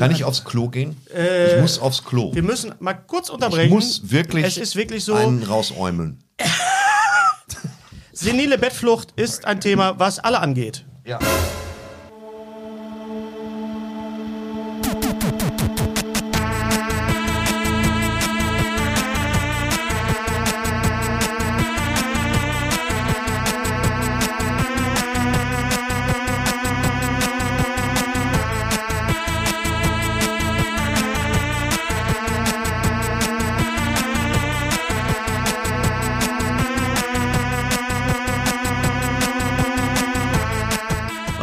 Kann ich aufs Klo gehen? Äh, ich muss aufs Klo. Wir müssen mal kurz unterbrechen. Ich muss wirklich, Es ist wirklich so. einen rausäumeln. Senile Bettflucht ist ein Thema, was alle angeht. Ja.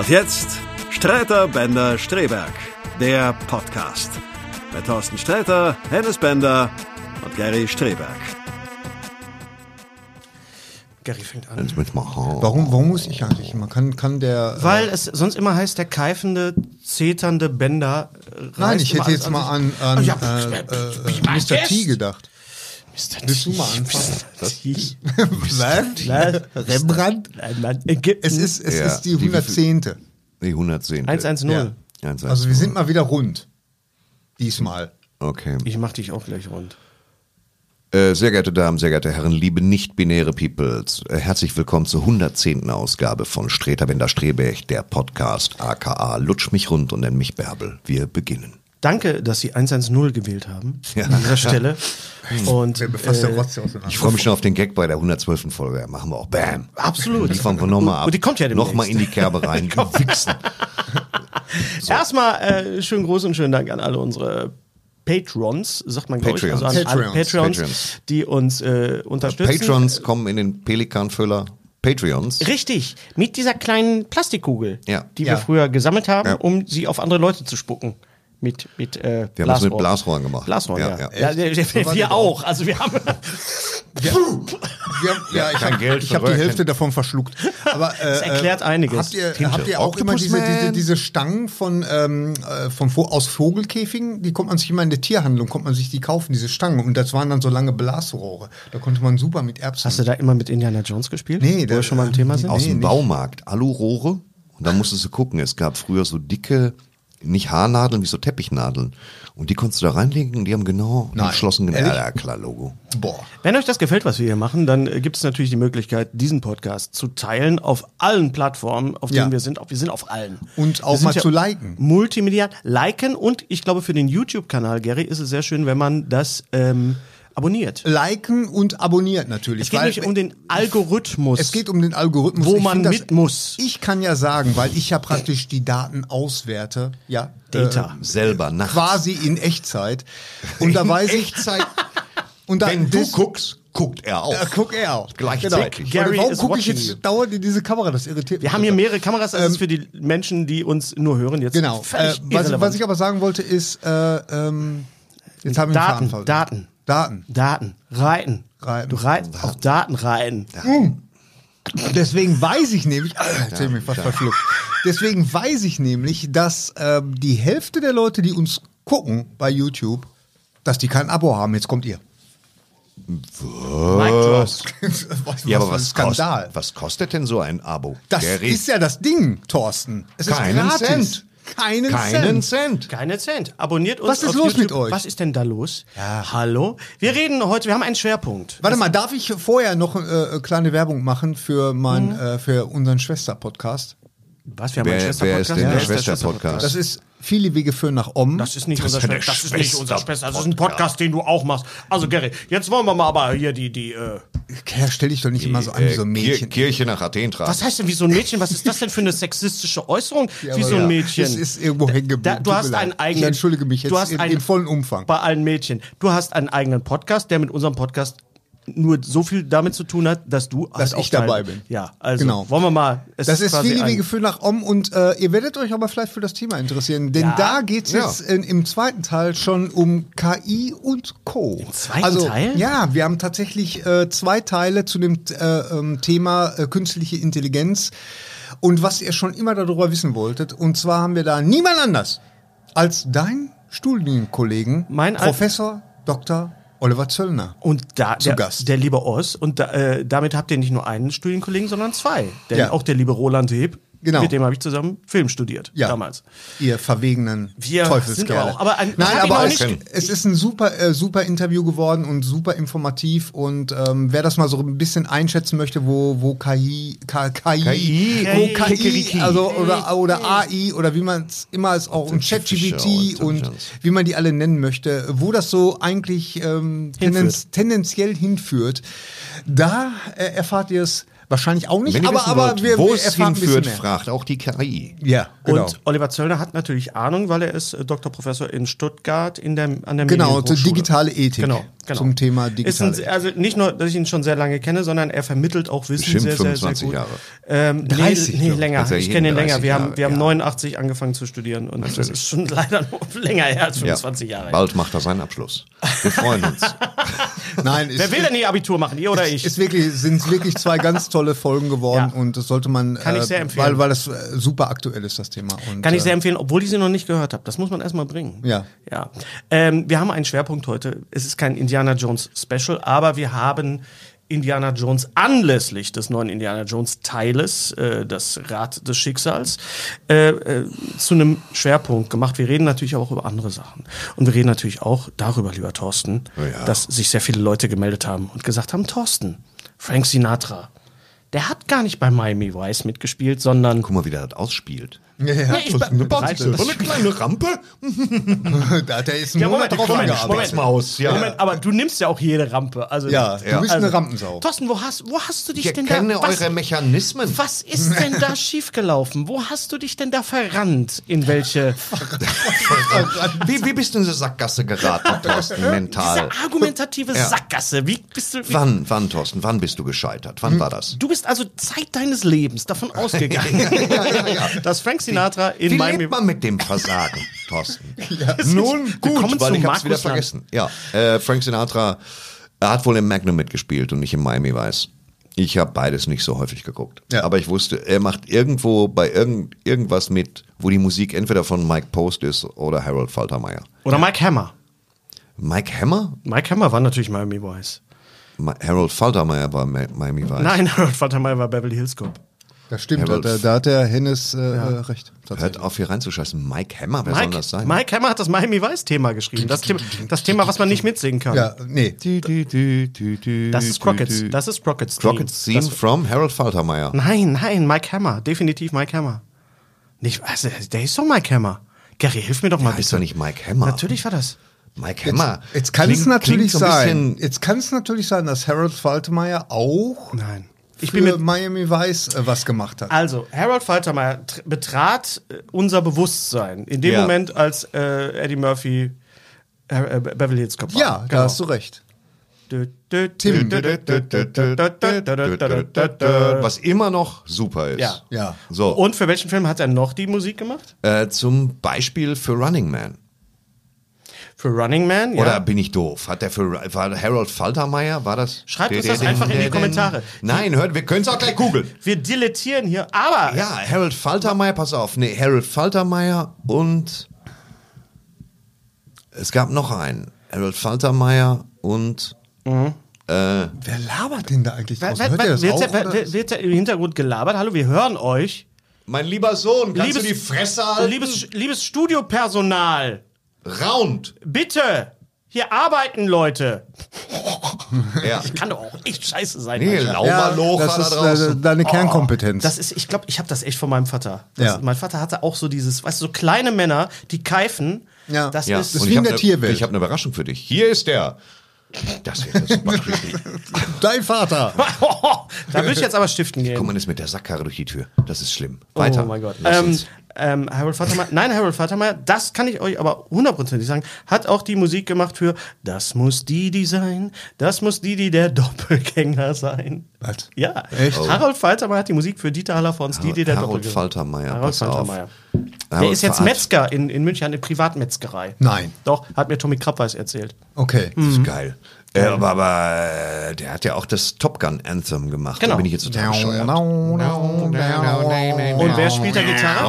Und jetzt Streiter Bender Streberg, der Podcast. Bei Thorsten Streiter, Hennes Bender und Gary Streberg. Gary fängt an. Warum, warum muss ich eigentlich immer? Kann, kann der. Weil es sonst immer heißt, der keifende, zeternde Bänder. äh, Nein, ich hätte jetzt mal an an, an äh, Ah, ja, äh, ich mein Mr. T gedacht. Mr. Willst du mal anfangen? Was? Was? Rembrandt? Ägypten. Es ist, es Ja, ist die die- 110. Die 110. 110. Ja. 110. Also wir sind mal wieder rund. Diesmal. Okay. Ich mach dich auch gleich rund. Äh, sehr geehrte Damen, sehr geehrte Herren, liebe nicht-binäre Peoples, äh, herzlich willkommen zur 110. Ausgabe von Streter Bender Streberg, der Podcast, aka Lutsch mich rund und nenn mich Bärbel. Wir beginnen. Danke, dass Sie 110 gewählt haben Ja. an dieser Stelle. Und befasst der äh? Ich freue mich schon auf den Gag bei der 112. Folge. Machen wir auch Bam. Absolut. Die fangen wir nochmal ab. Und die kommt ja demnächst. Nochmal in die Kerbe rein. Wichsen. Erstmal äh, schönen Gruß und schönen Dank an alle unsere Patrons, sagt man glaube ich, also an Patreons. alle Patreons. Patreons, Patreons. die uns äh, unterstützen. Patrons kommen in den Pelikanfüller. Patreons. Richtig, mit dieser kleinen Plastikkugel, Ja. die Ja. wir früher gesammelt haben, Ja. um sie auf andere Leute zu spucken. Mit, mit äh, Wir haben das mit Blasrohren gemacht. Blasrohren, ja. Ja, ja. ja. wir wir das auch. Also wir haben. Wir, wir haben, ja, ich kein habe Geld ich hab die. Hälfte davon verschluckt. Aber, äh, Das erklärt äh, einiges. Habt ihr, Tinte. habt ihr auch immer Octopus diese, diese, Man. diese Stangen von, ähm, äh, von Vo- aus Vogelkäfigen? Die kommt man sich immer in der Tierhandlung, kommt man sich die kaufen, diese Stangen. Und das waren dann so lange Blasrohre. Da konnte man super mit Erbsen. Hast du da immer mit Indiana Jones gespielt? Nee, wo da- wir schon mal im Thema sind? Aus Nee, dem nicht. Baumarkt. Alurohre. Und da musstest du gucken. Es gab früher so dicke, nicht Haarnadeln, wie so Teppichnadeln. Und die konntest du da reinlegen. Die haben genau Nein. geschlossen. Ja, Ehrlich? ja, klar, Logo. Boah. Wenn euch das gefällt, was wir hier machen, dann äh, gibt es natürlich die Möglichkeit, diesen Podcast zu teilen auf allen Plattformen, auf denen Ja. wir sind. Auf, wir sind auf allen. Und auch mal zu liken. Multimedial. Liken und ich glaube, für den YouTube-Kanal, Gary, ist es sehr schön, wenn man das ähm, abonniert. Liken und abonniert natürlich. Es geht weil- nicht um den Algorithmus. Es geht um den Algorithmus. Wo Ich man find das- mit muss. Ich kann ja sagen, weil ich ja praktisch die Daten auswerte, ja, Data. Selber nachts. quasi in Echtzeit. Und da weiß ich, Echtzeit. und da, Wenn du das- guckst, guckt er auch. Ja, guck er auch. Gleichzeitig. Genau. Gary Warum gucke ich jetzt you. dauernd in diese Kamera? Das irritiert wir haben hier mehrere Kameras, das ist für die Menschen, die uns nur hören. Jetzt Genau. Äh, was, was ich aber sagen wollte ist, äh, ähm, jetzt haben wir Daten. Daten. Daten. Daten, reiten. Reiten. Du reitest auf Daten rein. Deswegen weiß ich nämlich, äh, jetzt ich mich fast verschluckt. Deswegen weiß ich nämlich, dass ähm, die Hälfte der Leute, die uns gucken bei YouTube, dass die kein Abo haben. Jetzt kommt ihr. Drop. was, Ja, aber was, kost, Skandal. was kostet denn so ein Abo? Das Gary? ist ja das Ding, Thorsten. Es Keinen ist gratis. Cent. Keinen, keinen Cent. Cent. Keine Cent. Abonniert uns Was ist auf los YouTube. mit euch? Was ist denn da los? Hallo? Wir reden heute, wir haben einen Schwerpunkt. Warte mal, darf ich vorher noch äh, kleine Werbung machen für mein, Mhm. äh, für unseren Schwester-Podcast? Was? Wir haben einen Wer, wer ist Schwester-Podcast? denn der Wer Schwester-Podcast? Das ist viele Wege führen nach Om. Das ist nicht Das unser Schwester. Das ist nicht unser Schwester-. Das ist ein Podcast, den du auch machst. Also Gary, jetzt wollen wir mal aber hier die die. Äh, Ja, stell dich doch nicht immer so an wie so ein Äh, Kir- Mädchen. Kirche nach Athen tragen. was heißt denn wie so ein Mädchen? Was ist das denn für eine sexistische Äußerung? wie so ein Ja, Mädchen. Es ist irgendwo hängen geblieben. Du hast einen eigenen. Ich entschuldige mich jetzt du hast in, einen, in vollen Umfang. Bei allen Mädchen. Du hast einen eigenen Podcast, der mit unserem Podcast nur so viel damit zu tun hat, dass du Dass halt auch ich dabei bin. Ja, also Genau. wollen wir mal. Es Das ist quasi viele Wege nach Om und äh, ihr werdet euch aber vielleicht für das Thema interessieren, denn Ja. da geht es Ja. jetzt in, im zweiten Teil schon um KI und Co. Im zweiten Teil? Ja, wir haben tatsächlich äh, zwei Teile zu dem äh, ähm, Thema äh, künstliche Intelligenz und was ihr schon immer darüber wissen wolltet. Und zwar haben wir da niemand anders als dein Studienkollegen, Mein Al- Professor Dr. Oliver Zöllner. Und da, Zu der, Gast. der liebe Oz, und da, äh, damit habt ihr nicht nur einen Studienkollegen, sondern zwei. Denn Ja. auch der liebe Roland Heb, Genau. mit dem habe ich zusammen Film studiert, Ja, damals. Ihr verwegenen Wir sind auch- aber ein- Nein, aber nicht- es, es ist ein super, äh, super Interview geworden und super informativ. Und ähm, wer das mal so ein bisschen einschätzen möchte, wo, wo KI, K, KI, KI, wo KI, also oder, oder AI oder wie man es immer ist auch und ChatGPT und wie man die alle nennen möchte, wo das so eigentlich ähm, tendenz, tendenziell hinführt, da äh, erfahrt ihr es wahrscheinlich auch nicht. Wenn aber aber wollt, wir, wo es hinführt, fragt auch die KI. Ja, genau. Und Oliver Zöllner hat natürlich Ahnung, weil er ist äh, Doktorprofessor in Stuttgart in der, an der Genau, zur digitale Ethik. Genau, genau. Zum Thema Ist digitale ein, also nicht nur, dass ich ihn schon sehr lange kenne, sondern er vermittelt auch Wissen Bestimmt sehr, sehr, sehr 25 gut. Jahre. Ähm, 30, nee, nee, länger. Also Ich kenne ihn länger. 30 Wir haben, wir haben ja. 89 angefangen zu studieren und das ist schon leider noch länger her als 25 Jahre. Bald macht er seinen Abschluss. Wir freuen uns. Nein, Wer will denn ihr Abitur machen, ihr oder ich? ist wirklich, sind wirklich zwei ganz tolle Folgen geworden Ja. und das sollte man, Kann ich sehr empfehlen. weil, weil das äh, super aktuell ist, das Thema. Und, Kann ich sehr äh, empfehlen, obwohl ich sie noch nicht gehört habe. Das muss man erstmal bringen. Ja. Ja. Ähm, wir haben einen Schwerpunkt heute. Es ist kein Indiana Jones Special, aber wir haben Indiana Jones anlässlich des neuen Indiana Jones Teiles, äh, das Rad des Schicksals, äh, äh, zu einem Schwerpunkt gemacht. Wir reden natürlich auch über andere Sachen. Und wir reden natürlich auch darüber, lieber Thorsten, ja. dass sich sehr viele Leute gemeldet haben und gesagt haben, Thorsten, Frank Sinatra, der hat gar nicht bei Miami Vice mitgespielt, sondern Guck mal, wie der das ausspielt. Ja, ja. Nee, ich be- Eine so eine kleine Rampe. da, der ist ein Ja, Moment, drauf Moment. Moment. Maus, ja. Moment, aber du nimmst ja auch jede Rampe. Also, Ja, du Ja. bist eine Rampensau. Thorsten, wo hast, wo hast du dich Ich denn da... kenne Was, eure Mechanismen. was ist denn da schiefgelaufen? Wo hast du dich denn da verrannt? In welche... Wie, wie bist du in diese Sackgasse geraten, Thorsten, mental? Diese argumentative Ja. Sackgasse. Wie bist du... Wie, Wann, wann, Thorsten, wann bist du gescheitert? Wann war das? du bist also Zeit deines Lebens davon ausgegangen, dass Frank Sinatra in Wie Miami... lebt man mit dem Versagen, Thorsten? Nun, Wir kommen gut, weil ich hab's wieder Markus Land. vergessen. Ja, äh, Frank Sinatra er hat wohl im Magnum mitgespielt und nicht im Miami Vice. Ich habe beides nicht so häufig geguckt. Ja. Aber ich wusste, er macht irgendwo bei irgend, irgendwas mit, wo die Musik entweder von Mike Post ist oder Harold Faltermeyer. Oder Mike Hammer. Mike Hammer? Mike Hammer war natürlich Miami Vice. Ma Harold Faltermeyer war Ma Miami Vice. Nein, Harold Faltermeyer war Beverly Hills Cop. Das stimmt, da, da hat der Hennes äh, äh, recht. Hört auf hier reinzuscheißen. Mike Hammer, wer soll Mike, das sein? Mike Hammer hat das Miami Vice Thema geschrieben. Das, Thema, das Thema, was man nicht mitsingen kann. Ja, nee. Das ist Crockett's. Das ist Crockett's Theme. Crockett's Theme Das- from Harold Faltermeyer. Nein, nein, Mike Hammer. Definitiv Mike Hammer. Nicht, also, der ist doch Mike Hammer. Gary, hilf mir doch mal Heißt bitte. doch nicht Mike Hammer. Natürlich war das. Mike Hammer. Jetzt kann es natürlich sein. Jetzt kann es natürlich sein, dass Harold Faltermeyer auch Nein ich bin mit Miami Vice äh, was gemacht hat. Also, Harold Faltermeier betrat unser Bewusstsein in dem ja. Moment, als äh, Eddie Murphy äh, Beverly Hills Cop war. Ja, genau. da hast du recht. Tim. Was immer noch super ist. Ja. ja. So. Und für welchen Film hat er noch die Musik gemacht? Äh, zum Beispiel für Running Man. Für Running Man, ja. Oder bin ich doof? Hat der für war Harold Faltermeyer? War das? Schreibt uns das einfach in die Kommentare. Nein, hört, wir können es auch gleich googeln. Wir dilettieren hier, aber Ja, Harold Faltermeyer, pass auf. Nee, Harold Faltermeyer und es gab noch einen. Harold Faltermeyer und Äh, Wer labert denn da eigentlich Wer- draußen? wer- das Wird auch? wer- oder? wer- wird im Hintergrund gelabert? Hallo, wir hören euch. mein lieber Sohn, kannst Liebes- du die Fresse halten? Liebes, liebes Studiopersonal, Round. bitte, hier arbeiten Leute. Ja. Kann doch auch echt scheiße sein. Nee, manchmal. Lauberlocher das ist da draußen. äh, deine Kernkompetenz. Das ist, ich glaube, ich habe das echt von meinem Vater. Das, Ja. Mein Vater hatte auch so dieses, weißt du, so kleine Männer, die keifen. Ja. Das Ja, ist. ist und wie ich in der ne, Tierwelt. Ich habe eine Überraschung für dich. Hier ist der. Das wäre super creepy. Dein Vater. da würde ich jetzt aber stiften gehen. Guck mal, ist mit der Sackkarre durch die Tür. Das ist schlimm. Weiter. Oh mein Gott. Lass Ähm, uns. Ähm, Harold Faltermeier, nein, Harold Faltermeier, das kann ich euch aber hundertprozentig sagen, hat auch die Musik gemacht für Das muss Didi sein, das muss Didi der Doppelgänger sein. Was? Ja, Echt? Harold Faltermeier hat die Musik für Dieter Hallervons, Didi der Harold Doppelgänger. Faltermeier, Harold. Faltermeier. Der Harold ist jetzt Metzger in, in München, eine Privatmetzgerei. Nein. Doch, hat mir Tommy Krabweis erzählt. Okay. Das ist geil. Äh, aber aber äh, der hat ja auch das Top Gun Anthem gemacht. Genau. Da bin ich jetzt total bescheuert. Und wer spielt da Gitarre?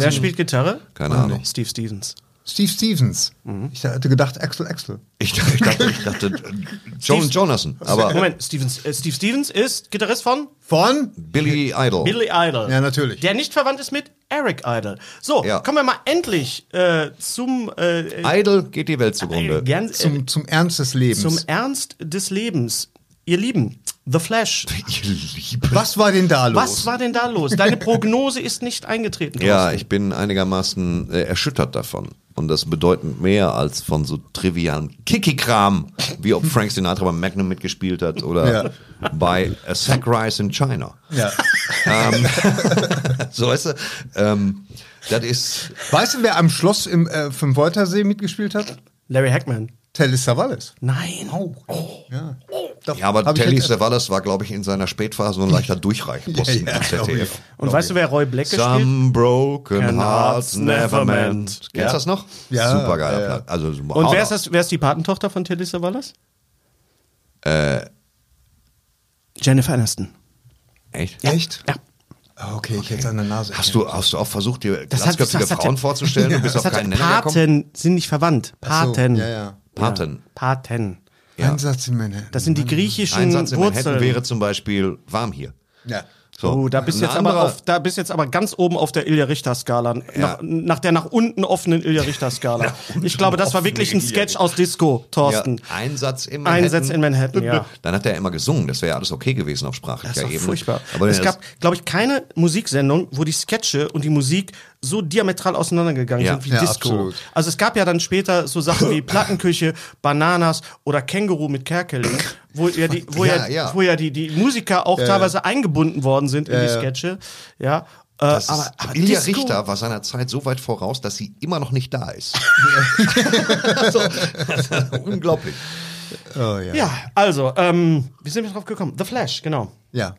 Wer spielt Gitarre? Keine Ahnung. Steve Stevens. Steve Stevens. Ich hatte gedacht Axel Axel. Ich, dachte- ich dachte, ich dachte äh, John Jonathan. Aber Moment, Stevens, äh, Steve Stevens ist Gitarrist von Von? Billy Idol. Billy Idol. Ja, natürlich. Der nicht verwandt ist mit Eric Idol. So, Ja. kommen wir mal endlich äh, zum, äh, Idol geht die Welt zugrunde. gern, äh, Zum, zum Ernst des Lebens. zum Ernst des Lebens. Ihr Lieben, The Flash. Ihr Lieben. Was war denn da los? Was war denn da los? Deine Prognose ist nicht eingetreten. Ja, Thorsten. ich bin einigermaßen äh, erschüttert davon. Und das bedeutet mehr als von so trivialen Kiki-Kram, wie ob Frank Sinatra bei Magnum mitgespielt hat oder Ja. bei A Sack Rice in China. Ja. So weißt du, ähm, das ist, Weißt du, wer am Schloss im äh, vom Woltersee mitgespielt hat? Larry Hackman. Telly Savalas. Nein. Ja. Doch, ja, aber hab ich Telly Savalas war, glaube ich, in seiner Spätphase so ein leichter Durchreichposten Ja, ja, im ZDF. Und weißt du, wer Roy Black gespielt? Some broken hearts never mend. Kennst Ja. du das noch? Ja, Super geiler ja, ja. Plan. Also, super. Und wer ist, das, wer ist die Patentochter von Tilly Savalas? Äh. Jennifer Aniston. Echt? Echt? Ja. Ah, Okay, ich hätte es an der Nase. Hast du, hast du auch versucht, dir glatzköpfige Frauen vorzustellen und bist keinen hat Nenner gekommen? Paten sind nicht verwandt. Ach so, Paten. ja, ja. Paten. Paten. Ja. Einsatz in Manhattan. Das sind die griechischen Ein Satz in Manhattan Wurzeln. wäre zum Beispiel warm hier. Ja. So. Oh, da bist Ein jetzt aber auf, da bist jetzt aber ganz oben auf der Ilja Richter Skala, nach, nach der nach unten offenen Ilja Richter Skala. ich glaube, das war wirklich ein Sketch aus Disco, ja, Thorsten. ein Satz in Manhattan. Ein Satz in Manhattan, ja. Dann hat er immer gesungen. Das wäre ja alles okay gewesen auf Das sprachlicher Ebene. furchtbar. Aber es gab, glaube ich, keine Musiksendung, wo die Sketche und die Musik so diametral auseinandergegangen Ja. sind wie Ja, Disco. absolut. Also es gab ja dann später so Sachen wie Plattenküche, Bananas oder Känguru mit Kerkeling, wo ja die, wo ja, Ja, ja. wo ja die, die Musiker auch teilweise eingebunden worden sind in Ja, die. Sketche. Ja. Äh, aber, aber Ilja Disco, Richter war seiner Zeit so weit voraus, dass sie immer noch nicht da ist. unglaublich. Oh, ja. Ja, also, ähm, wie sind wir drauf gekommen? The Flash, genau. ja.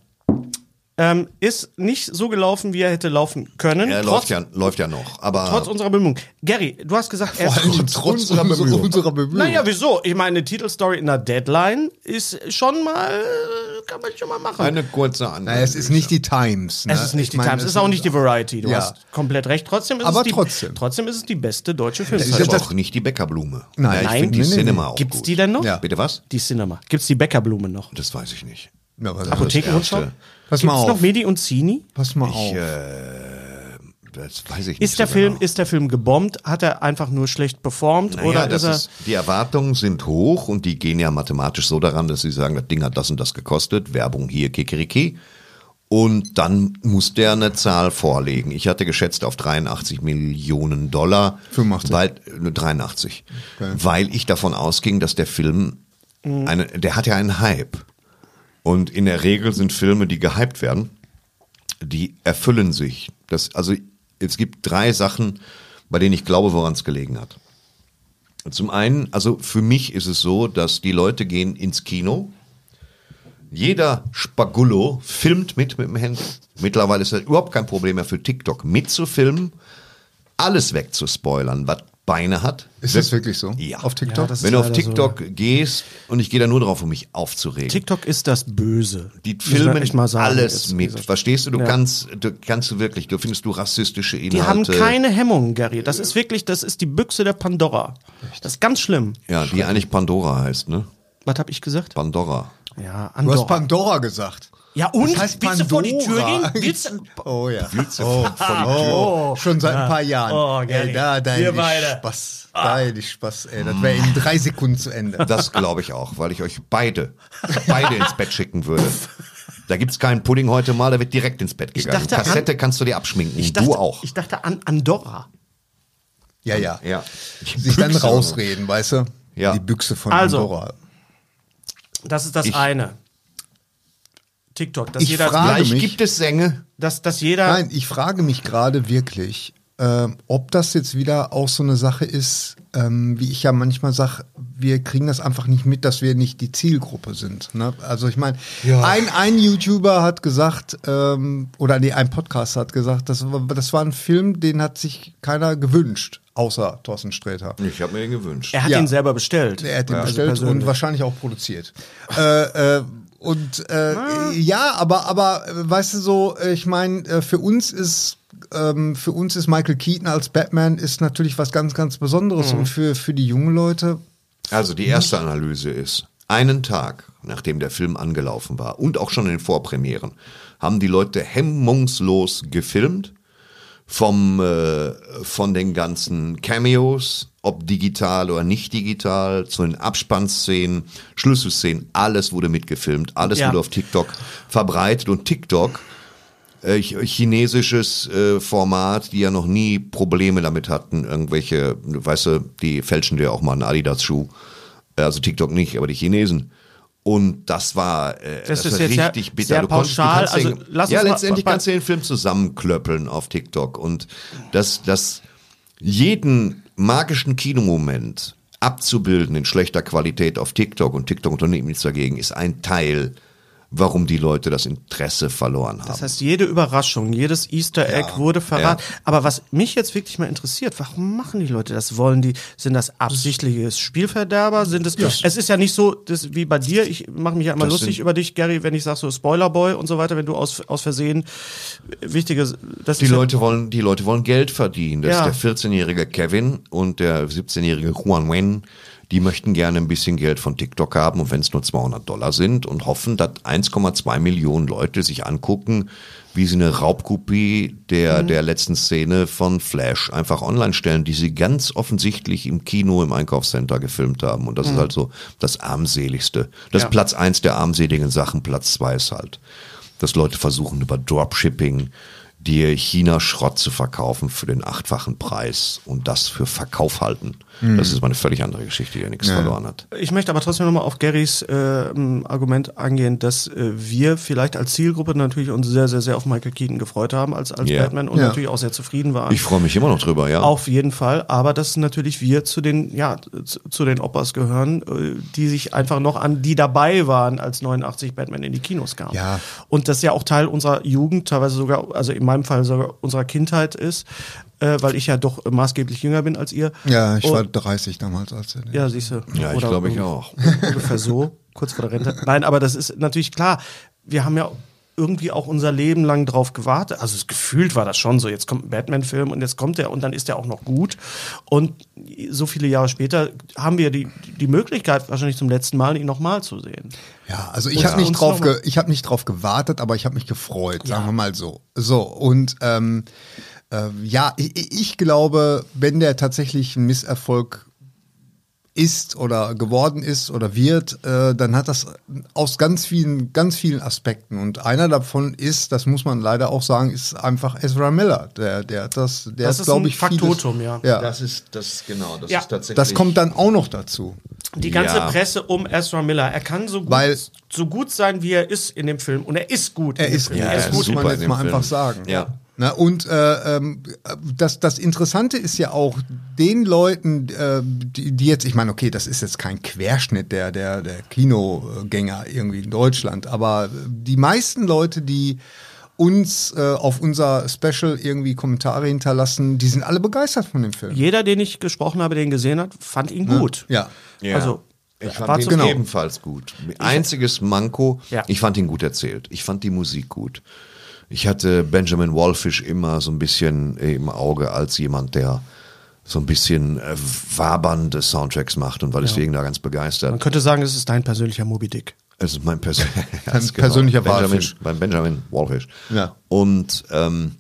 Ähm, ist nicht so gelaufen, wie er hätte laufen können. Er trotz, läuft ja, läuft ja noch. Aber trotz unserer Bemühungen. Gary, du hast gesagt, er ist gut. Trotz unserer Bemühungen. Unserer Bemühungen. Naja, wieso? Ich meine, eine Titelstory in der Deadline ist schon mal, kann man schon mal machen. eine kurze. Naja, es ist nicht die Times. Ne? es ist nicht Ich die meine, Times, es ist auch nicht die Variety. Du Ja. hast komplett recht. Trotzdem ist Aber es die, trotzdem. trotzdem ist es die beste deutsche Das ist auch nicht die Bäckerblume. Nein. ja, ich Nein. finde die Nee, Cinema nee. auch Gibt's gut. die denn noch? Ja. Bitte was? Die Cinema. Gibt's die Bäckerblume noch? Das weiß ich nicht. Ja, was- Apothekenrundschau? Pass mal Gibt's auf. noch Medi und Zini? Pass mal Ich, auf. äh, das weiß ich nicht. Ist der so Film, genau. ist der Film gebombt? Hat er einfach nur schlecht performt? Naja, oder ist er, ist, die Erwartungen sind hoch und die gehen ja mathematisch so daran, dass sie sagen, das Ding hat das und das gekostet, Werbung hier, Kikeriki. Und dann muss der eine Zahl vorlegen. Ich hatte geschätzt auf 83 Millionen Dollar. 85. Weil, äh, 83. Weil ich davon ausging, dass der Film, eine, der hat ja einen Hype. Und in der Regel sind Filme, die gehypt werden, die erfüllen sich. Das, also es gibt drei Sachen, bei denen ich glaube, woran es gelegen hat. Zum einen, also für mich ist es so, dass die Leute gehen ins Kino. Jeder Spagullo filmt mit mit dem Handy. Mittlerweile ist das überhaupt kein Problem mehr für TikTok mitzufilmen, alles wegzuspoilern, was Beine hat. Ist das wirklich so? Ja. Auf TikTok? Ja, Wenn du auf leider so. TikTok gehst und ich gehe da nur drauf, um mich aufzuregen. TikTok ist das Böse. Die filmen mal sagen, alles mit. Verstehst du? Du Ja. kannst, du kannst du wirklich, du findest du rassistische Inhalte. Die haben keine Hemmungen, Gary. Das ist wirklich, das ist die Büchse der Pandora. Das ist ganz schlimm. Ja, die eigentlich Pandora heißt, ne? Was habe ich gesagt? Pandora. Ja, Du hast Andorra. Pandora gesagt. Ja, und? Das heißt Willst du vor die Tür gehen? Willst du- Oh ja. Oh, Oh, schon seit ein paar Jahren. Oh, Gary. ey, da, dein Wir beide. Ah. Spaß. Dein Spaß, ey. Das wäre in drei Sekunden zu Ende. Das glaube ich auch, weil ich euch beide, beide ins Bett schicken würde. Da gibt's keinen Pudding heute mal, da wird direkt ins Bett gegangen. dachte an- Kassette kannst du dir abschminken. Ich dachte, du auch. Ich dachte an Andorra. Ja, ja. ja. Sich dann rausreden, weißt du? Ja. Die Büchse von Also, Pandora. Das ist das Ich- eine. TikTok, dass Ich jeder, frage Gleich mich- gibt es Sänge. dass, dass jeder Nein, ich frage mich gerade wirklich, ähm, ob das jetzt wieder auch so eine Sache ist, ähm, wie ich ja manchmal sage, wir kriegen das einfach nicht mit, dass wir nicht die Zielgruppe sind. Ne? Also ich meine, ein, ein YouTuber hat gesagt, ähm, oder nee, ein Podcast hat gesagt, das, war- das war ein Film, den hat sich keiner gewünscht, außer Thorsten Sträter. Ich habe mir den gewünscht. er hat Ja. ihn selber bestellt. Er hat ihn Also bestellt und persönlich. wahrscheinlich auch produziert. äh, äh, und äh, ja, aber aber äh, weißt du so, äh, ich meine, äh, für uns ist ähm, für uns ist Michael Keaton als Batman ist natürlich was ganz ganz Besonderes. Und für für die jungen Leute Also die erste Analyse ist, einen Tag nachdem der Film angelaufen war und auch schon in den Vorpremieren, haben die Leute hemmungslos gefilmt vom, äh, von den ganzen Cameos, ob digital oder nicht digital, zu den Abspannszenen, Schlüsselszenen, alles wurde mitgefilmt, alles Ja. wurde auf TikTok verbreitet und TikTok äh, ch- chinesisches äh, Format, die ja noch nie Probleme damit hatten, irgendwelche, weißt du, die fälschen dir auch mal einen Adidas-Schuh. Äh, Also TikTok nicht, aber die Chinesen. Und das war, äh, Das ist war jetzt sehr- richtig bitter. sehr Du konntest- du pauschal. kannst den- Also lass uns ja, mal- letztendlich bei- kannst du den Film zusammenklöppeln auf TikTok. Und das, das jeden magischen Kinomoment abzubilden in schlechter Qualität auf TikTok und TikTok unternimmt nichts dagegen, ist ein Teil, warum die Leute das Interesse verloren haben. Das heißt, jede Überraschung, jedes Easter Egg wurde verraten. Aber was mich jetzt wirklich mal interessiert, warum machen die Leute das? Wollen die, sind das absichtliche Spielverderber? Sind es, es ist ja nicht so, das, wie bei dir, ich mache mich ja immer Das lustig über dich, Gary, wenn ich sag so Spoilerboy und so weiter, wenn du aus, aus Versehen wichtige, das Die ist ja- Leute wollen, die Leute wollen Geld verdienen. Das Ja. ist der 14-jährige Kevin und der 17-jährige Juan Wen. Die möchten gerne ein bisschen Geld von TikTok haben und wenn es nur 200 Dollar sind und hoffen, dass 1,2 Millionen Leute sich angucken, wie sie eine Raubkopie der, der letzten Szene von Flash einfach online stellen, die sie ganz offensichtlich im Kino, im Einkaufscenter gefilmt haben. Und das ist halt so das armseligste. Das Ja. ist Platz eins der armseligen Sachen, Platz zwei ist halt, dass Leute versuchen über Dropshipping dir China-Schrott zu verkaufen für den achtfachen Preis und das für Verkauf halten. Das ist mal eine völlig andere Geschichte, die ja nichts verloren hat. Ich möchte aber trotzdem nochmal auf Garys äh, Argument eingehen, dass äh, wir vielleicht als Zielgruppe natürlich uns sehr, sehr, sehr auf Michael Keaton gefreut haben als, als Ja. Batman und Ja. natürlich auch sehr zufrieden waren. Ich freue mich immer noch drüber, ja. Auf jeden Fall, aber dass natürlich wir zu den, ja, zu, zu den Opas gehören, äh, die sich einfach noch an die dabei waren, als 89 Batman in die Kinos kam. Ja. Und das ja auch Teil unserer Jugend, teilweise sogar, also in meinem Fall sogar unserer Kindheit ist, äh, weil ich ja doch maßgeblich jünger bin als ihr. ja, ich Und- war 30 damals als er ja, siehst du. Ja, ich Oder glaube, ich auch. Ungefähr so, kurz vor der Rente. Nein, aber das ist natürlich klar. Wir haben ja irgendwie auch unser Leben lang drauf gewartet. Also es gefühlt war das schon so. Jetzt kommt ein Batman-Film und jetzt kommt der und dann ist der auch noch gut. Und so viele Jahre später haben wir die, die Möglichkeit, wahrscheinlich zum letzten Mal ihn nochmal zu sehen. Ja, also ich habe nicht drauf, ge ich habe nicht drauf gewartet, aber ich habe mich gefreut, sagen wir mal so. So und ähm, äh, ja, ich, ich glaube, wenn der tatsächlich ein Misserfolg ist oder geworden ist oder wird, äh, dann hat das aus ganz vielen, ganz vielen Aspekten. Und einer davon ist, das muss man leider auch sagen, ist einfach Ezra Miller. Der, der hat das, der Das hat, ist glaube ich, vieles- Faktotum, ja. ja. Das ist, das, genau, das Ja. ist tatsächlich. Das kommt dann auch noch dazu. Die ganze Ja. Presse um Ezra Miller. Er kann so gut, Weil- so gut sein, wie er ist in dem Film. Und er ist gut. Er in dem ist, Film. Ja, er er ist ist muss man jetzt mal Film. einfach sagen. Ja. Na, und äh, ähm, das, das Interessante ist ja auch den Leuten, äh, die, die jetzt, ich meine, okay, das ist jetzt kein Querschnitt der, der, der Kinogänger irgendwie in Deutschland, aber die meisten Leute, die uns äh, auf unser Special irgendwie Kommentare hinterlassen, die sind alle begeistert von dem Film. Jeder, den ich gesprochen habe, den gesehen hat, fand ihn gut. Ja. Ja. Also, ich war fand ihn zufrieden. ebenfalls gut. Einziges Manko, Ja. ich fand ihn gut erzählt. Ich fand die Musik gut. Ich hatte Benjamin Wallfish immer so ein bisschen im Auge als jemand, der so ein bisschen äh, wabernde Soundtracks macht und war deswegen da ganz begeistert. Man könnte sagen, es ist dein persönlicher Moby Dick. Es ist mein persö Ein persönlicher Benjamin, Walfisch. Beim Benjamin Walfish. Ja. Und ähm,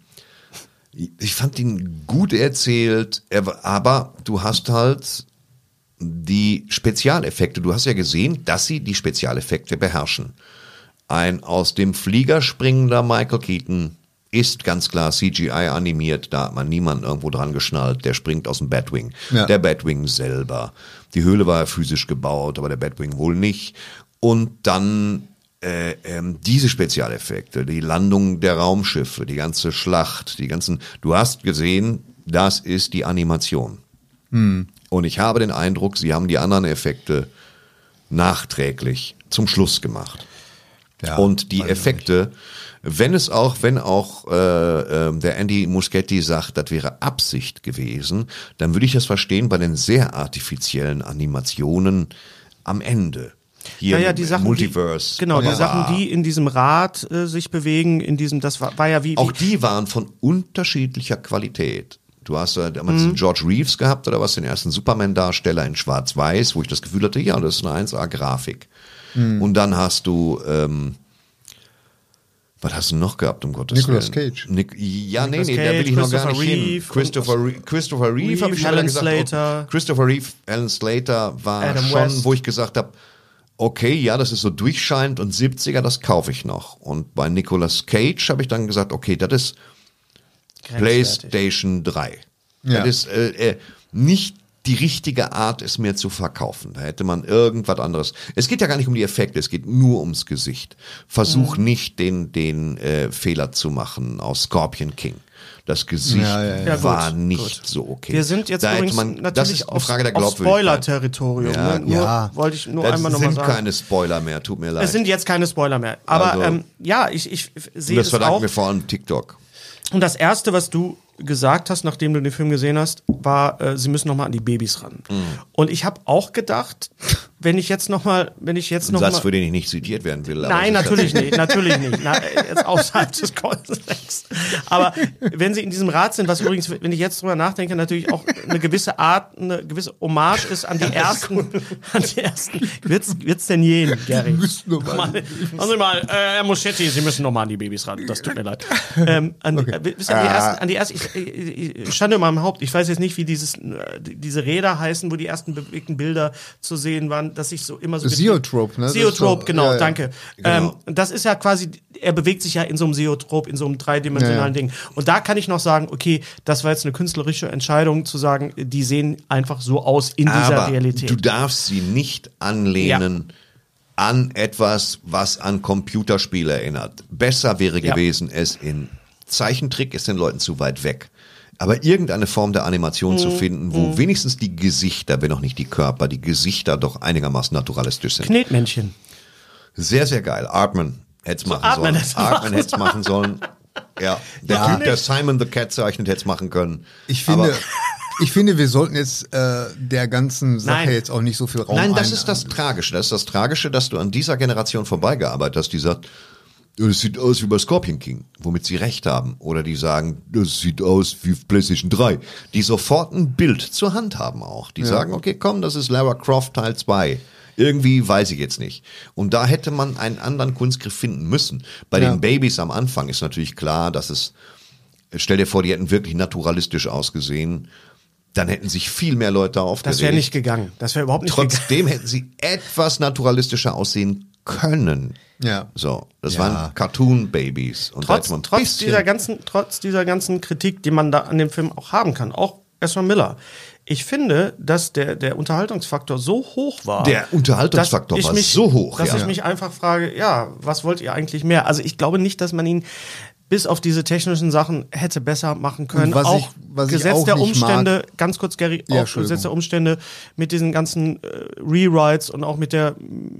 ich fand ihn gut erzählt, er, aber du hast halt die Spezialeffekte. Du hast ja gesehen, dass sie die Spezialeffekte beherrschen. Ein aus dem Flieger springender Michael Keaton ist ganz klar CGI animiert, da hat man niemanden irgendwo dran geschnallt, der springt aus dem Batwing. Ja. Der Batwing selber. Die Höhle war ja physisch gebaut, aber der Batwing wohl nicht. Und dann äh, ähm, diese Spezialeffekte, die Landung der Raumschiffe, die ganze Schlacht, die ganzen, du hast gesehen, das ist die Animation. Und ich habe den Eindruck, sie haben die anderen Effekte nachträglich zum Schluss gemacht. Ja, und die Effekte, wenn es auch, wenn auch äh, äh, der Andy Muschietti sagt, das wäre Absicht gewesen, dann würde ich das verstehen bei den sehr artifiziellen Animationen am Ende. Hier Ja, ja, im die Sachen, Multiverse. Die, genau, die war- Sachen, die in diesem Rad äh, sich bewegen, in diesem, das war, war ja wie, Auch wie die waren von unterschiedlicher Qualität. Du hast äh, damals Mhm. George Reeves gehabt oder was, den ersten Superman-Darsteller in Schwarz-Weiß, wo ich das Gefühl hatte, ja, das ist eine 1A-Grafik. Mhm. Und dann hast du, ähm, was hast du noch gehabt, um Gottes Nicolas Willen? Cage. Nick, ja, Nicolas nee, nee, da will Cage, ich noch gar nicht Christopher hin. Reeve Christopher, Reeve, Christopher Reeve, habe ich Reeve, schon Alan gesagt. Slater. Oh, Christopher Reeve, Alan Slater war Adam schon, West. wo ich gesagt habe, okay, ja, das ist so durchscheinend und 70er, das kaufe ich noch. Und bei Nicolas Cage habe ich dann gesagt, okay, das ist. PlayStation 3. Ja. Das ist äh, äh, nicht die richtige Art, es mir zu verkaufen. Da hätte man irgendwas anderes. Es geht ja gar nicht um die Effekte, es geht nur ums Gesicht. Versuch Mhm. nicht den, den äh, Fehler zu machen aus Scorpion King. Das Gesicht Ja, ja, ja. Ja, gut, war nicht gut. so okay. Wir sind jetzt da übrigens man, das natürlich ist eine auf, Frage der auf. Spoiler-Territorium. Ja, ne? Ja. wollte ich nur Das einmal nochmal sind sagen. keine Spoiler mehr, tut mir leid. es sind jetzt keine Spoiler mehr. Aber Also- ähm, ja, ich, ich sehe das es verdanken auch. wir vor allem TikTok. Und das Erste, was du gesagt hast, nachdem du den Film gesehen hast, war, äh, sie müssen noch mal an die Babys ran. Mhm. Und ich habe auch gedacht, wenn ich jetzt noch mal, wenn ich jetzt Ein noch Satz, mal für den ich nicht zitiert werden will. Nein, natürlich nicht, natürlich nicht. Na, äh, jetzt außerhalb des Kontexts. Aber wenn sie in diesem Rad sind, was übrigens, wenn ich jetzt drüber nachdenke, natürlich auch eine gewisse Art, eine gewisse Hommage ist an die ersten, an die ersten. Wird's, wird's denn jeden, Gary? mal- also mal, äh, Herr Moschetti, Sie müssen noch mal an die Babys ran. Das tut mir leid. Ähm, an, äh, wisst ihr, an die ersten, an die ersten, ich, ich, ich Schande in meinem Haupt. Ich weiß jetzt nicht, wie dieses, äh, diese Räder heißen, wo die ersten bewegten Bilder zu sehen waren, dass ich so immer so Zeotrope, ne? Zeotrope, genau, ja, ja. danke. Genau. Ähm, das ist ja quasi, er bewegt sich ja in so einem Zeotrop, in so einem dreidimensionalen Ja. Ding. Und da kann ich noch sagen, okay, das war jetzt eine künstlerische Entscheidung, zu sagen, die sehen einfach so aus in dieser Aber Realität. du darfst sie nicht anlehnen an etwas, was an Computerspiele erinnert. Besser wäre gewesen, es in Zeichentrick ist den Leuten zu weit weg. Aber irgendeine Form der Animation Mhm. zu finden, wo wenigstens die Gesichter, wenn auch nicht die Körper, die Gesichter doch einigermaßen naturalistisch sind. Knetmännchen. Sehr, sehr geil. Artman hätte es machen Artman sollen. Artman machen hätte es machen sollen. Ja, der Ja. Typ, der Simon the Cat zeichnet, hätte es machen können. Ich finde, Aber- ich finde, wir sollten jetzt äh, der ganzen Sache Nein. jetzt auch nicht so viel Raum Nein, das ein- ist das Tragische. Das ist das Tragische, dass du an dieser Generation vorbeigearbeitet hast, die sagt, das sieht aus wie bei Scorpion King, womit sie recht haben. Oder die sagen, das sieht aus wie PlayStation 3. Die sofort ein Bild zur Hand haben auch. Die sagen, okay, komm, das ist Lara Croft Teil 2. Irgendwie weiß ich jetzt nicht. Und da hätte man einen anderen Kunstgriff finden müssen. Bei Ja. den Babys am Anfang ist natürlich klar, dass es, stell dir vor, die hätten wirklich naturalistisch ausgesehen. Dann hätten sich viel mehr Leute aufgeregt. Das wäre nicht gegangen. Das wäre überhaupt nicht gegangen. Trotzdem hätten sie etwas naturalistischer aussehen können. Ja. So, das Ja. waren Cartoon-Babys. Und Trotz, trotz, dieser ganzen, trotz dieser ganzen Kritik, die man da an dem Film auch haben kann, auch Ezra Miller. Ich finde, dass der, der Unterhaltungsfaktor so hoch war. Der Unterhaltungsfaktor war mich, so hoch, Dass ja. ich mich einfach frage, ja, was wollt ihr eigentlich mehr? Also ich glaube nicht, dass man ihn bis auf diese technischen Sachen hätte besser machen können. Was auch ich- Gesetz auch der Umstände, ganz kurz, Gary, Ja, auch. Gesetz der Umstände mit diesen ganzen äh, Rewrites und auch mit der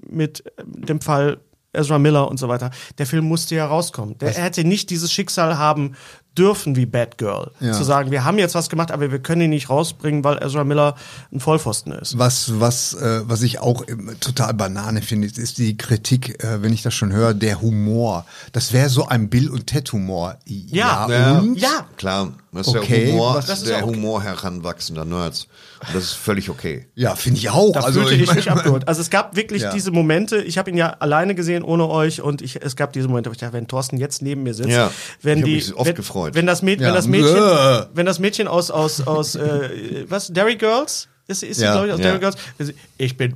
mit dem Fall Ezra Miller und so weiter. Der Film musste ja rauskommen. Der, er hätte nicht dieses Schicksal haben dürfen wie Batgirl. Ja. Zu sagen, wir haben jetzt was gemacht, aber wir können ihn nicht rausbringen, weil Ezra Miller ein Vollpfosten ist. Was, was, äh, was ich auch total Banane finde, ist die Kritik, äh, wenn ich das schon höre, der Humor. Das wäre so ein Bill- und Ted-Humor. Ja. und? Ja, Klar, das ist Okay, der Humor, das ist der ja okay. Humor heranwachsender Nerds. Und das ist völlig okay. Ja, finde ich auch. Da also, fühlte ich mein- mich abgeholt. Also es gab wirklich Ja. diese Momente, ich habe ihn ja alleine gesehen ohne euch und ich, es gab diese Momente, wo ich dachte, wenn Thorsten jetzt neben mir sitzt, Ja. wenn Ich die, mich oft wenn, gefreut. Wenn das, Mäd Ja. wenn das Mädchen, Äh. wenn das Mädchen aus aus aus äh, was Derry Girls ist, ist sie, Ja. glaube ich, aus Ja. Derry Girls. Wenn sie, Ich bin,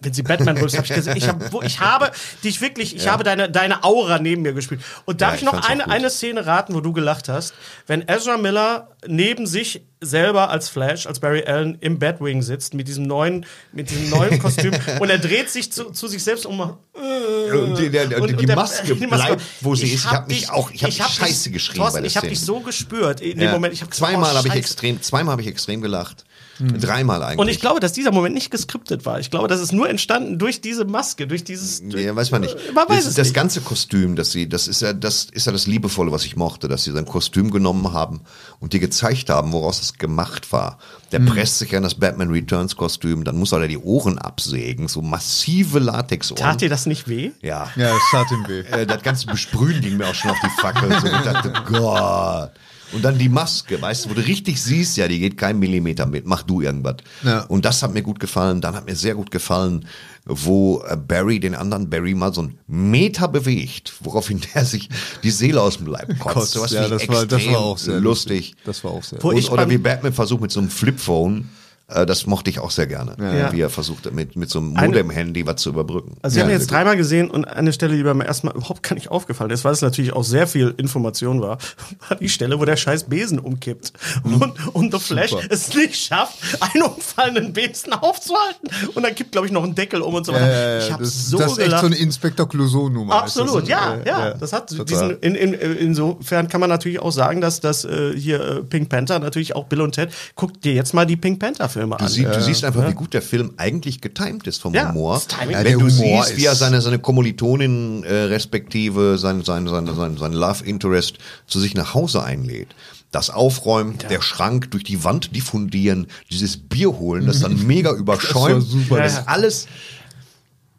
wenn sie Batman rülpst, habe ich gesehen, ich, hab, wo, ich habe dich wirklich, ich habe deine, deine Aura neben mir gespielt. Und darf Ja, ich ich noch eine, eine Szene raten, wo du gelacht hast? Wenn Ezra Miller neben sich selber als Flash, als Barry Allen im Batwing sitzt mit diesem neuen, mit diesem neuen Kostüm und er dreht sich zu, zu sich selbst um. Und die, der, Und- die, und der- Maske bleibt, wo sie ist. Ich hab habe mich auch, ich habe hab Scheiße geschrieben Thorsten, bei der ich habe dich so gespürt in dem Ja. Moment. Ich hab gesagt, zweimal oh, habe ich extrem, zweimal habe ich extrem gelacht. Dreimal eigentlich. Und ich glaube, dass dieser Moment nicht geskriptet war. Ich glaube, das ist nur entstanden durch diese Maske, durch dieses. Ja, weiß man nicht. Man weiß das, es das nicht. ganze Kostüm, das sie, das ist ja, das ist ja das Liebevolle, was ich mochte, dass sie sein Kostüm genommen haben und dir gezeigt haben, woraus es gemacht war. Der presst sich an das Batman Returns Kostüm, dann muss er da die Ohren absägen, so massive Latexohren. Tat dir das nicht weh? Ja. Ja, das tat ihm weh. Äh, das ganze Besprühen ging mir auch schon auf die Fackel. So, ich dachte, Gott. Und dann die Maske, weißt du, wo du richtig siehst, ja, die geht kein Millimeter mit, mach du irgendwas. Ja. Und das hat mir gut gefallen. Dann hat mir sehr gut gefallen, wo äh, Barry den anderen Barry mal so einen Meter bewegt, woraufhin der sich die Seele aus dem Leib kotzt. Sowas ja, das war- das war auch sehr lustig. Das war auch sehr ich oder wie Batman versucht mit so einem Flipphone, das mochte ich auch sehr gerne, Ja. wie er versucht mit, mit so einem Eine- Modem-Handy was zu überbrücken. Also, ich habe Ja, ihn jetzt dreimal gesehen und eine Stelle, die beim ersten Mal überhaupt gar nicht aufgefallen ist, weil es natürlich auch sehr viel Information war, war die Stelle, wo der scheiß Besen umkippt und, und The Flash Super. es nicht schafft, einen umfallenden Besen aufzuhalten und dann kippt, glaube ich, noch ein Deckel um und so weiter. Ja, ich habe so das ist echt so eine Inspektor Clouseau-Nummer. Absolut, ja, äh, ja, Das hat total. diesen, in, in, insofern kann man natürlich auch sagen, dass das äh, hier äh, Pink Panther natürlich auch Bill und Ted. Guck dir jetzt mal die Pink Panther Filme Du, an. sie, du siehst einfach, wie gut der Film eigentlich getimed ist vom Ja, Humor. das Timing- Ja, Wenn der du Humor siehst, wie er seine, seine Kommilitonin äh, respektive sein, sein, sein, sein, sein Love Interest zu sich nach Hause einlädt. Das Aufräumen, der Schrank durch die Wand diffundieren, dieses Bier holen, das dann mega überschäumt. super. Das Ja, ist ja. alles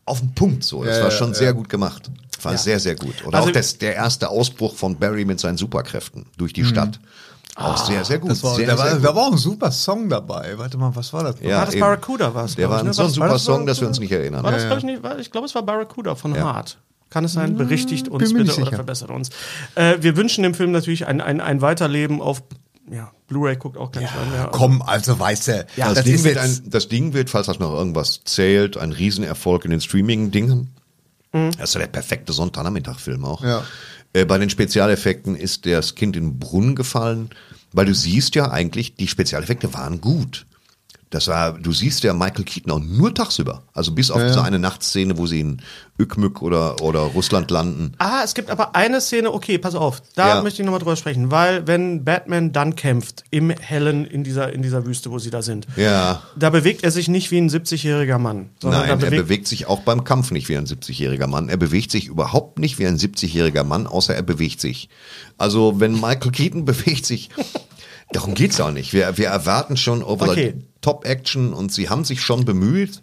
auf den Punkt so. Das Ja, war ja, schon ja. sehr gut gemacht. War sehr, sehr gut. Oder Also- auch das, der erste Ausbruch von Barry mit seinen Superkräften durch die Stadt. Auch sehr, sehr gut. Das war, sehr, da, sehr war, gut. da war auch ein super Song dabei. Warte mal, was war das? Ja, war das eben. Barracuda war es, Der war ne? so ein super das Song, dass wir uns nicht erinnern. War das, Ja, glaub ich, nicht, war, ich glaube, es war Barracuda von Hart. Kann es sein? Berichtigt uns bitte oder verbessert uns. Äh, wir wünschen dem Film natürlich ein, ein, ein Weiterleben auf ja, Blu-ray guckt auch kein Schwein mehr. Komm, also weißt du, das, das Ding wird ein, das Ding wird, falls das noch irgendwas zählt, ein Riesenerfolg in den Streaming-Dingen. Das ist ja der perfekte Sonntagnachmittag-Film auch. Ja. Äh, bei den Spezialeffekten ist das Kind in den Brunnen gefallen, weil du siehst ja eigentlich, die Spezialeffekte waren gut. Das war, du siehst ja Michael Keaton auch nur tagsüber. Also bis auf diese eine Nachtszene, wo sie in Ükmük oder, oder Russland landen. Ah, es gibt aber eine Szene, okay, pass auf, da Ja. möchte ich nochmal drüber sprechen, weil wenn Batman dann kämpft, im Hellen, in dieser, in dieser Wüste, wo sie da sind, Ja. da bewegt er sich nicht wie ein 70-jähriger Mann. Sondern Nein, da er bewegt, bewegt sich auch beim Kampf nicht wie ein 70-jähriger Mann. Er bewegt sich überhaupt nicht wie ein 70-jähriger Mann, außer er bewegt sich. Also wenn Michael Keaton bewegt sich, darum geht's auch nicht. Wir, wir erwarten schon over Okay. Top Action und sie haben sich schon bemüht,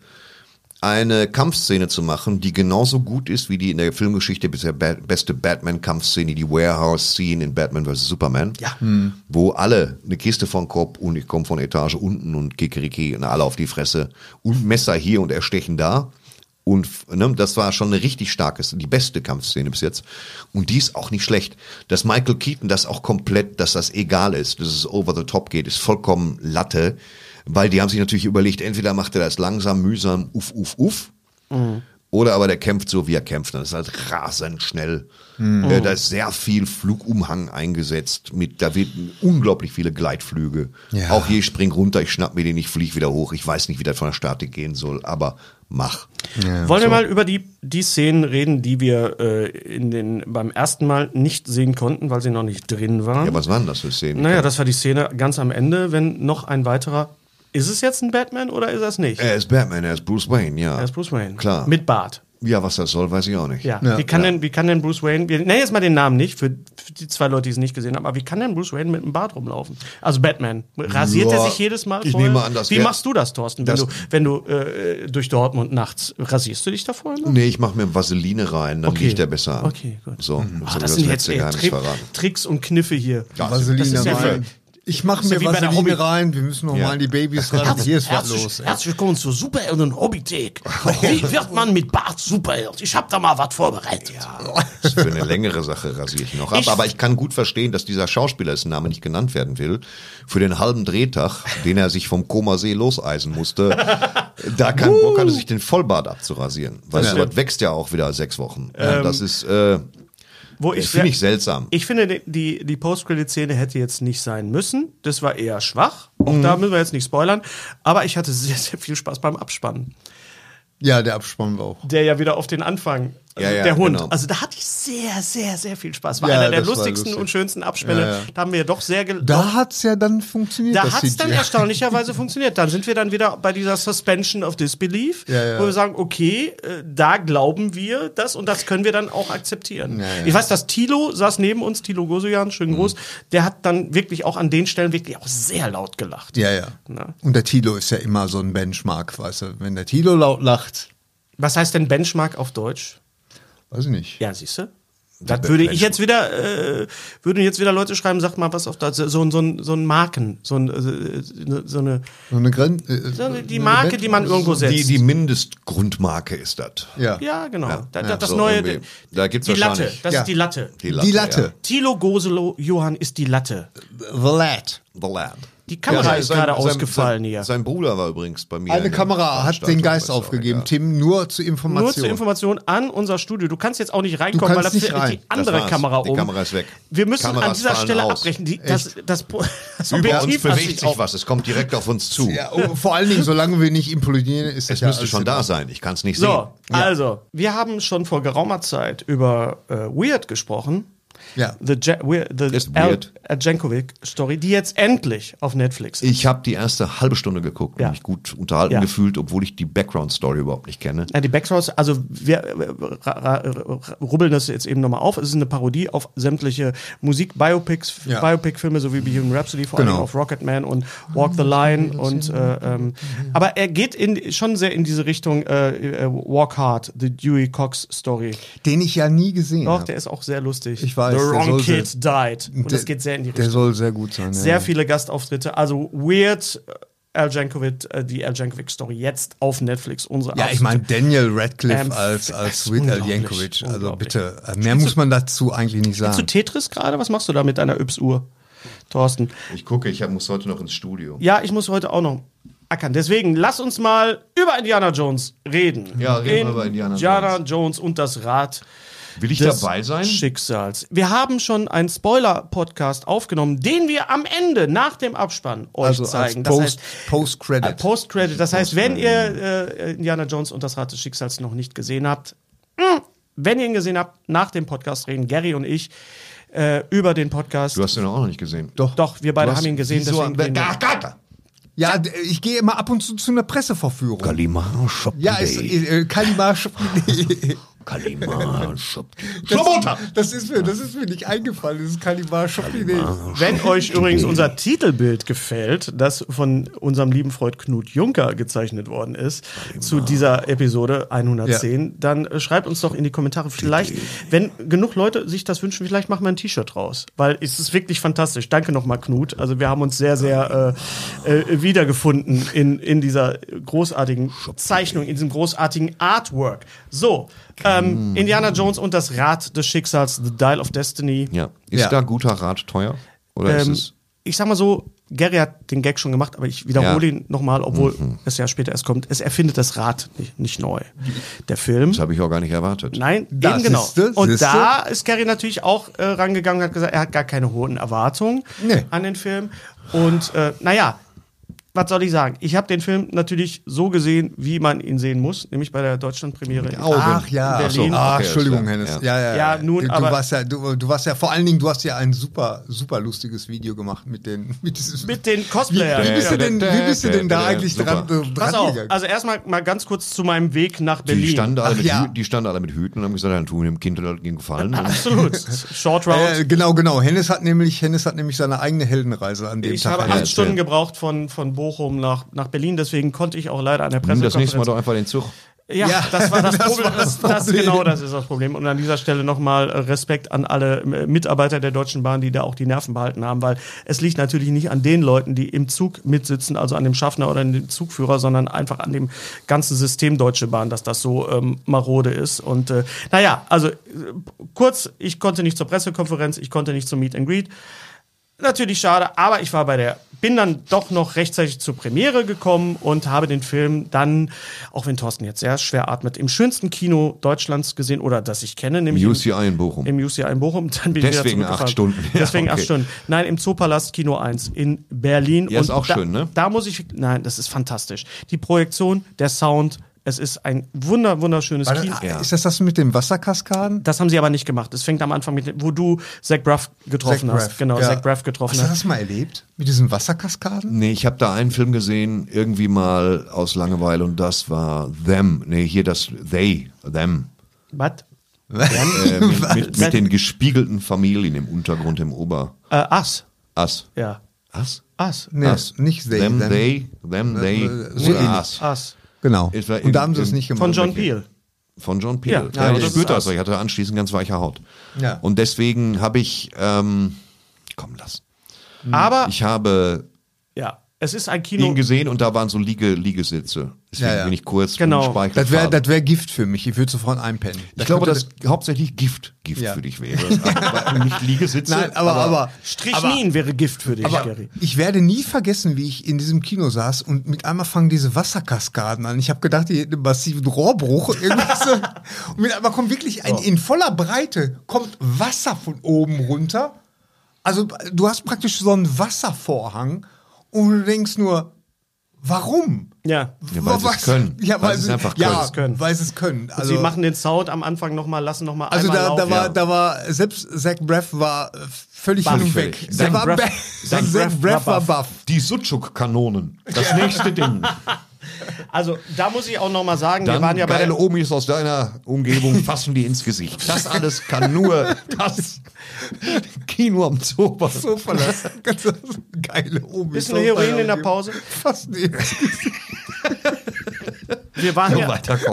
eine Kampfszene zu machen, die genauso gut ist wie die in der Filmgeschichte bisher ba beste Batman-Kampfszene, die Warehouse-Scene in Batman vs. Superman. Ja. Wo alle eine Kiste von Kopf und ich komme von Etage unten und Kikeriki und alle auf die Fresse und Messer hier und Erstechen da. Und ne, das war schon eine richtig starke, die beste Kampfszene bis jetzt. Und die ist auch nicht schlecht. Dass Michael Keaton das auch komplett, dass das egal ist, dass es over the top geht, ist vollkommen Latte. Weil die haben sich natürlich überlegt, entweder macht er das langsam, mühsam, uff, uff, uff. Oder aber der kämpft so, wie er kämpft. Das ist halt rasend schnell. Äh, da ist sehr viel Flugumhang eingesetzt. Mit, da wird unglaublich viele Gleitflüge. Ja. Auch hier, ich spring runter, ich schnapp mir den, ich flieg wieder hoch. Ich weiß nicht, wie das von der Statik gehen soll, aber mach. Wollen wir mal über die, die Szenen reden, die wir äh, in den, beim ersten Mal nicht sehen konnten, weil sie noch nicht drin waren? Ja, was waren das für Szenen? naja, das war die Szene ganz am Ende, wenn noch ein weiterer. Ist es jetzt ein Batman oder ist er es nicht? er ist Batman, er ist Bruce Wayne, ja. er ist Bruce Wayne. Klar. Mit Bart. Ja, was das soll, weiß ich auch nicht. Ja. Ja. Wie, kann Ja. Denn, wie kann denn Bruce Wayne, wir nennen jetzt mal den Namen nicht, für, für die zwei Leute, die es nicht gesehen haben, aber wie kann denn Bruce Wayne mit einem Bart rumlaufen? Also Batman. Rasiert er Ja, sich jedes Mal ich vorher? nehme an, das Wie wär- machst du das, Thorsten, wenn Das- du, wenn du äh, durch Dortmund nachts, rasierst du dich da vorher noch? Nee, ich mache mir Vaseline rein, dann liegt der besser an. Okay, gut. So, Ah, das, das sind das jetzt letzte ey, Tri verraten. Tricks und Kniffe hier. Ja, Vaseline das ist ja rein. Ich mache ja mir Vaseline Hobby- rein. Wir müssen noch Ja. die Babys ran. Hier ist was herzlich, los. ey. herzlich willkommen zur Superhelden Hobbythek. Wie wird man mit Bart Superheld? Ich habe da mal was vorbereitet. Das ist für eine längere Sache rasiere ich noch ab. Ich- aber ich kann gut verstehen, dass dieser Schauspieler, dessen Name nicht genannt werden will, für den halben Drehtag, den er sich vom Koma See loseisen musste, da keinen Bock hatte, sich den Vollbart abzurasieren. Weißt du, Ja. das wächst ja auch wieder sechs Wochen. Ja, das ist, äh, Wo ich finde ich seltsam. Ich finde, die- die, Post-Credit-Szene hätte jetzt nicht sein müssen. Das war eher schwach. Auch Mhm. da müssen wir jetzt nicht spoilern. Aber ich hatte sehr, sehr viel Spaß beim Abspannen. Ja, der Abspann war auch. Der ja wieder auf den Anfang, Ja, ja, der Hund. genau. Also da hatte ich sehr, sehr, sehr viel Spaß. War Ja, einer der lustigsten lustig. und schönsten ja. Da haben wir ja doch sehr gel Da hat's ja dann funktioniert. Da hat es dann erstaunlicherweise funktioniert. Dann sind wir dann wieder bei dieser Suspension of Disbelief, Ja, ja. wo wir sagen, okay, äh, da glauben wir das und das können wir dann auch akzeptieren. Ja, ja. Ich weiß, dass Tilo saß neben uns, Tilo Gosujan, schönen Mhm. Gruß, der hat dann wirklich auch an den Stellen wirklich auch sehr laut gelacht. Ja, ja. Na. Und der Tilo ist ja immer so ein Benchmark, weißt du. Wenn der Tilo laut lacht, Was heißt denn Benchmark auf Deutsch? Weiß ich nicht. Ja, siehst du? Das würde ich jetzt wieder, äh, würden jetzt wieder Leute schreiben, sagt mal was auf Deutsch, so, ein- so, ein- so ein Marken, so, ein, äh, so eine, So eine Grenze. so eine die Marke, die man irgendwo setzt. Die, die Mindestgrundmarke ist das. Ja. ja, genau. Ja, da, ja, das so neue, irgendwie. Da gibt's die Latte, das Ja. ist die Latte. Die Latte. Die Latte. Ja. Thilo Goselo Johann ist die Latte. The Lad. The Lab. Die Kamera ist sein- gerade sein- ausgefallen sein, hier. Sein Bruder war übrigens bei mir. Eine Kamera hat den Geist aufgegeben. ja. Tim, nur zur Information. Nur zur Information an unser Studio. Du kannst jetzt auch nicht reinkommen, weil da nicht fällt rein. die andere. Kamera Die um. Kamera ist weg. Wir müssen Kameras an dieser Stelle aus. abbrechen. Die, das, das, das Über uns bewegt sich was. Es kommt direkt auf uns zu. Ja, oh, vor allen Dingen, solange wir nicht implodieren, ist das Es ja müsste schon da sein. Ich kann es nicht So, sehen. also, wir haben schon vor geraumer Zeit über äh, Weird gesprochen. Ja. The, Je the Ist Al Weird. Jankovic-Story, die jetzt endlich auf Netflix ist. Ich habe die erste halbe Stunde geguckt Ja. und mich gut unterhalten Ja. gefühlt, obwohl ich die Background-Story überhaupt nicht kenne. Ja, die Backstories, also wir ra- ra- ra- rubbeln das jetzt eben nochmal auf. Es ist eine Parodie auf sämtliche Musik-Biopics, Ja. Biopic-Filme, so wie Bohemian Rhapsody, vor allem Genau. auf Rocketman und Walk the Line. und äh, ähm, Aber er geht in, schon sehr in diese Richtung äh, äh, Walk Hard, the Dewey Cox Story. Den ich ja nie gesehen Doch, habe. der ist auch sehr lustig. Ich weiß, The Wrong Kid sehr- Died. Und das Der- geht sehr in die Der Richtung. soll sehr gut sein. Sehr ja. viele Gastauftritte. Also Weird, äh, Al Jankovic, äh, die Al Jankovic-Story jetzt auf Netflix. Unsere Ja, ich meine Daniel Radcliffe Ähm, als, das als Weird Al Yankovic. Also bitte, äh, mehr muss man dazu eigentlich nicht Spielst du sagen. Tetris gerade? Was machst du da mit deiner Yps-Uhr, Thorsten? Ich gucke, ich hab, muss heute noch ins Studio. Ja, ich muss heute auch noch ackern. Deswegen lass uns mal über Indiana Jones reden. Ja, reden wir über Indiana Indiana Jones und das Rad Will ich des dabei sein? Schicksals. Wir haben schon einen Spoiler-Podcast aufgenommen, den wir am Ende nach dem Abspann euch Also als zeigen. Das Post- heißt, Post-Credit. äh, Post-Credit. Das heißt, wenn ihr äh, Indiana Jones und das Rad des Schicksals noch nicht gesehen habt, mh, wenn ihr ihn gesehen habt, nach dem Podcast reden Gary und ich äh, über den Podcast. Du hast den auch noch nicht gesehen. Doch. Doch, wir beide haben ihn gesehen. Wieso? Deswegen ga- ga- Ja, ich gehe immer ab und zu zu einer Presseverführung. Kalimar Shop Ja, ist, äh, Kalimar Kalimar Shop das, das ist mir, das ist mir nicht eingefallen. Das ist Kalimar Shopping. Wenn euch übrigens unser Titelbild gefällt, das von unserem lieben Freund Knut Juncker gezeichnet worden ist, zu dieser Episode 110, dann äh, schreibt uns doch in die Kommentare. Vielleicht, wenn genug Leute sich das wünschen, vielleicht machen wir ein T-Shirt raus. Weil es ist wirklich fantastisch. Danke nochmal, Knut. Also wir haben uns sehr, sehr äh, äh, wiedergefunden in, in dieser großartigen Zeichnung, in diesem großartigen Artwork. So, ähm, Indiana Jones und das Rad des Schicksals, The Dial of Destiny. Ja. Ist Ja. da guter Rat teuer? Oder Ähm, ist es. ich sag mal so, Gary hat den Gag schon gemacht, aber ich wiederhole Ja. ihn nochmal, obwohl es ja später erst kommt. Es erfindet das Rad nicht, nicht neu. Der Film. Das habe ich auch gar nicht erwartet. Nein, Da, eben genau. siehste, und da ist Gary natürlich auch äh, rangegangen und hat gesagt, er hat gar keine hohen Erwartungen Nee. an den Film. Und äh, naja, was soll ich sagen? Ich habe den Film natürlich so gesehen, wie man ihn sehen muss, nämlich bei der Deutschlandpremiere in Augen. Ach ja, In Berlin. Ach, Okay, Entschuldigung, Hennes. klar. Ja, ja, Ja, nun, du, du aber- warst ja, du, du warst ja vor allen Dingen, du hast ja ein super, super lustiges Video gemacht mit den, mit diesem, Mit den wie, Cosplayern. wie bist du denn, wie bist du denn da Ja, eigentlich super. dran, äh, Pass auf, gegangen? also erstmal mal ganz kurz zu meinem Weg nach Die Berlin. standen, alle Ach mit ja. Die standen alle mit Hüten und haben gesagt, dann tun dem Kind ging gefallen. Absolut. Short Round. Äh, genau, genau. Hennes hat nämlich, Hennes hat nämlich seine eigene Heldenreise an dem ich Tag. habe erlebt. acht Stunden gebraucht von, von Bochum nach, nach Berlin, deswegen konnte ich auch leider an der nimm das nächste Mal doch einfach den Zug. Ja, Ja, das war das, das Problem. war das das, das Problem. genau das ist das Problem. Und an dieser Stelle nochmal Respekt an alle Mitarbeiter der Deutschen Bahn, die da auch die Nerven behalten haben, weil es liegt natürlich nicht an den Leuten, die im Zug mitsitzen, also an dem Schaffner oder an dem Zugführer, sondern einfach an dem ganzen System Deutsche Bahn, dass das so ähm, marode ist. Und äh, naja, also äh, kurz, ich konnte nicht zur Pressekonferenz, ich konnte nicht zum Meet and Greet. Natürlich schade, aber ich war bei der, bin dann doch noch rechtzeitig zur Premiere gekommen und habe den Film dann, auch wenn Thorsten jetzt sehr schwer atmet, im schönsten Kino Deutschlands gesehen oder das ich kenne, nämlich im- UCI in Bochum. im UCI in Bochum. Dann bin ich Deswegen wieder acht. Stunden. Ja, Deswegen acht okay. Stunden. Nein, im Zoopalast Kino 1 in Berlin. Ja, ist auch da, schön, ne? Da muss ich, nein, das ist fantastisch. Die Projektion, der Sound, es ist ein wunder, wunderschönes Kino. ah, Ist das das mit den Wasserkaskaden? Das haben sie aber nicht gemacht. Es fängt am Anfang mit, wo du Zach Braff getroffen Zach hast. Braff, Genau, ja. Zach Braff getroffen Hast du hast. das mal erlebt? Mit diesen Wasserkaskaden? Nee, ich habe da einen Film gesehen, irgendwie mal aus Langeweile und das war Them. Nee, hier das They, Them. Was? Äh, mit, mit, mit den gespiegelten Familien im Untergrund, im Ober. Äh, Ass. Ass. Ja. Ass? Ass. Nee, Ass. nicht they. Them, them. they, them, they, äh, so oder ähnlich. Genau. Und da in- haben sie es nicht gemacht. Von John Peel. Von John Peel. Ja, Ja, ja, ich das das. Ich hatte anschließend ganz weiche Haut. Ja. Und deswegen habe ich, ähm, komm, lass. Aber, Ich habe ja, es ist ein Kino. ihn gesehen und da waren so Liege, Liegesitze. Deswegen Ja, ja. bin ich kurz Genau. Das wäre das wär Gift für mich. Ich würde sofort einpennen. Ich glaube, könnte- dass hauptsächlich Gift, Gift Ja. für dich wäre. Aber nicht Liegesitze. Nein, aber, aber, Strychnin wäre Gift für dich, aber Gary. ich werde nie vergessen, wie ich in diesem Kino saß und mit einmal fangen diese Wasserkaskaden an. Ich habe gedacht, die hätten einen massiven Rohrbruch. Irgendwas so. und mit einmal kommt wirklich ein, in voller Breite kommt Wasser von oben runter. Also du hast praktisch so einen Wasservorhang und du denkst nur, warum? Ja. Ja, weil sie es können. Ja, Weil weil, sie es einfach ja, können. können. Weil sie es können. Also, sie machen den Sound am Anfang nochmal, lassen nochmal also da, da war, Ja. da war selbst Zach Braff war äh, völlig Baff. hin und Völlig. weg. Zach Der war Zach Zach baff. Die Sucuk-Kanonen. Das nächste Ding. Also, da muss ich auch nochmal sagen, wir Dann waren ja bei geile der, Omis aus deiner Umgebung fassen die ins Gesicht. Das alles kann nur das Kino am Zoo. So verlassen. Ganz geile Omi. Bisschen Heroin in der Pause. Fast nicht. Wir waren ja,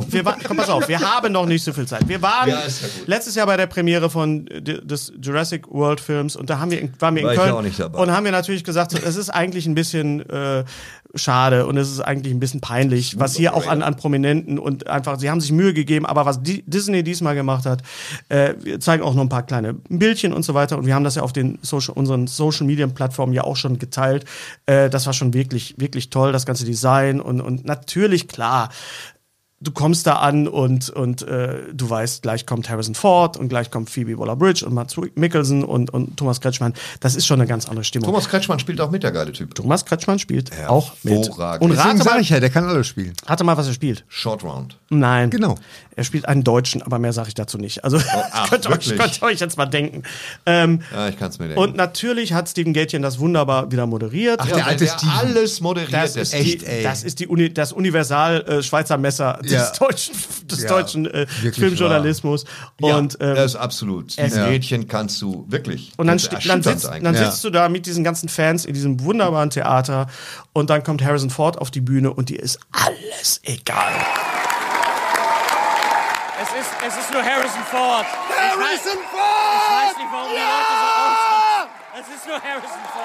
wir waren, komm, pass auf, wir haben noch nicht so viel Zeit. Wir waren Ja, ja letztes Jahr bei der Premiere von äh, des Jurassic World Films und da haben wir, in- waren wir in War Köln auch nicht dabei. und haben wir natürlich gesagt, so, es ist eigentlich ein bisschen äh, schade und es ist eigentlich ein bisschen peinlich, was hier auch an, an Prominenten und einfach, sie haben sich Mühe gegeben, aber was Disney diesmal gemacht hat, äh, wir zeigen auch noch ein paar kleine Bildchen und so weiter und wir haben das ja auf den Social, unseren Social Media Plattformen ja auch schon geteilt. Äh, das war schon wirklich, wirklich toll, das ganze Design und, und natürlich klar, du kommst da an und, und äh, du weißt, gleich kommt Harrison Ford und gleich kommt Phoebe Waller-Bridge und Mats Mikkelsen und, und Thomas Kretschmann. Das ist schon eine ganz andere Stimmung. Thomas Kretschmann spielt auch mit, der geile Typ. Thomas Kretschmann spielt auch mit. Und rate mal, ich ja, der kann alles spielen. rate mal, was er spielt. Short Round. Nein. Genau. Er spielt einen Deutschen, aber mehr sage ich dazu nicht. Also ach, könnt, ihr euch, könnt ihr euch jetzt mal denken. Ähm, Ja, ich kann es mir denken. und natürlich hat Steven Gätchen das wunderbar wieder moderiert. Ach, der alte Steven. alles moderiert. Das der ist, Steve. die, Echt, ey. das ist die Uni, das Universal äh, Schweizer Messer des deutschen, des Ja, deutschen äh, Filmjournalismus. Ja, Und, ähm, das ist absolut. Dieses Ja. Mädchen kannst du wirklich. und dann, dann, sitzt, dann Ja. sitzt du da mit diesen ganzen Fans in diesem wunderbaren Theater und dann kommt Harrison Ford auf die Bühne und dir ist alles egal. Es ist, es ist nur Harrison Ford. Harrison Ford! Ich weiß nicht, warum die Leute so ausrasten. Es ist nur Harrison Ford.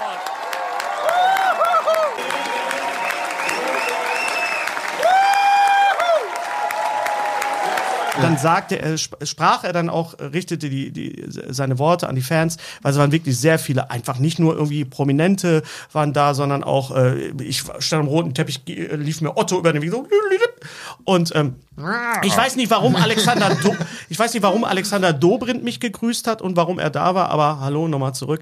Dann sagte er, sp- sprach er dann auch, richtete die, die, seine Worte an die Fans, weil es waren wirklich sehr viele, einfach nicht nur irgendwie Prominente waren da, sondern auch, äh, ich stand am roten Teppich, äh, lief mir Otto über den Weg so, und ähm, ich weiß nicht, warum Alexander, Do ich weiß nicht, warum Alexander Dobrindt mich gegrüßt hat und warum er da war, aber hallo, nochmal zurück.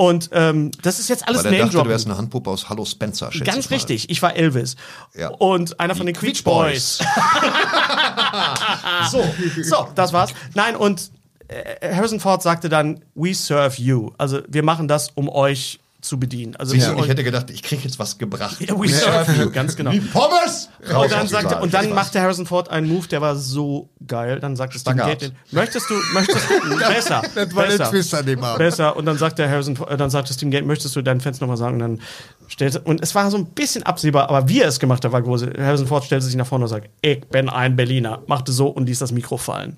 Und ähm, das ist jetzt alles er dachte, du wärst eine Handpuppe aus Hallo Spencer, Ganz ich richtig, ich war Elvis. Ja. Und einer von Die den Queech Queech Boys. Boys. so, so, das war's. Nein, und äh, Harrison Ford sagte dann, we serve you. Also wir machen das, um euch zu bedienen. Also Siehst du, ich hätte gedacht, ich kriege jetzt was gebracht. Ja, we serve you, ganz genau. Wie Pommes! Und dann, sagte, und dann machte Harrison Ford einen Move, der war so geil. Dann sagte. Gaten, möchtest du, möchtest du, besser, Das war besser, Twist an dem Abend. besser. Und dann sagte Harrison, Ford- dann sagte Steve Gaten, möchtest du deinen Fans nochmal sagen? Und dann stellte, und es war so ein bisschen absehbar, aber wie er es gemacht hat, war groß. Harrison Ford stellte sich nach vorne und sagte, ich bin ein Berliner, machte so und ließ das Mikro fallen.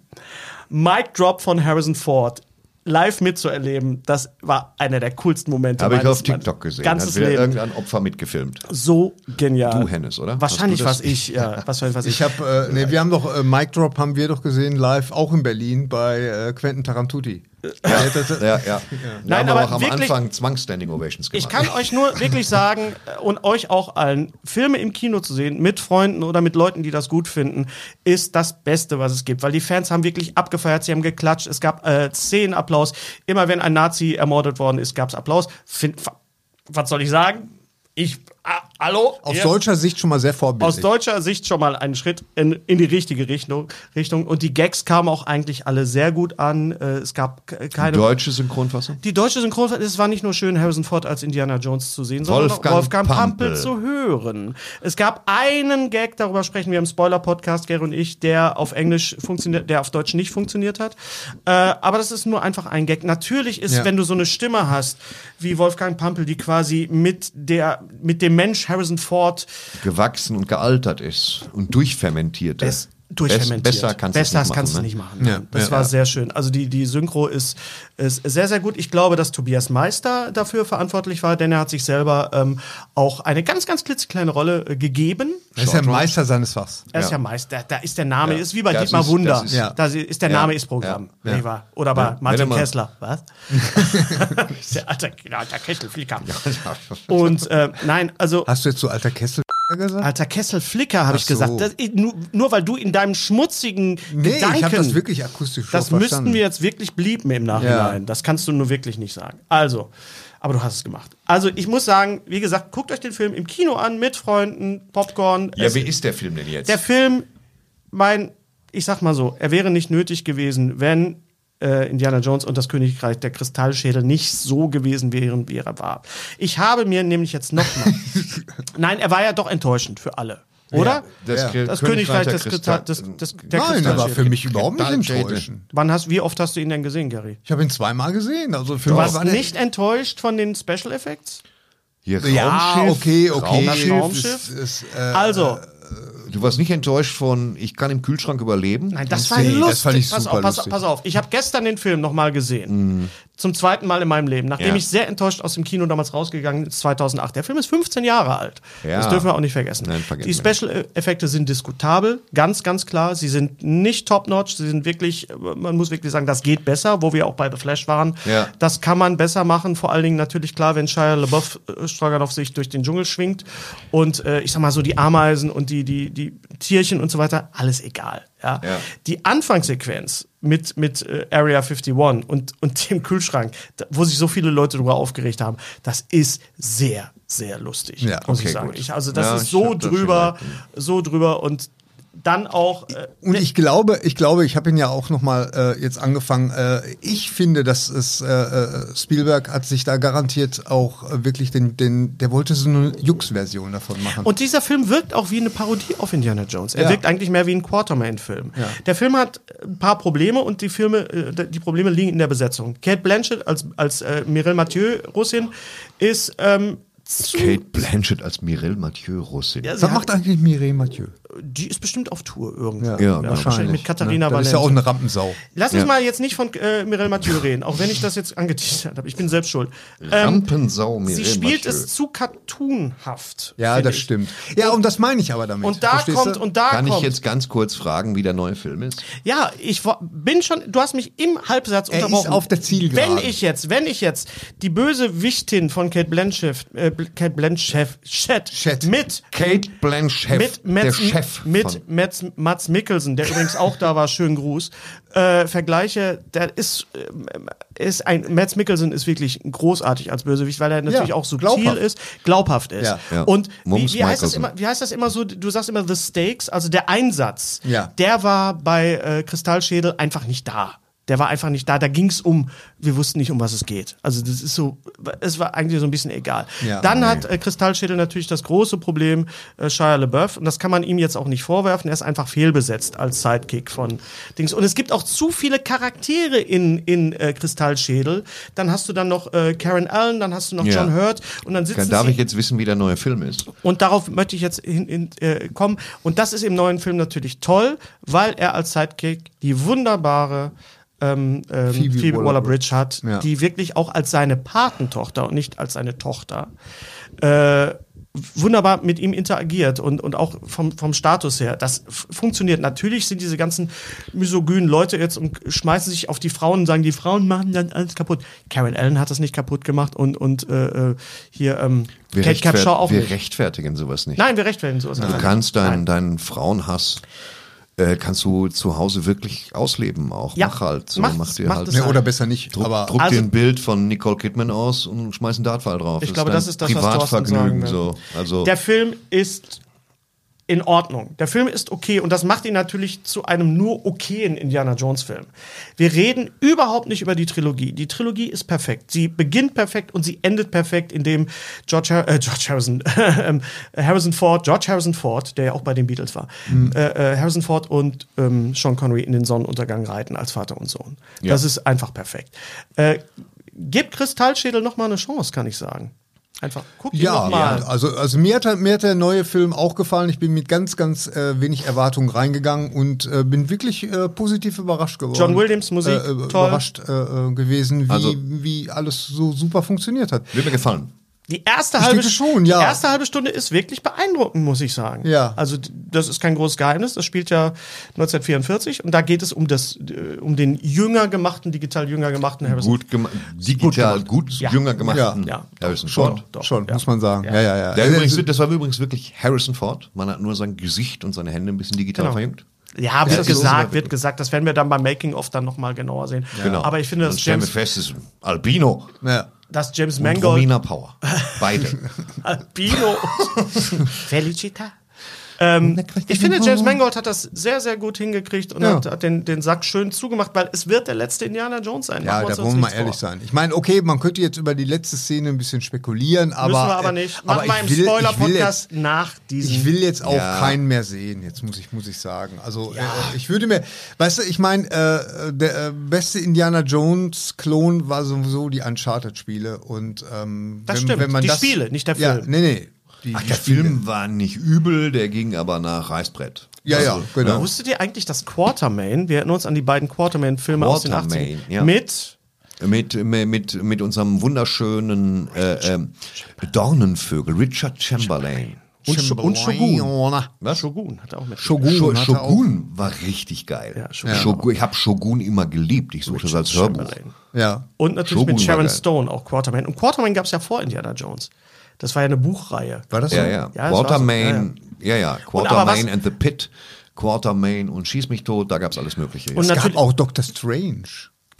Mic Drop von Harrison Ford. Live mitzuerleben, das war einer der coolsten Momente. Habe ich auf TikTok gesehen. Ganzes Hat wieder Leben. irgendein Opfer mitgefilmt. So genial. Du, Hennes, oder? Wahrscheinlich was ich, ja. Was, was ich. Ich habe, äh, nee, wir haben doch äh, Mic Drop haben wir doch gesehen live, auch in Berlin bei äh, Quentin Tarantuti. Ja, Ja, ja. Nein, Wir haben aber auch am wirklich- Anfang Zwangsstanding Ovations gemacht. Ich kann euch nur wirklich sagen äh, und euch auch allen, Filme im Kino zu sehen, mit Freunden oder mit Leuten, die das gut finden, ist das Beste, was es gibt. Weil die Fans haben wirklich abgefeiert, sie haben geklatscht, es gab äh, Szenenapplaus. Immer wenn ein Nazi ermordet worden ist, gab es Applaus. Find, was soll ich sagen? Ich, hallo? aus Ihr- deutscher Sicht schon mal sehr aus vorbildlich. deutscher Sicht schon mal ein Schritt in, in die richtige Richtung, Richtung. Und die Gags kamen auch eigentlich alle sehr gut an. Äh, es gab keine. Deutsche Synchronfassung? Die deutsche Synchronfassung, es war nicht nur schön, Harrison Ford als Indiana Jones zu sehen, sondern Wolfgang auch Wolfgang Pampel. Pampel. zu hören. Es gab einen Gag, darüber sprechen wir im Spoiler-Podcast, Gary und ich, der auf Englisch funktioniert, der auf Deutsch nicht funktioniert hat. Äh, aber das ist nur einfach ein Gag. Natürlich ist, Ja. wenn du so eine Stimme hast, wie Wolfgang Pampel, die quasi mit der, mit dem Mensch Harrison Ford Gewachsen und gealtert ist und durchfermentiert. Bess, durchfermentiert. Besser kannst du es nicht machen. kannst du ne? nicht machen. Ja, das ja. war sehr schön. Also die, die Synchro ist, ist sehr, sehr gut. Ich glaube, dass Tobias Meister dafür verantwortlich war, denn er hat sich selber ähm, auch eine ganz, ganz klitzekleine Rolle äh, gegeben. Er ist ja Meister seines Fachs. Er ist ja, Ja. Meister, da ist der Name, Ja. ist wie bei Das Dietmar ist- Wunder. ist- Ja. Da ist der Ja. Name ist Programm. Ja. Wahr? Oder bei Ja. Martin er Kessler. Was? der alter, alter Kesselflicker. Und äh, nein, also Hast du jetzt so alter Kessel gesagt? Alter Kesselflicker, habe ich so. gesagt. Das, nur, nur weil du in deinem schmutzigen Nee, Gedanken. ich habe das wirklich akustisch Das so müssten verstanden. wir jetzt wirklich blieben im Nachhinein. Ja. Das kannst du nur wirklich nicht sagen. Also, aber du hast es gemacht. Also, ich muss sagen, wie gesagt, guckt euch den Film im Kino an mit Freunden, Popcorn. Ja, Es- wie ist der Film denn jetzt? der Film, mein, ich sag mal so, er wäre nicht nötig gewesen, wenn äh, Indiana Jones und das Königreich der Kristallschädel nicht so gewesen wären, wie er war. Ich habe mir nämlich jetzt noch mal. Nein, er war ja doch enttäuschend für alle. Oder? das, Ja. Das Königreich der des, Kristall, des, des, der Nein, der war für mich überhaupt nicht enttäuschend. Wann hast, wie oft hast du ihn denn gesehen, Gary? Ich habe ihn zweimal gesehen. Also für Du warst war nicht enttäuscht von den Special Effects? Hier Ja, Raumschiff, okay, okay. Raumschiff. Raumschiff. Ist, ist, äh, Also, Du warst nicht enttäuscht von, ich kann im Kühlschrank überleben? Nein, das war Nee, das lustig. fand ich pass, super auf, pass, lustig. pass auf, ich habe gestern den Film nochmal gesehen. Zum zweiten Mal in meinem Leben. Nachdem Ja. ich sehr enttäuscht aus dem Kino damals rausgegangen bin, 2008. Der Film ist 15 Jahre alt. Ja. Das dürfen wir auch nicht vergessen. Nein, vergessen Die Special-Effekte sind diskutabel, ganz, ganz klar. Sie sind nicht top-notch. Sie sind wirklich, man muss wirklich sagen, das geht besser, wo wir auch bei The Flash waren. Ja. Das kann man besser machen. Vor allen Dingen natürlich klar, wenn Shia LaBeouf äh, Stroganoff sich durch den Dschungel schwingt und äh, ich sag mal so die Ameisen und die die die Tierchen und so weiter, alles egal. Ja. Ja. Die Anfangssequenz mit mit äh, Area 51 und und dem Kühlschrank, da, wo sich so viele Leute darüber aufgeregt haben, das ist sehr sehr lustig, Ja, muss okay, ich sagen. Ich, also das Ja, ist so drüber, so drüber und dann auch äh, Und ich glaube, ich glaube, ich habe ihn ja auch noch mal äh, jetzt angefangen. Äh, ich finde, dass es äh, äh, Spielberg hat sich da garantiert auch äh, wirklich den, den, der wollte so eine Jux-Version davon machen. Und dieser Film wirkt auch wie eine Parodie auf Indiana Jones. Er Ja. wirkt eigentlich mehr wie ein Quartermain-Film. Ja. Der Film hat ein paar Probleme und die Filme, die Probleme liegen in der Besetzung. Kate Blanchett als, als Mireille Mathieu Russin ist ähm, Kate Blanchett als Mireille Mathieu Russin. ja, Was macht eigentlich Mireille Mathieu? Die ist bestimmt auf Tour irgendwo. Ja, Ja, wahrscheinlich mit Katharina ne? Das ist ja auch eine Rampensau. Lass uns Ja. mal jetzt nicht von äh, Mireille Mathieu reden, auch wenn ich das jetzt angeteasert habe. Ich bin selbst schuld. Ähm, Rampensau sie Mireille spielt Mathieu. es zu cartoonhaft. Ja, das ich. stimmt. Ja, und das meine ich aber damit. Und da Verstehst kommt, du? und da Kann kommt. ich jetzt ganz kurz fragen, wie der neue Film ist? Ja, ich bin schon, du hast mich im Halbsatz Er ist unterbrochen. auf der Zielgeraden. Wenn ich jetzt, wenn ich jetzt die böse Wichtin von Kate Blanchett, äh, Kate Blanchett Chet, Chet. mit Kate Blanchett, mit der Mats, Chef mit von Mats, Mikkelsen, der übrigens auch da war, schönen Gruß, äh, vergleiche, der ist, äh, ist ein, Mats Mikkelsen ist wirklich großartig als Bösewicht, weil er natürlich Ja, auch subtil glaubhaft. ist, glaubhaft ist. Ja. Ja. Und wie, wie, heißt das immer, wie heißt das immer so, du sagst immer The Stakes, also der Einsatz, Ja. der war bei äh, Kristallschädel einfach nicht da. Der war einfach nicht da. Da ging es um, wir wussten nicht, um was es geht. Also das ist so, es war eigentlich so ein bisschen egal. Ja, Dann nee. hat äh, Kristallschädel natürlich das große Problem, äh, Shia LaBeouf, und das kann man ihm jetzt auch nicht vorwerfen, er ist einfach fehlbesetzt als Sidekick von Dings. Und es gibt auch zu viele Charaktere in, in äh, Kristallschädel. Dann hast du dann noch äh, Karen Allen, dann hast du noch Ja. John Hurt und dann sitzen Darf ich jetzt wissen, wie der neue Film ist? und darauf möchte ich jetzt hin, hin, äh, kommen. Und das ist im neuen Film natürlich toll, weil er als Sidekick die wunderbare ähm, ähm, Phoebe Phoebe, Waller-Bridge. Hat, Ja. die wirklich auch als seine Patentochter und nicht als seine Tochter äh, wunderbar mit ihm interagiert und, und auch vom, vom Status her. Das funktioniert. Natürlich sind diese ganzen misogynen Leute jetzt und schmeißen sich auf die Frauen und sagen, die Frauen machen dann alles kaputt. Karen Allen hat das nicht kaputt gemacht und, und äh, äh, hier ähm, Wir, Kate Capshaw auch wir nicht. rechtfertigen sowas nicht. Nein, wir rechtfertigen sowas Du nicht. kannst deinen, Nein. deinen Frauenhass äh, kannst du zu Hause wirklich ausleben auch. Ja, mach halt so, mach dir halt. Nee, oder besser nicht. Druck, aber druck Also- dir ein Bild von Nicole Kidman aus und schmeiß einen Dartpfeil drauf. Ich glaube, dein das ist das, was Thorsten sagen Privatvergnügen will. so. Also Der Film ist in Ordnung. Der Film ist okay und das macht ihn natürlich zu einem nur okayen Indiana Jones Film. Wir reden überhaupt nicht über die Trilogie. Die Trilogie ist perfekt. Sie beginnt perfekt und sie endet perfekt, indem George, Har- äh, George Harrison, ähm, Harrison Ford, George Harrison Ford, der ja auch bei den Beatles war, äh, äh, Harrison Ford und ähm, Sean Connery in den Sonnenuntergang reiten als Vater und Sohn. Das ist einfach perfekt. Äh, Gib Kristallschädel noch mal eine Chance, kann ich sagen. Einfach guck Ja, mal. ja, also, also mir, hat, mir hat der neue Film auch gefallen. Ich bin mit ganz, ganz äh, wenig Erwartungen reingegangen und äh, bin wirklich äh, positiv überrascht geworden. John Williams Musik, äh, äh, toll. Überrascht äh, gewesen, wie, Also- wie alles so super funktioniert hat. wird mir gefallen. Die erste, Ich halbe, schon, ja. die erste halbe Stunde ist wirklich beeindruckend, muss ich sagen. Ja. Also das ist kein großes Geheimnis. Das spielt ja 1944 und da geht es um das, äh, um den jünger gemachten, digital jünger gemachten Harrison. Gut gemacht, digital gut, Ja. jünger gemachten Ja. Harrison Schon, Ford. Doch, schon ja. muss man sagen. Ja. Ja, ja, ja. Der übrigens, das war übrigens wirklich Harrison Ford. Man hat nur sein Gesicht und seine Hände ein bisschen digital Genau. verjüngt. Ja, wird das ist gesagt, wird gesagt. Das werden wir dann beim Making of dann noch mal genauer sehen. Genau. Aber ich finde, wir James, fest, es ist Albino ja. Dass James und Mangold Romina Power. Beide. Albino. Felicita. Ähm, ich finde, James Mangold hat das sehr, sehr gut hingekriegt und Ja. hat, hat den, den Sack schön zugemacht, weil es wird der letzte Indiana Jones sein. Ja, da wollen wir mal ehrlich vor. sein. Ich meine, okay, man könnte jetzt über die letzte Szene ein bisschen spekulieren, aber. Müssen wir aber äh, nicht. aber Machen wir ich im Spoiler-Podcast jetzt- nach diesem. Ich will jetzt auch Ja. keinen mehr sehen, jetzt muss ich, muss ich sagen. Also äh, ich würde mir, weißt du, ich meine, äh, der äh, beste Indiana Jones-Klon war sowieso die Uncharted-Spiele und ähm, Das stimmt, die Spiele, nicht der Ja, Film. nee, nee. Die, Ach, die der Spiele. Film war nicht übel, der ging aber nach Reißbrett. Ja, ja, genau. Wusstet ihr eigentlich, dass Quartermain, wir erinnern uns an die beiden Quartermain-Filme aus den 80ern, Quartermain, ja. mit Mit, mit, mit, unserem wunderschönen äh, ähm, Dornenvögel, Richard Chamberlain. und, Sh und Shogun. Was? Shogun hat er auch mit. Shogun, Sho- hat auch. Shogun war richtig geil. Ja, Shogun. Shogun. Ich habe Shogun immer geliebt. Ich suchte das als Hörbuch. Chamberlain. Ja. Und natürlich Shogun mit Sharon. Stone, auch Quartermain. Und Quartermain gab es ja vor Indiana Jones. Das war ja eine Buchreihe. War das so? Ja, ja. Ja, das war Quartermain, ja, ja. aber Quartermain and the Pit, Quartermain und Schieß mich tot, da gab's alles Mögliche. Und Es natürlich- gab auch Doctor Strange.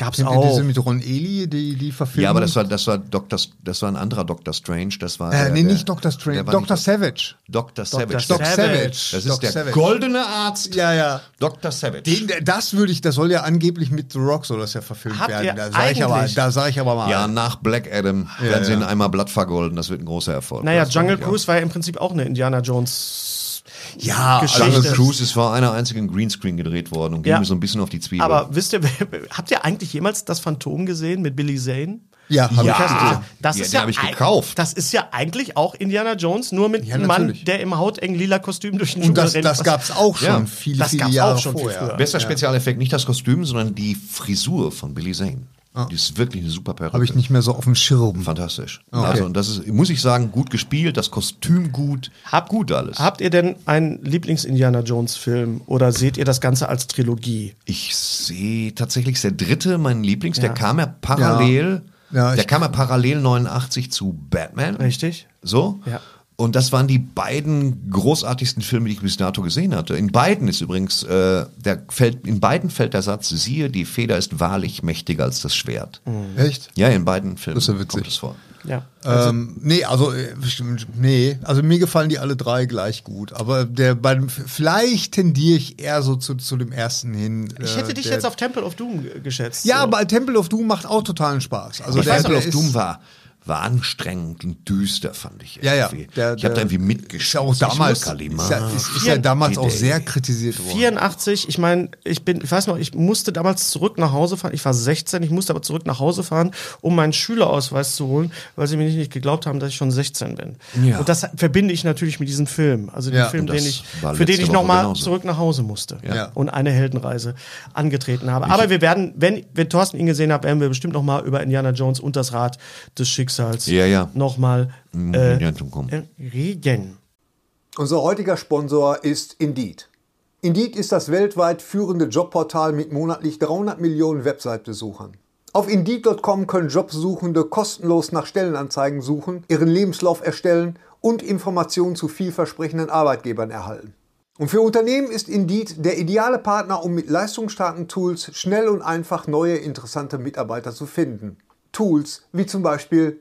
Gab's Kennt ihr auch. Diese mit Ron Eli, die, die Verfilmung. ja, aber das war, das war Dr. das war ein anderer Dr. Strange. Das war. Äh, der- nee, nicht Dr. Strange, Dr. Savage. Dr. Savage. Doc Savage. Savage. Das ist Doc der Savage. goldene Arzt. Ja, ja. Dr. Savage. Den, das würde ich, das soll ja angeblich mit The Rock soll das ja verfilmt Habt werden. Da sage ich aber, da sage ich aber mal. ja, nach Black Adam werden sie ihn einmal Blatt vergolden. Das wird ein großer Erfolg. Naja, Das Jungle Cruise war ja im Prinzip auch eine Indiana Jones Ja, Geschichte. Jungle Cruise ist vor einer einzigen Greenscreen gedreht worden und ging Ja. mir so ein bisschen auf die Zwiebel. Aber wisst ihr, habt ihr eigentlich jemals das Phantom gesehen mit Billy Zane? Ja, hab ich gesehen. das Ja, ist ja hab ich gekauft. Das ist ja eigentlich auch Indiana Jones, nur mit Ja, einem Mann, der im hautengen lila Kostüm durch den Und das, rennt. das Was- gab es auch schon Ja. viele, Das viele gab's Jahre auch schon viel vorher. früher. Bester Spezialeffekt, nicht das Kostüm, sondern die Frisur von Billy Zane. Die ist wirklich eine super Perücke. Habe ich nicht mehr so auf dem Schirm. Fantastisch. Okay. Also, und das ist, muss ich sagen, gut gespielt, das Kostüm gut, Habt- gut alles. Habt ihr denn einen Lieblings-Indiana Jones-Film oder seht ihr das Ganze als Trilogie? Ich sehe tatsächlich ist der dritte mein Lieblings, der Ja. kam ja parallel, Ja, der kam ja parallel 89 zu Batman. Richtig? So. Ja. Und das waren die beiden großartigsten Filme, die ich bis dato gesehen hatte. In beiden ist übrigens, äh, der fällt, in beiden fällt der Satz, siehe, die Feder ist wahrlich mächtiger als das Schwert. Echt? Ja, in beiden Filmen Das ist ja witzig. kommt es vor. Ja. ähm, nee, also äh, nee, also mir gefallen die alle drei gleich gut. Aber der bei dem, vielleicht tendiere ich eher so zu, zu dem ersten hin. Ich hätte dich der, jetzt auf Temple of Doom ge- geschätzt. Ja, so. aber Temple of Doom macht auch totalen Spaß. Also Ich auf ist- Doom war, war anstrengend und düster, fand ich. Ja, ja. irgendwie. Der- ich habe da irgendwie Ist mitgeschrieben. ja auch damals, Kalima. ist ja, ist, ist ja damals auch sehr kritisiert worden. 84, ich meine, ich bin, ich weiß noch, ich musste damals zurück nach Hause fahren. Ich war 16, ich musste aber zurück nach Hause fahren, um meinen Schülerausweis zu holen, weil sie mir nicht, nicht geglaubt haben, dass ich schon 16 bin. Ja. Und das verbinde ich natürlich mit diesem Film. Also den Ja. Film, den ich, für den ich nochmal zurück nach Hause musste. Ja. Und eine Heldenreise angetreten habe. Aber wir werden, wenn, wenn Thorsten ihn gesehen hat, werden wir bestimmt nochmal über Indiana Jones und das Rad des Schicksals Ja, ja. nochmal Äh, ja, reden. Unser heutiger Sponsor ist Indeed. Indeed ist das weltweit führende Jobportal mit monatlich 300 Millionen Website-Besuchern. Auf Indeed.com können Jobsuchende kostenlos nach Stellenanzeigen suchen, ihren Lebenslauf erstellen und Informationen zu vielversprechenden Arbeitgebern erhalten. Und für Unternehmen ist Indeed der ideale Partner, um mit leistungsstarken Tools schnell und einfach neue interessante Mitarbeiter zu finden. Tools wie zum Beispiel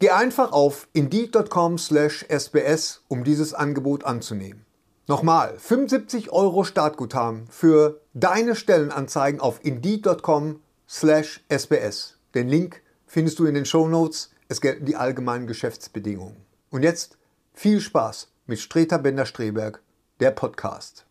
Geh einfach auf indeed.com/sbs, um dieses Angebot anzunehmen. Nochmal, 75 Euro Startguthaben für deine Stellenanzeigen auf indeed.com/sbs. Den Link findest du in den Shownotes. Es gelten die allgemeinen Geschäftsbedingungen. Und jetzt viel Spaß mit Streter Bender-Streberg, der Podcast.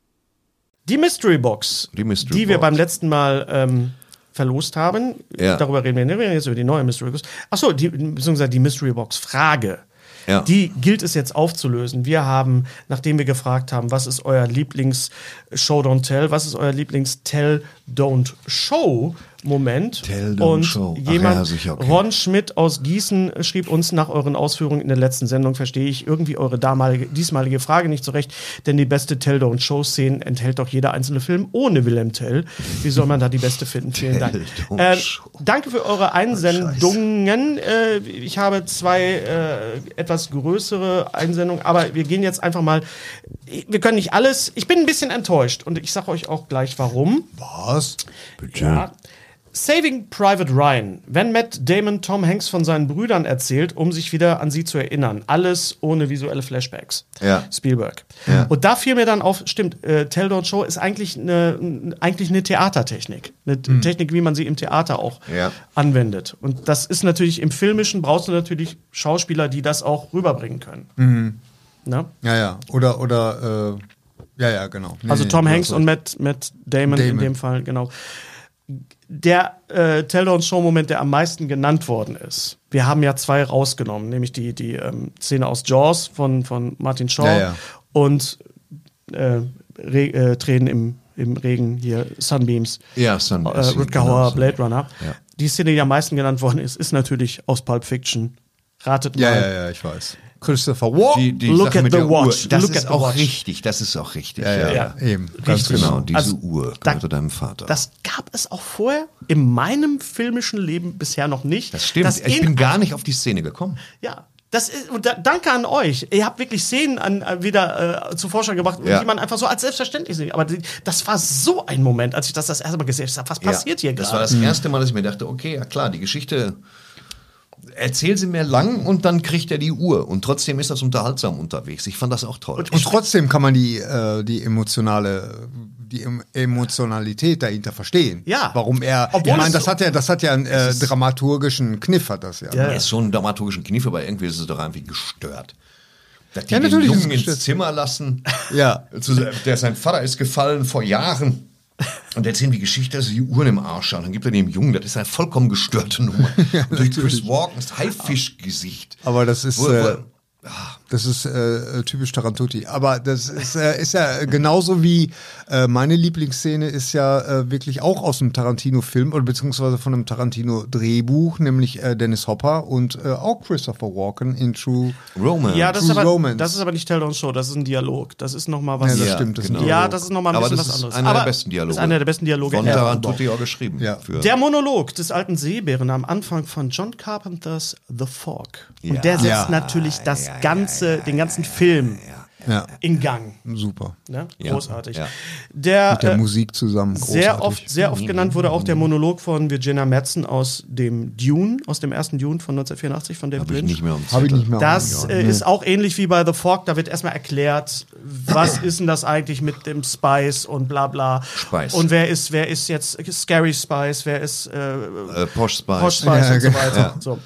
Die Mystery Box, Die Mystery die wir Box. beim letzten Mal ähm, verlost haben. Ja. Darüber reden wir nicht. Wir reden jetzt über die neue Mystery Box. Achso, die, beziehungsweise die Mystery Box Frage. Ja. Die gilt es jetzt aufzulösen. Wir haben, nachdem wir gefragt haben, was ist euer Lieblings-Show Don't Tell, was ist euer Lieblings-Tell Don't Show Moment. Und show. Ach jemand, ja, sicher, okay. Ron Schmidt aus Gießen schrieb uns nach euren Ausführungen in der letzten Sendung, verstehe ich irgendwie eure damalige, diesmalige Frage nicht so recht, denn die beste Tell Don't Show Szene enthält doch jeder einzelne Film ohne Willem Tell. Wie soll man da die beste finden? Vielen Dank. Äh, danke für eure Einsendungen. Äh, ich habe zwei äh, etwas größere Einsendungen, aber wir gehen jetzt einfach mal. Wir können nicht alles. Ich bin ein bisschen enttäuscht und ich sage euch auch gleich warum. Was? Ja. Saving Private Ryan. Wenn Matt Damon Tom Hanks von seinen Brüdern erzählt, um sich wieder an sie zu erinnern. Alles ohne visuelle Flashbacks. Ja. Spielberg. Ja. Und da fiel mir dann auf, stimmt, äh, Tell Don't Show ist eigentlich eine, eigentlich eine Theatertechnik. Eine Technik, wie man sie im Theater auch Ja. anwendet. Und das ist natürlich im Filmischen, brauchst du natürlich Schauspieler, die das auch rüberbringen können. Ne? Ja, ja. Oder, oder, äh, ja, ja, genau. Nee, Also nee, Tom du Hanks und. Matt, Matt Damon, in Damon. dem Fall, genau. Der äh, Tell Don't Show Moment, der am meisten genannt worden ist. Wir haben ja zwei rausgenommen, nämlich die, die ähm, Szene aus Jaws von, von Martin Shaw Ja, ja. und äh, äh, Tränen im, im Regen hier, Sunbeams. Ja, Sunbeams, Äh, Rutger genau, Hauer. Blade Runner. Ja. Die Szene, die am meisten genannt worden ist, ist natürlich aus Pulp Fiction. Ratet mal. Ja, ja, ja, ich weiß. Christopher Walken. Die, die Look Sache at mit the der watch. Uhr, das Look ist auch watch. richtig, das ist auch richtig. Ja, ja, Ja. eben. Ganz Richtig. genau. Genau, diese Also, Uhr da- gehörte deinem Vater. Das gab es auch vorher in meinem filmischen Leben bisher noch nicht. das stimmt. Dass ich in- bin gar nicht auf die Szene gekommen. Ja. Das ist, und da, danke an euch. Ihr habt wirklich Szenen an, äh, wieder äh, zu Vorschein gebracht, Ja. die man einfach so als selbstverständlich sieht. Aber die, das war so ein Moment, als ich das das erste Mal gesehen habe. Was passiert hier Das war gerade? das erste Mal, dass ich mir dachte, okay, ja klar, die Geschichte erzähl sie mir lang und dann kriegt er die Uhr. Und trotzdem ist das unterhaltsam unterwegs. Ich fand das auch toll. Und trotzdem kann man die, äh, die emotionale, die em Emotionalität dahinter verstehen. Ja. Warum er, Obwohl ich meine, das so- hat ja, das hat ja einen äh, dramaturgischen Kniff, hat das ja. Ja. Er ist schon einen dramaturgischen Kniff, aber irgendwie ist es doch irgendwie gestört. Dass die Ja, den natürlich es Jungen ins. Zimmer lassen. Ja. Zu, der, sein Vater ist gefallen vor Jahren. Und erzählen die Geschichte, dass er die Uhren im Arsch hat. Und dann gibt er dem Jungen, das ist eine vollkommen gestörte Nummer. Und durch Chris Walkens Haifischgesicht. Aber das ist, Wo- wo- äh, Das ist äh, typisch Tarantuti. Aber das ist, äh, ist ja genauso wie äh, meine Lieblingsszene ist ja äh, wirklich auch aus einem Tarantino-Film oder beziehungsweise von einem Tarantino-Drehbuch, nämlich äh, Dennis Hopper und äh, auch Christopher Walken in True. Roman. Ja, das ist, True aber, Romance. das ist aber nicht Tell Don't Show, das ist ein Dialog. Das ist nochmal was. Ja, das Ja, stimmt. Das ist genau. Ja, das ist nochmal ein Aber bisschen das was ist anderes. einer aber der besten Dialoge. Ist einer der besten Dialoge. Von. Tarantuti auch geschrieben. Ja. Für Der Monolog des alten Seebären am Anfang von John Carpenters The Fog. Ja. Und der setzt Ja. natürlich das ganze, den ganzen Film Ja, in Gang. super. Ne? Großartig. Ja. Der, Mit der äh, Musik zusammen. Großartig. sehr oft, sehr oft genannt wurde auch der Monolog von Virginia Madsen aus dem Dune, aus dem ersten Dune von 1984 von David Habe ich Lynch. nicht mehr um Habe ich nicht mehr. Das äh, ist auch ähnlich wie bei The Fog. Da wird erstmal erklärt, was ist denn das eigentlich mit dem Spice und bla bla. Spice. Und wer ist, wer ist jetzt Scary Spice, wer ist äh, äh, Posh Spice. Posh Spice Ja, und so genau. weiter. Ja. So.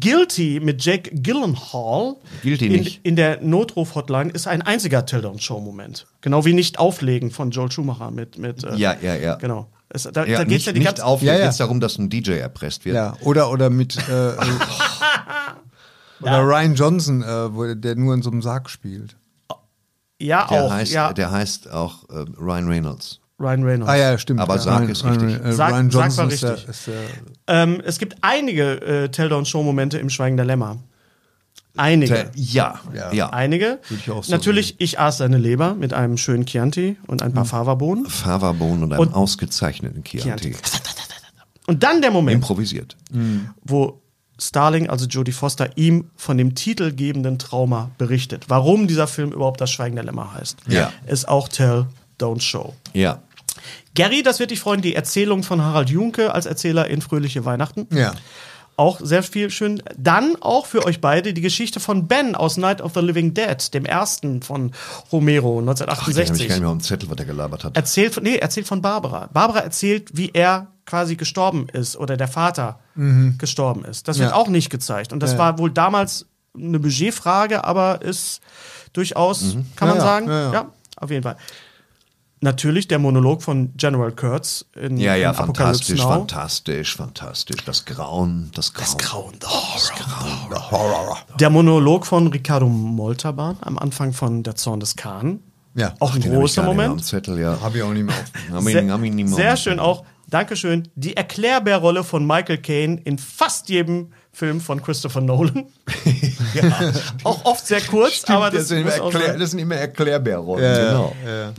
Guilty mit Jake Gyllenhaal Guilty in, nicht. in der Notruf-Hotline ist ein einziger Till-Down-Show-Moment. Genau wie nicht auflegen von Joel Schumacher mit. mit äh, Ja, ja, ja. Genau. Es, da Ja, da geht's nicht, ja die nicht ganze auf, Ja, ja. jetzt darum, dass ein DJ erpresst wird. Ja, oder, oder mit. Äh, oder Ryan Johnson, äh, wo, der nur in so einem Sarg spielt. Ja, Der, auch. heißt, ja, der heißt auch äh, Ryan Reynolds. Ryan Reynolds. Ah ja, stimmt. Aber ja, Sarg Ryan, ist richtig. Ryan, äh, Sarg- Ryan Sarg Johnson war ist, der, richtig. ist der, Ähm, es gibt einige äh, Tell-Down-Show-Momente im Schweigen der Lämmer. Einige. Ja, ja. Ja. Einige. ich auch so Natürlich, ich aß seine Leber mit einem schönen Chianti und ein paar Hm. Fava-Bohnen. Fava-Bohnen und einem Und- ausgezeichneten Chianti. Chianti. Und dann der Moment, Improvisiert. wo Starling, also Jodie Foster, ihm von dem titelgebenden Trauma berichtet. Warum dieser Film überhaupt das Schweigen der Lämmer heißt. Ja. Ist auch Tell, Don't Show. Ja. Gary, das wird dich freuen, die Erzählung von Harald Junke als Erzähler in Fröhliche Weihnachten. ja. Auch sehr viel schön. Dann auch für euch beide die Geschichte von Ben aus Night of the Living Dead, dem ersten von Romero Ach, den ich 1968. gar nicht mehr auf dem Zettel, was der gelabert hat. erzählt von, nee, erzählt von Barbara. Barbara erzählt, wie er quasi gestorben ist oder der Vater gestorben ist. Das wird Ja. auch nicht gezeigt. Und das war wohl damals eine Budgetfrage, aber ist durchaus, kann Ja, man ja, sagen, ja, ja, ja. auf jeden Fall. Natürlich der Monolog von General Kurtz in, Ja, ja, in Apocalypse fantastisch, Now. fantastisch, fantastisch. Das Grauen, das Grauen. Das Grauen, the Horror, the Horror. Der Monolog von Ricardo Molterbahn am Anfang von Der Zorn des Khan. Ja. Auch ein großer Moment. Zettel, ja. Habe ich auch nicht mehr auf. Hab ich- Sehr, hab ich nicht mehr sehr auf- schön auch. Dankeschön. Die Erklärbärrolle von Michael Caine in fast jedem Film von Christopher Nolan. auch oft sehr kurz, aber das, das, sind Erklär, das sind immer Erklärbärrollen. Ja, genau.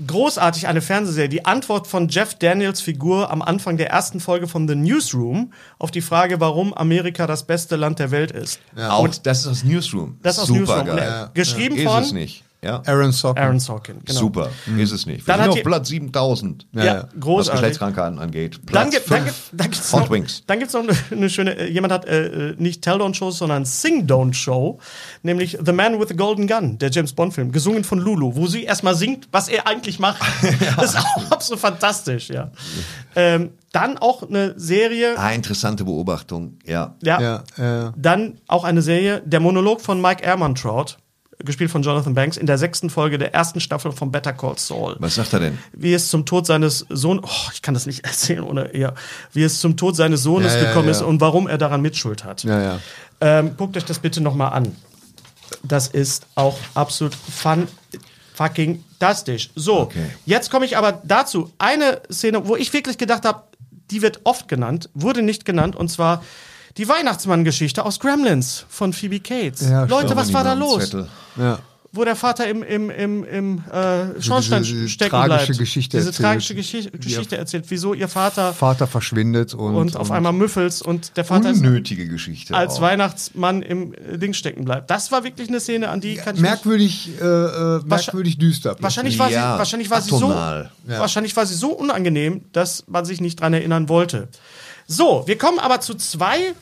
großartig eine Fernsehserie. Die Antwort von Jeff Daniels Figur am Anfang der ersten Folge von The Newsroom auf die Frage, warum Amerika das beste Land der Welt ist. Auch das ist das Newsroom. Das ist aus Super Newsroom. geil. Und Geschrieben Ist von es nicht. Ja. Aaron Sorkin. Aaron Sorkin. Genau. Super. Ist es nicht. Wir Dann sind hat auf Platz 7000. Ja, Ja, ja. Was. Geschlechtskrankheiten angeht. Dann, Platz gibt, dann, fünf gibt, dann gibt's von noch, eine, eine schöne, äh, jemand hat äh, äh, nicht Tell Don't Show, sondern Sing Don't Show, nämlich The Man with the Golden Gun, der James Bond Film, gesungen von Lulu, wo sie erstmal singt, was er eigentlich macht. Das ist auch absolut fantastisch, ja. Ähm, dann auch eine Serie, Ah, interessante Beobachtung. Ja. ja, Ja, äh, dann auch eine Serie, der Monolog von Mike Ehrmantraut, gespielt von Jonathan Banks, in der sechsten Folge der ersten Staffel von Better Call Saul. Was sagt er denn? wie es zum Tod seines Sohnes, oh, ich kann das nicht erzählen, oder eher, wie es zum Tod seines Sohnes Ja, ja, gekommen ja. ist und warum er daran Mitschuld hat. ja, ja. Ähm, guckt euch das bitte nochmal an. Das ist auch absolut fun, fucking tastisch. So, Okay. jetzt komme ich aber dazu. Eine Szene, wo ich wirklich gedacht habe, die wird oft genannt, wurde nicht genannt, und zwar die Weihnachtsmann-Geschichte aus Gremlins von Phoebe Cates. Ja, Leute, was war da los? Ja. wo der Vater im, im, im, im äh, Schornstein diese- diese stecken tragische bleibt. Geschichte Diese erzählt. tragische Geschi Geschichte erzählt, wieso ihr Vater Vater verschwindet und, und, auf einmal Müffels und der Vater Unnötige Geschichte. als auch. Weihnachtsmann im äh, Ding stecken bleibt. Das war wirklich eine Szene, an die kann ich mich, merkwürdig, äh, äh, merkwürdig düster. wahrscheinlich war Ja, sie wahrscheinlich war sie so atonal. wahrscheinlich war sie so unangenehm, dass man sich nicht dran erinnern wollte. So, wir kommen aber zu zwei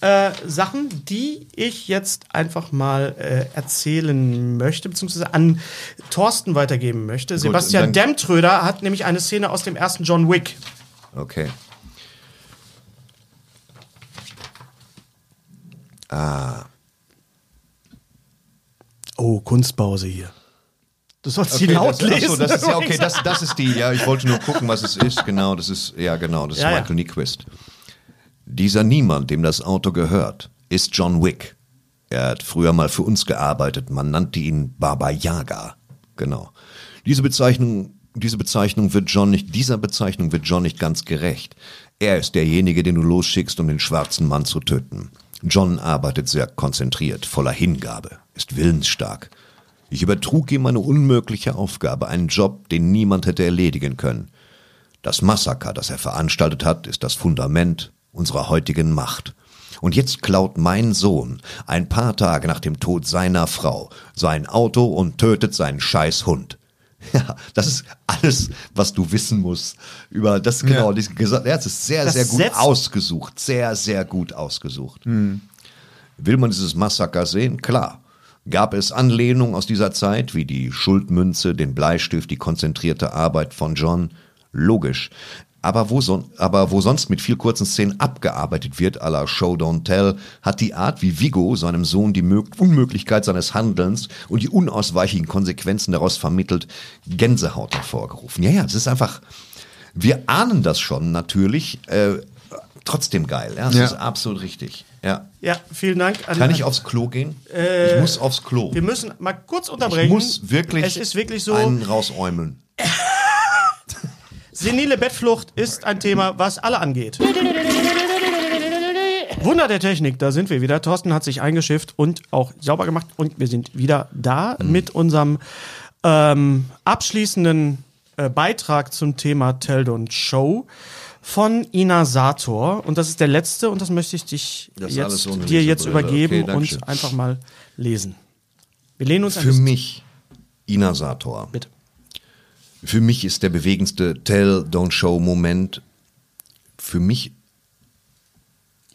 äh, Sachen, die ich jetzt einfach mal äh, erzählen möchte, beziehungsweise an Thorsten weitergeben möchte. Sebastian dann- Demtröder hat nämlich eine Szene aus dem ersten John Wick. Okay. Oh, Kunstpause hier. Du sollst sie Okay, laut das, lesen. Achso, das ist ja okay, das, das ist die, ja, ich wollte nur gucken, was es ist. Genau, das ist, ja genau, das ist Ja, ja. Michael Nyquist. Dieser Niemand, dem das Auto gehört, ist John Wick. Er hat früher mal für uns gearbeitet. Man nannte ihn Baba Yaga. Genau. Diese Bezeichnung, diese Bezeichnung wird John nicht, dieser Bezeichnung wird John nicht ganz gerecht. Er ist derjenige, den du losschickst, um den schwarzen Mann zu töten. John arbeitet sehr konzentriert, voller Hingabe, ist willensstark. Ich übertrug ihm eine unmögliche Aufgabe, einen Job, den niemand hätte erledigen können. Das Massaker, das er veranstaltet hat, ist das Fundament unserer heutigen Macht. Und jetzt klaut mein Sohn ein paar Tage nach dem Tod seiner Frau sein Auto und tötet seinen scheiß Hund. Ja, das ist alles, was du wissen musst über das genau. Ja. diese Gesa- Ja, es ist sehr, Das sehr gut setzt- ausgesucht, sehr, sehr gut ausgesucht. Will man dieses Massaker sehen? Klar. Gab es Anlehnung aus dieser Zeit, wie die Schuldmünze, den Bleistift, die konzentrierte Arbeit von John? Logisch. Aber wo, son aber wo sonst mit viel kurzen Szenen abgearbeitet wird, à la Show Don't Tell, hat die Art, wie Vigo seinem Sohn die Mög Unmöglichkeit seines Handelns und die unausweichlichen Konsequenzen daraus vermittelt, Gänsehaut hervorgerufen. Ja, ja, es ist einfach, wir ahnen das schon natürlich, äh, trotzdem geil. Ja, das Ja. ist absolut richtig. Ja. Ja, vielen Dank. An, Kann ich aufs Klo gehen? ich muss aufs Klo. Wir müssen mal kurz Ich unterbrechen. muss wirklich, Es ist wirklich so. einen rausäumeln. Senile Bettflucht ist ein Thema, was alle angeht. Wunder der Technik, da sind wir wieder. Thorsten hat sich eingeschifft und auch sauber gemacht und wir sind wieder da mit unserem ähm, abschließenden äh, Beitrag zum Thema Tell Don't Show von Ina Sator und das ist der letzte und das möchte ich dich jetzt, dir jetzt Lesebrille. übergeben Okay, und einfach mal lesen. Wir lehnen uns Für mich, Ina Sator, Bitte. Für mich ist der bewegendste Tell, Don't Show Moment, für mich,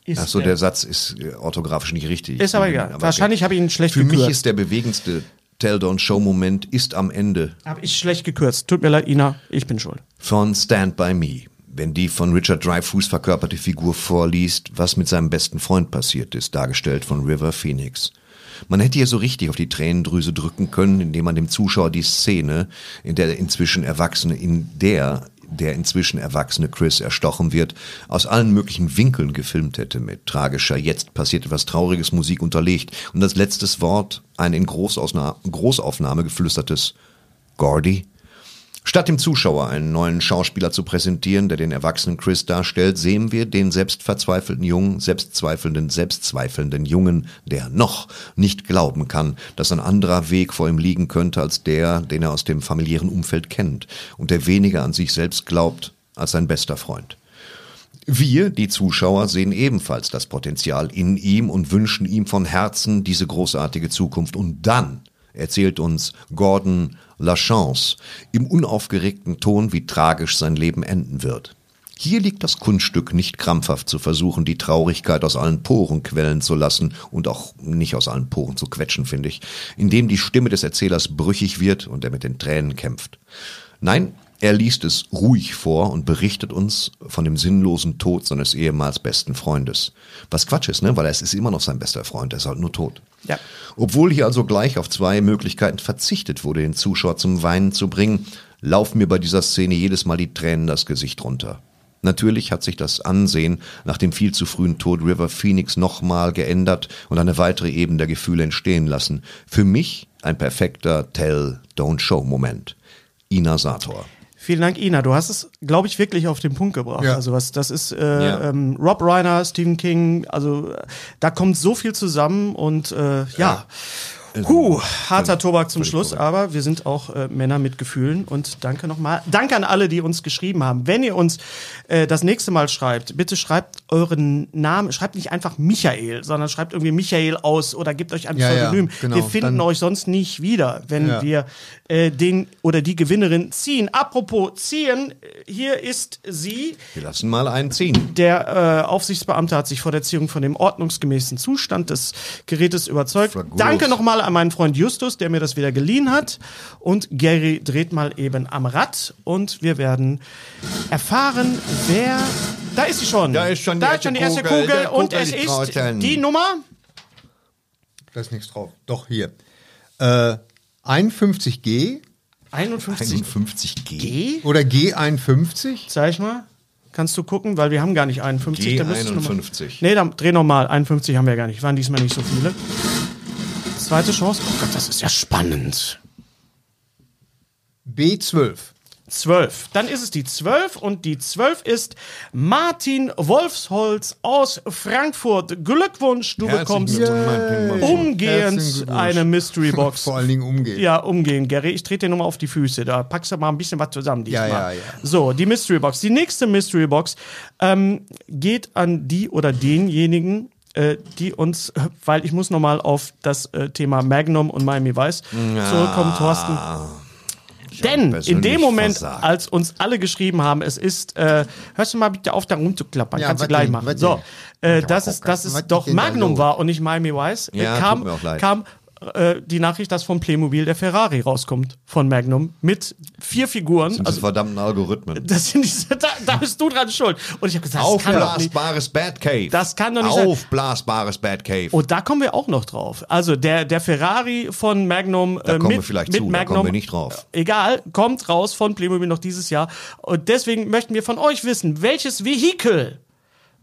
Ist achso, der- der Satz ist äh, orthografisch nicht richtig. Ist aber egal. Wahrscheinlich habe ich ihn schlecht Für mich gekürzt. ist der bewegendste Tell, Don't Show Moment ist am Ende Habe ich schlecht gekürzt. Tut mir leid, Ina, ich bin schuld. von Stand By Me, wenn die von Richard Dreyfuss verkörperte Figur vorliest, was mit seinem besten Freund passiert ist, dargestellt von River Phoenix. Man hätte hier so richtig auf die Tränendrüse drücken können, indem man dem Zuschauer die Szene, in der inzwischen Erwachsene, in der der inzwischen erwachsene Chris erstochen wird, aus allen möglichen Winkeln gefilmt hätte, mit tragischer, jetzt passiert etwas Trauriges Musik unterlegt und das letztes Wort ein in Großaufnahme geflüstertes Gordy? Statt dem Zuschauer einen neuen Schauspieler zu präsentieren, der den erwachsenen Chris darstellt, sehen wir den selbstverzweifelten Jungen, selbstzweifelnden, selbstzweifelnden Jungen, der noch nicht glauben kann, dass ein anderer Weg vor ihm liegen könnte als der, den er aus dem familiären Umfeld kennt und der weniger an sich selbst glaubt als sein bester Freund. Wir, die Zuschauer, sehen ebenfalls das Potenzial in ihm und wünschen ihm von Herzen diese großartige Zukunft. Und dann erzählt uns Gordon Lachance im unaufgeregten Ton, wie tragisch sein Leben enden wird. Hier liegt das Kunststück, nicht krampfhaft zu versuchen, die Traurigkeit aus allen Poren quellen zu lassen und auch nicht aus allen Poren zu quetschen, finde ich, indem die Stimme des Erzählers brüchig wird und er mit den Tränen kämpft. Nein, er liest es ruhig vor und berichtet uns von dem sinnlosen Tod seines ehemals besten Freundes. Was Quatsch ist, ne? Weil es ist immer noch sein bester Freund, er ist halt nur tot. Ja. Obwohl hier also gleich auf zwei Möglichkeiten verzichtet wurde, den Zuschauer zum Weinen zu bringen, laufen mir bei dieser Szene jedes Mal die Tränen das Gesicht runter. Natürlich hat sich das Ansehen nach dem viel zu frühen Tod River Phoenix nochmal geändert und eine weitere Ebene der Gefühle entstehen lassen. Für mich ein perfekter Tell, Don't Show Moment. Ina Sator. Vielen Dank, Ina. Du hast es, glaube ich, wirklich auf den Punkt gebracht. Ja. Also was, das ist äh, Ja. ähm, Rob Reiner, Stephen King. Also äh, da kommt so viel zusammen und äh, ja. Puh, harter Tobak zum Schluss, aber wir sind auch äh, Männer mit Gefühlen und danke nochmal. Danke an alle, die uns geschrieben haben. Wenn ihr uns äh, das nächste Mal schreibt, bitte schreibt euren Namen, schreibt nicht einfach Michael, sondern schreibt irgendwie Michael aus oder gebt euch ein Ja, ja, Pseudonym. genau. wir finden euch sonst nicht wieder, wenn Ja. wir äh, den oder die Gewinnerin ziehen. Apropos ziehen, hier ist sie. Wir lassen mal einen ziehen. Der äh, Aufsichtsbeamte hat sich vor der Ziehung von dem ordnungsgemäßen Zustand des Gerätes überzeugt. Danke nochmal an meinen Freund Justus, der mir das wieder geliehen hat. Und Gary dreht mal eben am Rad und wir werden erfahren, wer. Da ist sie schon. Da ist schon die da erste ist schon die erste Kugel. Kugel, und Kugel es ist draußen. die Nummer. Da ist nichts drauf. Doch, hier. Äh, 51G 51 51G. G. oder G51? Zeig mal. Kannst du gucken, weil wir haben gar nicht 51. da müsstest du noch mal- G51. Nee, dann dreh nochmal. 51 haben wir gar nicht. Waren diesmal nicht so viele. Zweite Chance. Oh Gott, das ist ja spannend. B12. 12. Dann ist es die 12 und die 12 ist Martin Wolfsholz aus Frankfurt. Glückwunsch, du bekommst Herzlichen umgehend Glückwunsch. eine Mystery Box. Vor allen Dingen umgehen. Ja, umgehen, Gary. Ich trete dir nochmal auf die Füße. Da packst du mal ein bisschen was zusammen diesmal. Ja, ja, ja. So, die Mystery Box. Die nächste Mystery Box ähm, geht an die oder denjenigen, äh, die uns, weil ich muss nochmal auf das äh, Thema Magnum und Miami Vice zurückkommen, Thorsten. Denn in dem Moment, versagt. als uns alle geschrieben haben, es ist, äh, hörst du mal bitte auf, da rumzuklappern, Ja, kannst du gleich machen. So, äh, dass es, dass es doch Magnum war und nicht Miami Vice, äh, Ja, kam, auch leid. kam äh, die Nachricht, dass vom Playmobil der Ferrari rauskommt von Magnum mit vier Figuren. Diese Also, verdammten Algorithmen. das sind diese, da, da bist du dran schuld. Und ich habe gesagt, das kann doch nicht. Aufblasbares Batcave. Das kann doch nicht sein. Aufblasbares Batcave. Und da kommen wir auch noch drauf. Also der, der Ferrari von Magnum Da äh, kommen mit, wir vielleicht mit zu, da Magnum, kommen wir nicht drauf. äh, Egal, kommt raus von Playmobil noch dieses Jahr. Und deswegen möchten wir von euch wissen, welches Vehikel,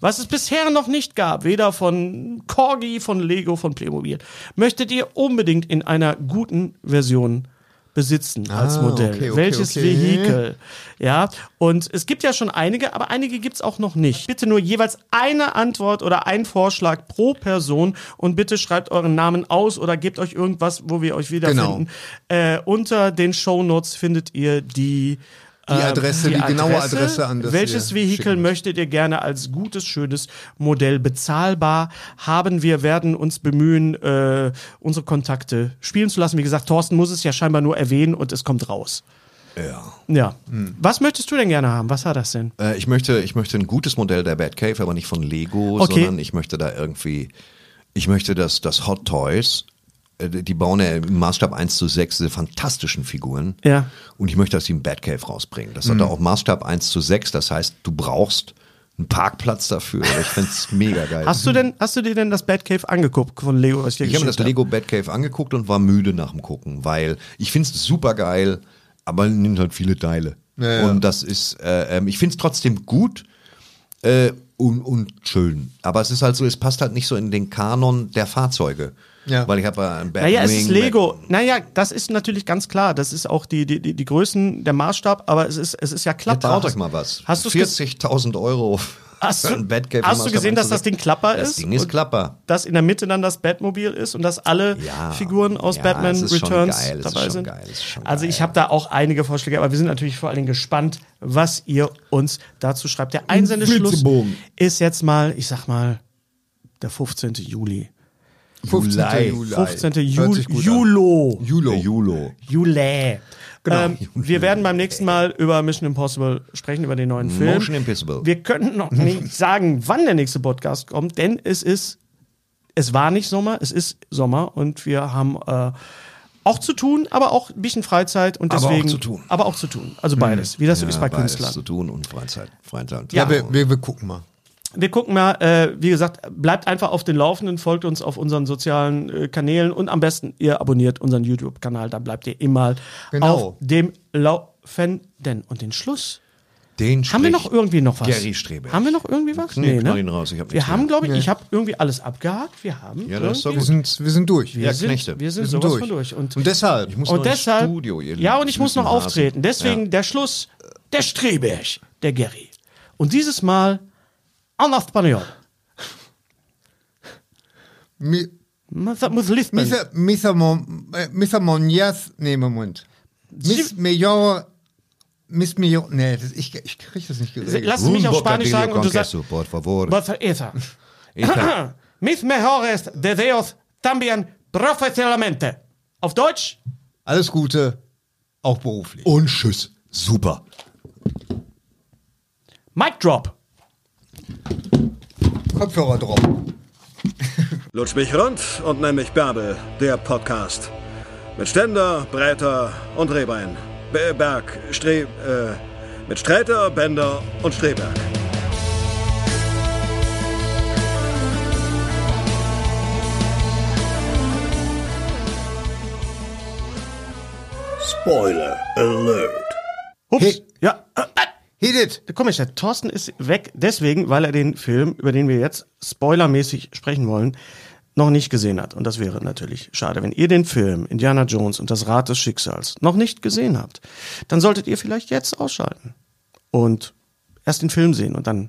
was es bisher noch nicht gab, weder von Corgi, von Lego, von Playmobil, möchtet ihr unbedingt in einer guten Version besitzen als Modell. Ah, okay, okay, welches okay. Vehikel? Ja, und es gibt ja schon einige, aber einige gibt es auch noch nicht. Bitte nur jeweils eine Antwort oder ein Vorschlag pro Person und bitte schreibt euren Namen aus oder gebt euch irgendwas, wo wir euch wiederfinden. Äh, unter den Shownotes findet ihr die Die Adresse, die genaue Adresse, an das Welches Vehikel möchtet ihr gerne als gutes, schönes Modell bezahlbar haben? Wir werden uns bemühen, äh, unsere Kontakte spielen zu lassen. Wie gesagt, Thorsten muss es ja scheinbar nur erwähnen und es kommt raus. ja. Ja. Hm. Was möchtest du denn gerne haben? Was hat das denn? Äh, ich, möchte, ich möchte ein gutes Modell der Batcave, aber nicht von Lego, Okay. sondern ich möchte da irgendwie, ich möchte, dass das Hot Toys, die bauen ja im Maßstab 1 zu 6 diese fantastischen Figuren. Ja. Und ich möchte, dass sie einen Batcave rausbringen. Das hat da auch Maßstab 1 zu 6, das heißt, du brauchst einen Parkplatz dafür. Ich finde es mega geil. Hast du denn, hast du dir denn das Batcave angeguckt von Lego, was ich habe mir das Lego Batcave angeguckt und war müde nach dem Gucken, weil ich finde es super geil, aber nimmt halt viele Teile. Ja, ja. Und das ist, äh, ähm, ich finde es trotzdem gut äh, und, und schön. Aber es ist halt so, es passt halt nicht so in den Kanon der Fahrzeuge. Ja. Weil ich habe ein Batwing. Naja, es ist Lego. Bat- Naja, das ist natürlich ganz klar. Das ist auch die, die, die, die Größen, der Maßstab, aber es ist, es ist ja Ja, klappbar. traut euch mal was. Hast du's ges- 40.000 Euro. Hast für du, hast du gesehen, dass 1 das Ding Klapper Das ist? Ding ist Klapper. Dass in der Mitte dann das Batmobil ist und dass alle Ja. Figuren aus Ja, Batman Returns geil, dabei sind. geil, also ich habe da auch einige Vorschläge, aber wir sind natürlich vor allen Dingen gespannt, was ihr uns dazu schreibt. Der Einsendeschluss ist jetzt mal, ich sag mal, der 15. Juli. 15. Juli. Juli. 15. Hört Jul sich gut an. Julo. Julo. Julo. Juli. Genau. Ähm, wir werden beim nächsten Mal über Mission Impossible sprechen, über den neuen Film. Motion Impossible. Wir können noch nicht sagen, wann der nächste Podcast kommt, denn es ist, es war nicht Sommer, es ist Sommer und wir haben äh, auch zu tun, aber auch ein bisschen Freizeit und Aber auch deswegen. zu tun. Aber auch zu tun. Also beides, wie das so ist bei beides Künstlern. zu tun und Freizeit. Freizeit. Ja, wir, wir, wir gucken mal. Wir gucken mal, äh, wie gesagt, bleibt einfach auf den Laufenden, folgt uns auf unseren sozialen äh, Kanälen und am besten ihr abonniert unseren YouTube-Kanal, da bleibt ihr immer Genau. auf dem Laufenden. Und den Schluss. Den Haben wir noch irgendwie noch was? Gary Streber. Haben wir noch irgendwie was? Nee, knall ihn raus, ich hab wir haben, glaube ich, ich habe irgendwie alles abgehakt. Wir haben Ja, das ist doch Wir sind, wir sind durch. wir Ja, sind, Knechte. wir sind Wir sind sowas durch. von durch. Und, Und deshalb, Ich muss und noch ins deshalb, Studio, ihr ja, und ich muss noch auftreten. Deswegen Ja. der Schluss, der Streberg, der Gary. Und dieses Mal en español. mi, Man muss lispen. Misa, Misa, Mon, Misa Monjas, nee, Moment. Miss Millor, Miss Millor, nee, das, ich, ich krieg das nicht geregelt. Lass mich auf Spanisch sagen und du sagst, Por favor. was esa. Esa. Mis mejores deseos también profesionalmente. Auf Deutsch? Alles Gute, auch beruflich. Und tschüss. Super. Mic Drop. Kopfhörer drauf. Lutsch mich rund und nenn mich Bärbel, der Podcast. Mit Ständer, Breiter und Rehbein. Be Berg, Stre... Äh, mit Sträter, Bender und Streberg. Spoiler Alert. Ups. Hey. Ja. Hit it. Komisch, der Thorsten ist weg, deswegen, weil er den Film, über den wir jetzt spoilermäßig sprechen wollen, noch nicht gesehen hat, und das wäre natürlich schade, wenn ihr den Film Indiana Jones und das Rad des Schicksals noch nicht gesehen habt, dann solltet ihr vielleicht jetzt ausschalten und erst den Film sehen und dann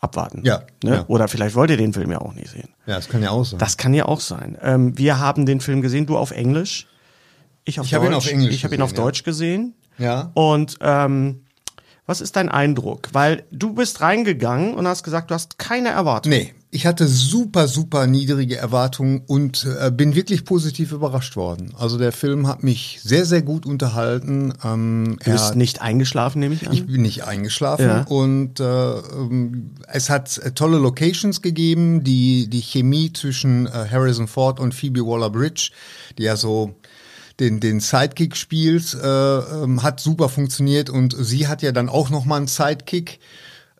abwarten. Ja, Ne? ja. Oder vielleicht wollt ihr den Film ja auch nicht sehen. Ja, das kann ja auch sein. Das kann ja auch sein. Ähm, wir haben den Film gesehen, du auf Englisch. Ich auf Ich Deutsch. hab ihn auf Englisch Ich habe ihn auf gesehen, ja. Deutsch gesehen. Ja. Und ähm, was ist dein Eindruck? Weil du bist reingegangen und hast gesagt, du hast keine Erwartung. Nee, ich hatte super, super niedrige Erwartungen und äh, bin wirklich positiv überrascht worden. Also der Film hat mich sehr, sehr gut unterhalten. Ähm, Du bist nicht eingeschlafen, nehme ich an. Ich bin nicht eingeschlafen Ja. und äh, ähm, es hat äh, tolle Locations gegeben. Die, die Chemie zwischen äh, Harrison Ford und Phoebe Waller-Bridge, die ja so den, den Sidekick spielt, äh, ähm, hat super funktioniert und sie hat ja dann auch noch mal einen Sidekick.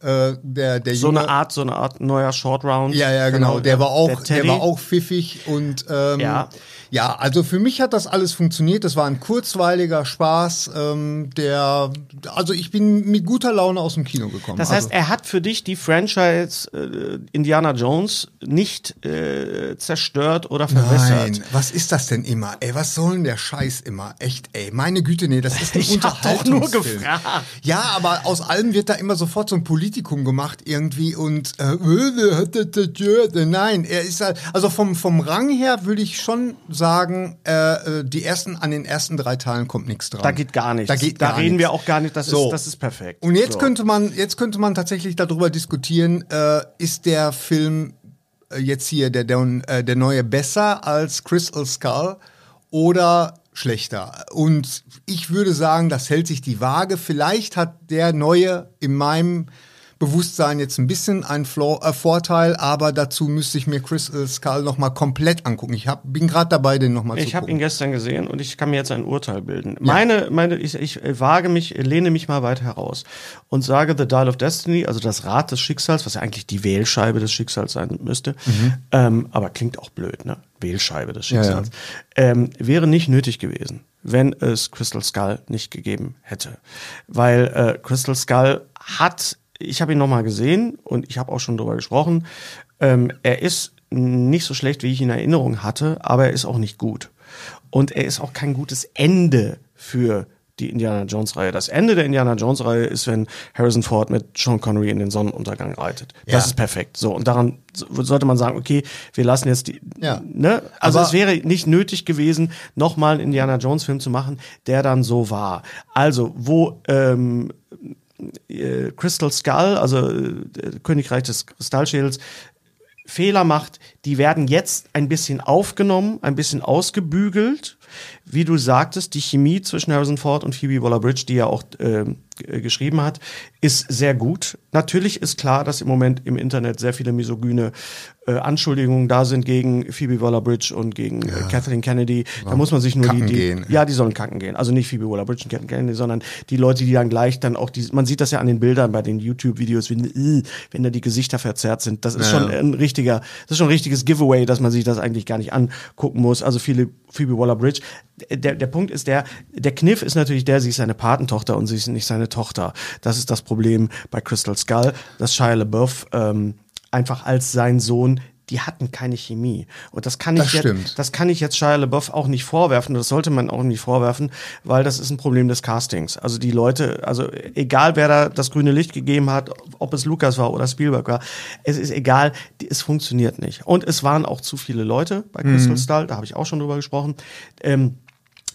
Äh, der, der so junge- eine Art, so eine Art neuer Short Round. ja, ja, genau. Der war auch, der, Teddy. war auch pfiffig und ähm, Ja. Ja. also für mich hat das alles funktioniert. Das war ein kurzweiliger Spaß. Ähm, der, also ich bin mit guter Laune aus dem Kino gekommen. Das heißt, also, er hat für dich die Franchise äh, Indiana Jones nicht äh, zerstört oder verwässert. Nein, was ist das denn immer? Ey, was soll denn der Scheiß immer? Echt, ey, meine Güte, nee, das ist ein Ich hab doch nur Unterhaltungsfilm. gefragt. Ja, aber aus allem wird da immer sofort so ein Politikum gemacht irgendwie und äh, äh? Nein, er ist halt, also vom, vom Rang her würde ich schon sagen, äh, äh, die ersten, an den ersten drei Teilen kommt nichts dran. Da geht gar nichts. Da geht da gar reden nichts. wir auch gar nicht. Das, So. ist, das ist perfekt. Und jetzt so. könnte man, jetzt könnte man tatsächlich darüber diskutieren, äh, ist der Film äh, jetzt hier der, der, äh, der neue besser als Crystal Skull oder schlechter? Und ich würde sagen, das hält sich die Waage. Vielleicht hat der neue in meinem Bewusstsein jetzt ein bisschen ein Flaw, äh, Vorteil, aber dazu müsste ich mir Crystal Skull noch mal komplett angucken. Ich hab, bin gerade dabei, den noch mal zu Ich habe ihn gestern gesehen und ich kann mir jetzt ein Urteil bilden. Meine, meine, ich, ich wage mich, lehne mich mal weit heraus und sage The Dial of Destiny, also das Rad des Schicksals, was ja eigentlich die Wählscheibe des Schicksals sein müsste, ähm, aber klingt auch blöd, ne? Wählscheibe des Mhm. Ja, ja. Schicksals, Ähm, wäre nicht nötig gewesen, wenn es Crystal Skull nicht gegeben hätte, weil äh, Crystal Skull hat, ich habe ihn noch mal gesehen und ich habe auch schon drüber gesprochen. Ähm, er ist nicht so schlecht, wie ich ihn in Erinnerung hatte, aber er ist auch nicht gut. Und er ist auch kein gutes Ende für die Indiana Jones Reihe. Das Ende der Indiana Jones Reihe ist, wenn Harrison Ford mit Sean Connery in den Sonnenuntergang reitet. Das Ja. ist perfekt. So und daran so- sollte man sagen, okay, wir lassen jetzt die Ja. ne? Also Aber- es wäre nicht nötig gewesen, nochmal einen Indiana Jones Film zu machen, der dann so war. Also, wo ähm, äh, Crystal Skull, also äh, Königreich des Kristallschädels, Fehler macht, die werden jetzt ein bisschen aufgenommen, ein bisschen ausgebügelt. Wie du sagtest, die Chemie zwischen Harrison Ford und Phoebe Waller-Bridge, die er auch g- geschrieben hat, ist sehr gut. Natürlich ist klar, dass im Moment im Internet sehr viele misogyne äh, Anschuldigungen da sind gegen Phoebe Waller-Bridge und gegen äh, Kathleen Kennedy. Da muss man sich nur die, kacken die gehen. ja, die sollen kacken gehen. Also nicht Phoebe Waller-Bridge und Kathleen Kennedy, sondern die Leute, die dann gleich dann auch die, man sieht das ja an den Bildern bei den YouTube-Videos, wenn, äh, wenn da die Gesichter verzerrt sind. Das ist schon ein richtiger, das ist schon ein richtiges Giveaway, dass man sich das eigentlich gar nicht angucken muss. Also viele Phoebe Waller-Bridge. Der, der Punkt ist der, der Kniff ist natürlich der, sie ist seine Patentochter und sie ist nicht seine Tochter. Das ist das Problem bei Crystal Skull, dass Shia LaBeouf ähm, einfach als sein Sohn die hatten keine Chemie. Und das kann ich Das jetzt, das kann ich jetzt Shia LaBeouf auch nicht vorwerfen. Das sollte man auch nicht vorwerfen, weil das ist ein Problem des Castings. Also die Leute, also egal wer da das grüne Licht gegeben hat, ob es Lucas war oder Spielberg war, es ist egal, es funktioniert nicht. Und es waren auch zu viele Leute bei Crystal Skull, da habe ich auch schon drüber gesprochen. Ähm,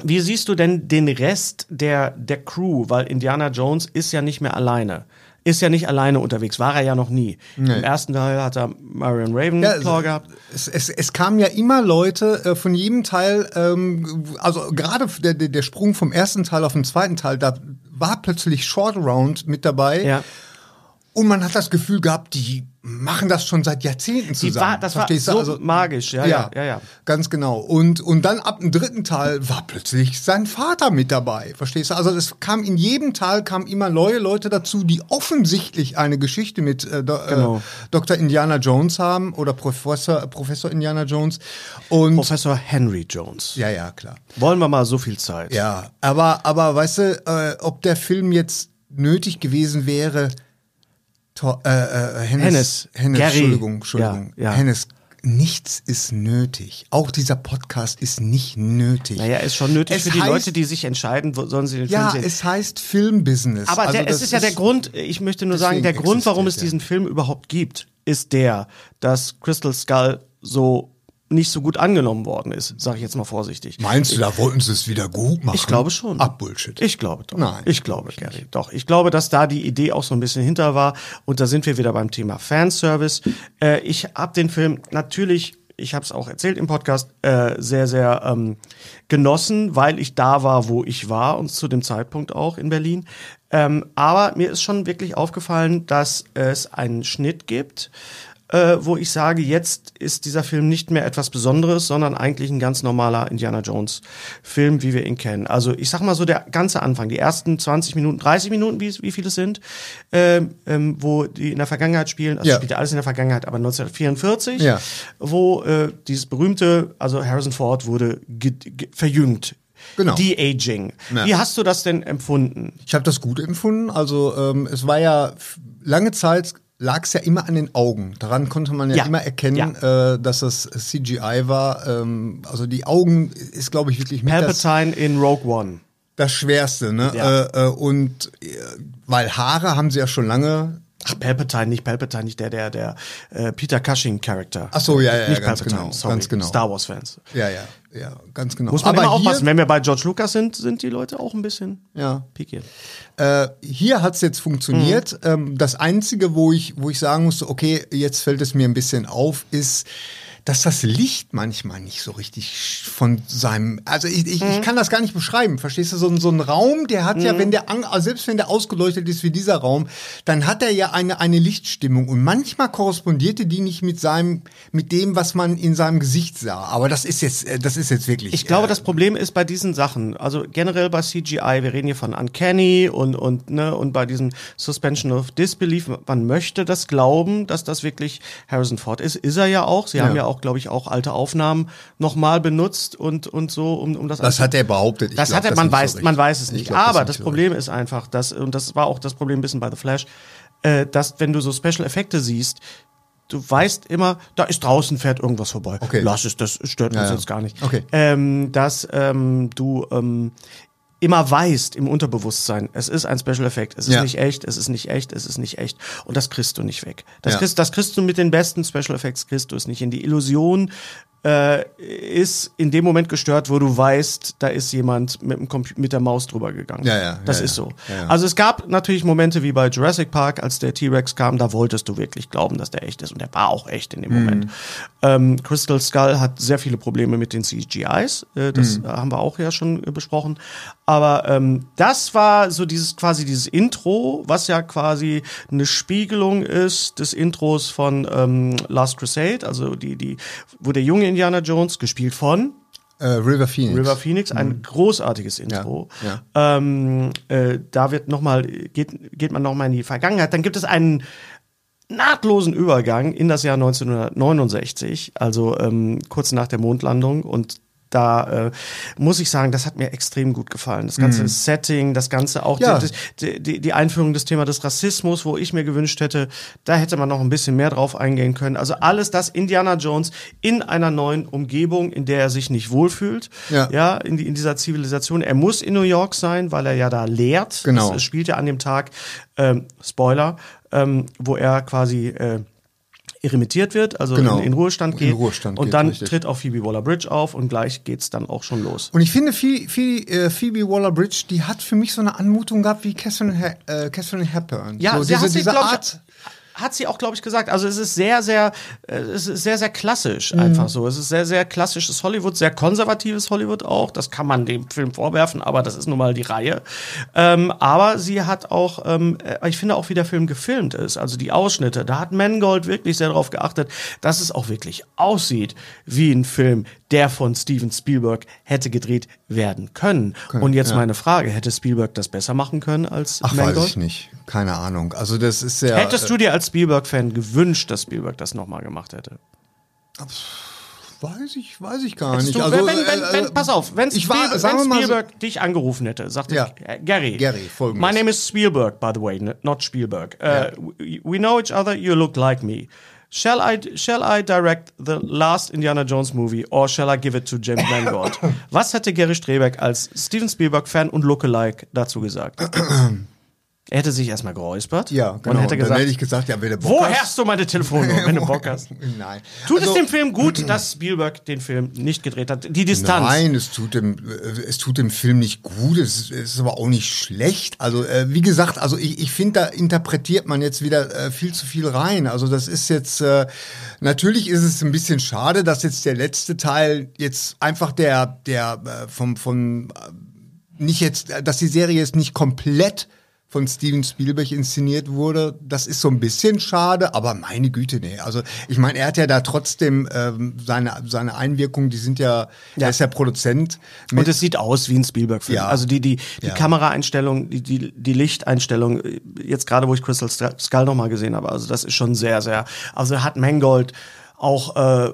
wie siehst du denn den Rest der, der Crew? Weil Indiana Jones ist ja nicht mehr alleine. Ist ja nicht alleine unterwegs, war er ja noch nie. Im ersten Teil hat er Marion Ravenclaw gehabt. Es, es, es kamen ja immer Leute äh, von jedem Teil, ähm, also gerade der, der der Sprung vom ersten Teil auf den zweiten Teil, da war plötzlich Short Round mit dabei. Ja. Und man hat das Gefühl gehabt, die machen das schon seit Jahrzehnten Die zusammen. war, das war Verstehst du? so Also- magisch, ja, ja, ja, ja. Ganz genau. Und, und dann ab dem dritten Teil war plötzlich sein Vater mit dabei. Verstehst du? Also es kam in jedem Teil kamen immer neue Leute dazu, die offensichtlich eine Geschichte mit äh, Do, Genau. äh, Dr. Indiana Jones haben oder Professor, Professor Indiana Jones. Und Professor Henry Jones. ja, ja, klar. Wollen wir mal so viel Zeit? Ja, aber, aber weißt du, äh, ob der Film jetzt nötig gewesen wäre, to, äh, äh, Hennes, Hennes. Hennes. Entschuldigung, Entschuldigung, Ja, ja. Hennes, nichts ist nötig. Auch dieser Podcast ist nicht nötig. Naja, ist schon nötig Es für die heißt- Leute, die sich entscheiden, wo sollen sie den Ja, Film sehen. es heißt Filmbusiness. Aber Also der, es ist ja der Grund, ich möchte nur sagen, der Grund, warum es diesen Film überhaupt gibt, ist der, dass Crystal Skull so nicht so gut angenommen worden ist, sage ich jetzt mal vorsichtig. Meinst du, da wollten sie es wieder gut machen? Ich glaube schon. Ach, Bullshit. Ich glaube doch. Nein, ich glaube, Gary. Doch. Ich glaube, dass da die Idee auch so ein bisschen hinter war. Und da sind wir wieder beim Thema Fanservice. Äh, ich habe den Film natürlich, ich habe es auch erzählt im Podcast, äh, sehr, sehr ähm, genossen, weil ich da war, wo ich war und zu dem Zeitpunkt auch in Berlin. Ähm, aber mir ist schon wirklich aufgefallen, dass es einen Schnitt gibt, äh, wo ich sage, jetzt ist dieser Film nicht mehr etwas Besonderes, sondern eigentlich ein ganz normaler Indiana Jones Film, wie wir ihn kennen. Also ich sag mal so der ganze Anfang, die ersten 20 Minuten, 30 Minuten, wie, wie viele es sind, ähm, ähm, wo die in der Vergangenheit spielen, also Ja. spielt ja alles in der Vergangenheit, aber 1944, Ja. wo äh, dieses berühmte, also Harrison Ford wurde verjüngt. Genau. De-Aging. Ja. Wie hast du das denn empfunden? Ich habe das gut empfunden. Also ähm, es war ja lange Zeit lag es ja immer an den Augen. Daran konnte man ja, Ja. immer erkennen, äh, dass das CGI war. Ähm, also die Augen ist, glaube ich, wirklich mit das, Palpatine in Rogue One. das Schwerste. Ne? Ja. Äh, äh, und äh, weil Haare haben sie ja schon lange. Ach, Palpatine, nicht Palpatine, nicht der, der, der äh, Peter Cushing-Charakter. Ach so, ja, ja, nicht ganz Palpatine, genau, sorry. ganz genau. Star Wars-Fans. Ja, ja, ja, ganz genau. Muss man Aber immer aufpassen. Wenn wir bei George Lucas sind, sind die Leute auch ein bisschen ja, pikiert. Äh, hier hat's jetzt funktioniert. Mhm. Ähm, das Einzige, wo ich, wo ich sagen musste, okay, jetzt fällt es mir ein bisschen auf, ist, dass das Licht manchmal nicht so richtig von seinem, also ich, ich, Mhm. ich kann das gar nicht beschreiben, verstehst du? So, ein- so ein Raum, der hat ja, wenn der, also selbst wenn der ausgeleuchtet ist wie dieser Raum, dann hat er ja eine, eine Lichtstimmung und manchmal korrespondierte die nicht mit seinem, mit dem, was man in seinem Gesicht sah. Aber das ist jetzt, äh, das ist jetzt wirklich. Ich glaube, äh, das Problem ist bei diesen Sachen, also generell bei CGI, wir reden hier von Uncanny und, und, ne, und bei diesem Suspension of Disbelief, man möchte das glauben, dass das wirklich Harrison Ford ist. Ist er ja auch. Sie haben ja auch, glaube ich, auch alte Aufnahmen nochmal benutzt und, und so, um, um das Das hat er behauptet. Ich Das glaub hat er, das man so weiß, richtig. man weiß es Ich nicht. glaub Aber das so Problem ist einfach, dass, und das war auch das Problem ein bisschen bei The Flash, äh, dass wenn du so Special Effekte siehst, du weißt immer, da ist draußen fährt irgendwas vorbei. Okay. Lass es, das stört Ja, uns ja. jetzt gar nicht. Okay. Ähm, dass ähm, du ähm, immer weißt im Unterbewusstsein, es ist ein Special Effekt, es ist Ja. nicht echt, es ist nicht echt, es ist nicht echt. Und das kriegst du nicht weg. Das, Ja. kriegst, das kriegst du mit den besten Special Effects, kriegst du es nicht. In die Illusion äh, ist in dem Moment gestört, wo du weißt, da ist jemand mit, dem Compu- mit der Maus drüber gegangen. Ja, ja, Das ja, ist so. Ja, ja. Also es gab natürlich Momente wie bei Jurassic Park, als der T-Rex kam, da wolltest du wirklich glauben, dass der echt ist. Und der war auch echt in dem Mhm. Moment. Ähm, Crystal Skull hat sehr viele Probleme mit den CGIs. Äh, das Mhm. haben wir auch ja schon äh, besprochen. Aber ähm, das war so dieses quasi dieses Intro, was ja quasi eine Spiegelung ist des Intros von ähm, Last Crusade, also die, die, wo der junge Indiana Jones, gespielt von Äh, River Phoenix. River Phoenix, ein großartiges Intro. Mhm. Ja, Ähm, äh, da wird noch mal, geht, geht man nochmal in die Vergangenheit. Dann gibt es einen nahtlosen Übergang in das Jahr 1969, also ähm, kurz nach der Mondlandung und da äh, muss ich sagen, das hat mir extrem gut gefallen. Das ganze Setting, das ganze auch. Ja. die, die, die, Einführung des Thema des Rassismus, wo ich mir gewünscht hätte, da hätte man noch ein bisschen mehr drauf eingehen können. Also alles das Indiana Jones in einer neuen Umgebung, in der er sich nicht wohlfühlt. Ja. ja in, die, in dieser Zivilisation. Er muss in New York sein, weil er ja da lehrt. Genau. Das, spielt ja an dem Tag, ähm, Spoiler, ähm, wo er quasi äh, irremitiert wird, also Genau. in, in Ruhestand In geht. Ruhestand und geht, dann richtig. tritt auch Phoebe Waller-Bridge auf und gleich geht's dann auch schon los. Und ich finde, Phoebe, Phoebe, äh, Phoebe Waller-Bridge, die hat für mich so eine Anmutung gehabt wie Catherine, He äh, Catherine Hepburn. Ja, so sie hat sie, glaub ich, Art. Hat sie auch, glaube ich, gesagt. Also es ist sehr, sehr, äh, es ist sehr, sehr klassisch Mhm. einfach so. Es ist sehr, sehr klassisches Hollywood, sehr konservatives Hollywood auch. Das kann man dem Film vorwerfen, aber das ist nun mal die Reihe. Ähm, aber sie hat auch, ähm, äh, ich finde auch, wie der Film gefilmt ist. Also die Ausschnitte, da hat Mangold wirklich sehr darauf geachtet, dass es auch wirklich aussieht wie ein Film, der von Steven Spielberg hätte gedreht werden können. Und jetzt meine Frage, hätte Spielberg das besser machen können als Ach, Mangold? weiß ich nicht. Keine Ahnung. Also das ist ja. Hättest du dir als Spielberg-Fan gewünscht, dass Spielberg das nochmal gemacht hätte? Weiß ich, weiß ich gar Hättest nicht. du, also, wenn, wenn, äh, wenn, äh, pass auf, wenn ich war- Spielberg, wenn mal so- Spielberg dich angerufen hätte, sagte Ja. äh, Gary, Gary, folgendes. my name is Spielberg, by the way, not Spielberg. Uh, we, we know each other, you look like me. Shall I, shall I direct the last Indiana Jones movie or shall I give it to James Mangold? Was hätte Gary Strebeck als Steven Spielberg-Fan und Lookalike dazu gesagt? er hätte sich erstmal geräuspert Ja, genau. und hätte dann gesagt, hätte ich gesagt, ja, wenn du Bock wo hast. du meine Telefonnummer, wenn du Bock hast? Nein. Tut Also- es dem Film gut, dass Spielberg den Film nicht gedreht hat? Die Distanz. Nein, es tut dem, äh, es tut dem Film nicht gut, es, ist- aber auch nicht schlecht. Also äh, wie gesagt, also ich, ich finde, da interpretiert man jetzt wieder äh, viel zu viel rein. Also das ist jetzt, äh, natürlich ist es ein bisschen schade, dass jetzt der letzte Teil jetzt einfach der, der äh, vom, vom, äh, nicht jetzt, dass die Serie jetzt nicht komplett von Steven Spielberg inszeniert wurde. Das ist so ein bisschen schade, aber meine Güte, nee. Also ich meine, er hat ja da trotzdem ähm, seine, seine Einwirkungen, die sind ja, er ist ja Produzent. Und es sieht aus wie ein Spielberg-Film. Ja. Also die, die, die Ja. Kameraeinstellung, die, die, die Lichteinstellung, jetzt gerade wo ich Crystal Skull nochmal gesehen habe, also das ist schon sehr, sehr. Also hat Mangold auch äh,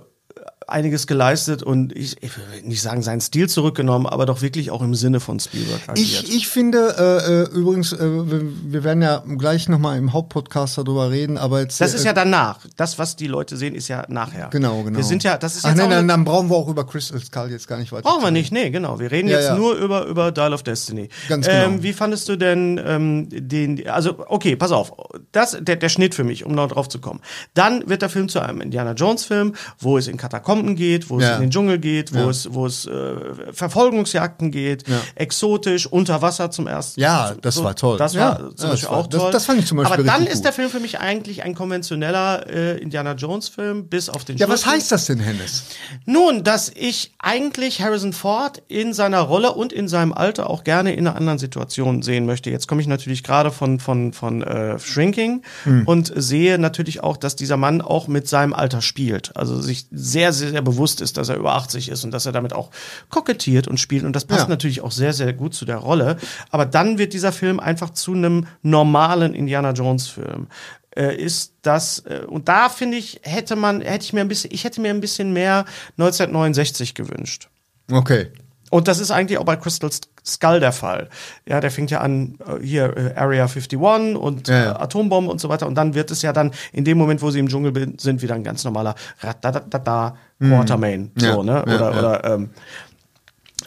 einiges geleistet und ich, ich will nicht sagen, seinen Stil zurückgenommen, aber doch wirklich auch im Sinne von Spielberg agiert. ich, ich finde, äh, äh, übrigens, äh, wir, werden ja gleich nochmal im Hauptpodcast darüber reden, aber jetzt. das äh, ist ja danach. Das, was die Leute sehen, ist ja nachher. Genau, genau. Wir sind ja, das ist Ach jetzt nein, auch dann, dann brauchen wir auch über Crystal Skull jetzt gar nicht weiter. Brauchen wir nicht, nee, genau. Wir reden Ja, jetzt ja. nur über, über Dial of Destiny. Ganz genau. Ähm, wie fandest du denn ähm, den, also okay, pass auf, das, der, der Schnitt für mich, um noch drauf zu kommen. Dann wird der Film zu einem Indiana Jones Film, wo es in Katakomben geht, wo es Ja. in den Dschungel geht, wo Ja. es, wo es äh, Verfolgungsjagden geht, Ja. exotisch, unter Wasser zum ersten. Ja, das war toll. Das Ja, war zum das Beispiel war- auch das- toll. das fand ich zum Beispiel Aber dann ist gut. der Film für mich eigentlich ein konventioneller äh, Indiana Jones Film, bis auf den Ja, was Schluss. heißt das denn, Hennes? Nun, dass ich eigentlich Harrison Ford in seiner Rolle und in seinem Alter auch gerne in einer anderen Situation sehen möchte. Jetzt komme ich natürlich gerade von, von, von äh, Shrinking und sehe natürlich auch, dass dieser Mann auch mit seinem Alter spielt. Also sich sehr, sehr, sehr bewusst ist, dass er über 80 ist und dass er damit auch kokettiert und spielt. Und das passt Ja. natürlich auch sehr, sehr gut zu der Rolle. Aber dann wird dieser Film einfach zu einem normalen Indiana Jones Film äh, ist das äh, und da finde ich hätte man hätte ich mir ein bisschen ich hätte mir ein bisschen mehr 1969 gewünscht Okay. und das ist eigentlich auch bei Crystal Skull der Fall ja der fängt ja an äh, hier äh, Area 51 und Ja, ja. Atombomben und so weiter und dann wird es ja dann in dem Moment wo sie im Dschungel sind wieder ein ganz normaler Ratatatada Quartermain Mhm. Ja, so ne ja, oder ja. oder ähm,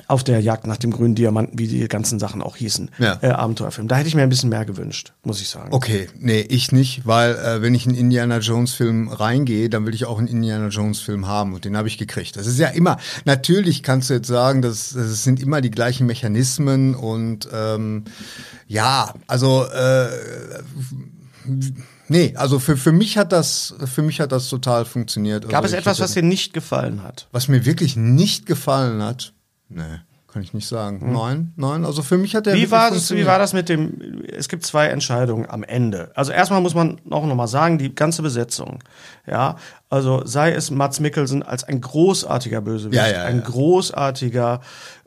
auf der Jagd nach dem grünen Diamanten, wie die ganzen Sachen auch hießen. Ja. Äh, Abenteuerfilm. Da hätte ich mir ein bisschen mehr gewünscht, muss ich sagen. Okay, nee, ich nicht, weil äh, wenn ich in einen Indiana Jones Film reingehe, dann will ich auch einen Indiana Jones Film haben und den habe ich gekriegt. Das ist ja immer, natürlich kannst du jetzt sagen, das, das sind immer die gleichen Mechanismen und ähm, ja, also äh, nee, also für, für mich hat das, für mich hat das total funktioniert. Gab also es etwas, was dir nicht gefallen hat? was mir wirklich nicht gefallen hat? Nee, kann ich nicht sagen. Nein, nein, also für mich hat der Hm. Wie war, das, wie war das mit dem, es gibt zwei Entscheidungen am Ende. Also erstmal muss man auch nochmal sagen, die ganze Besetzung, ja, also sei es Mats Mikkelsen als ein großartiger Bösewicht, Ja, ja, ein ja. großartiger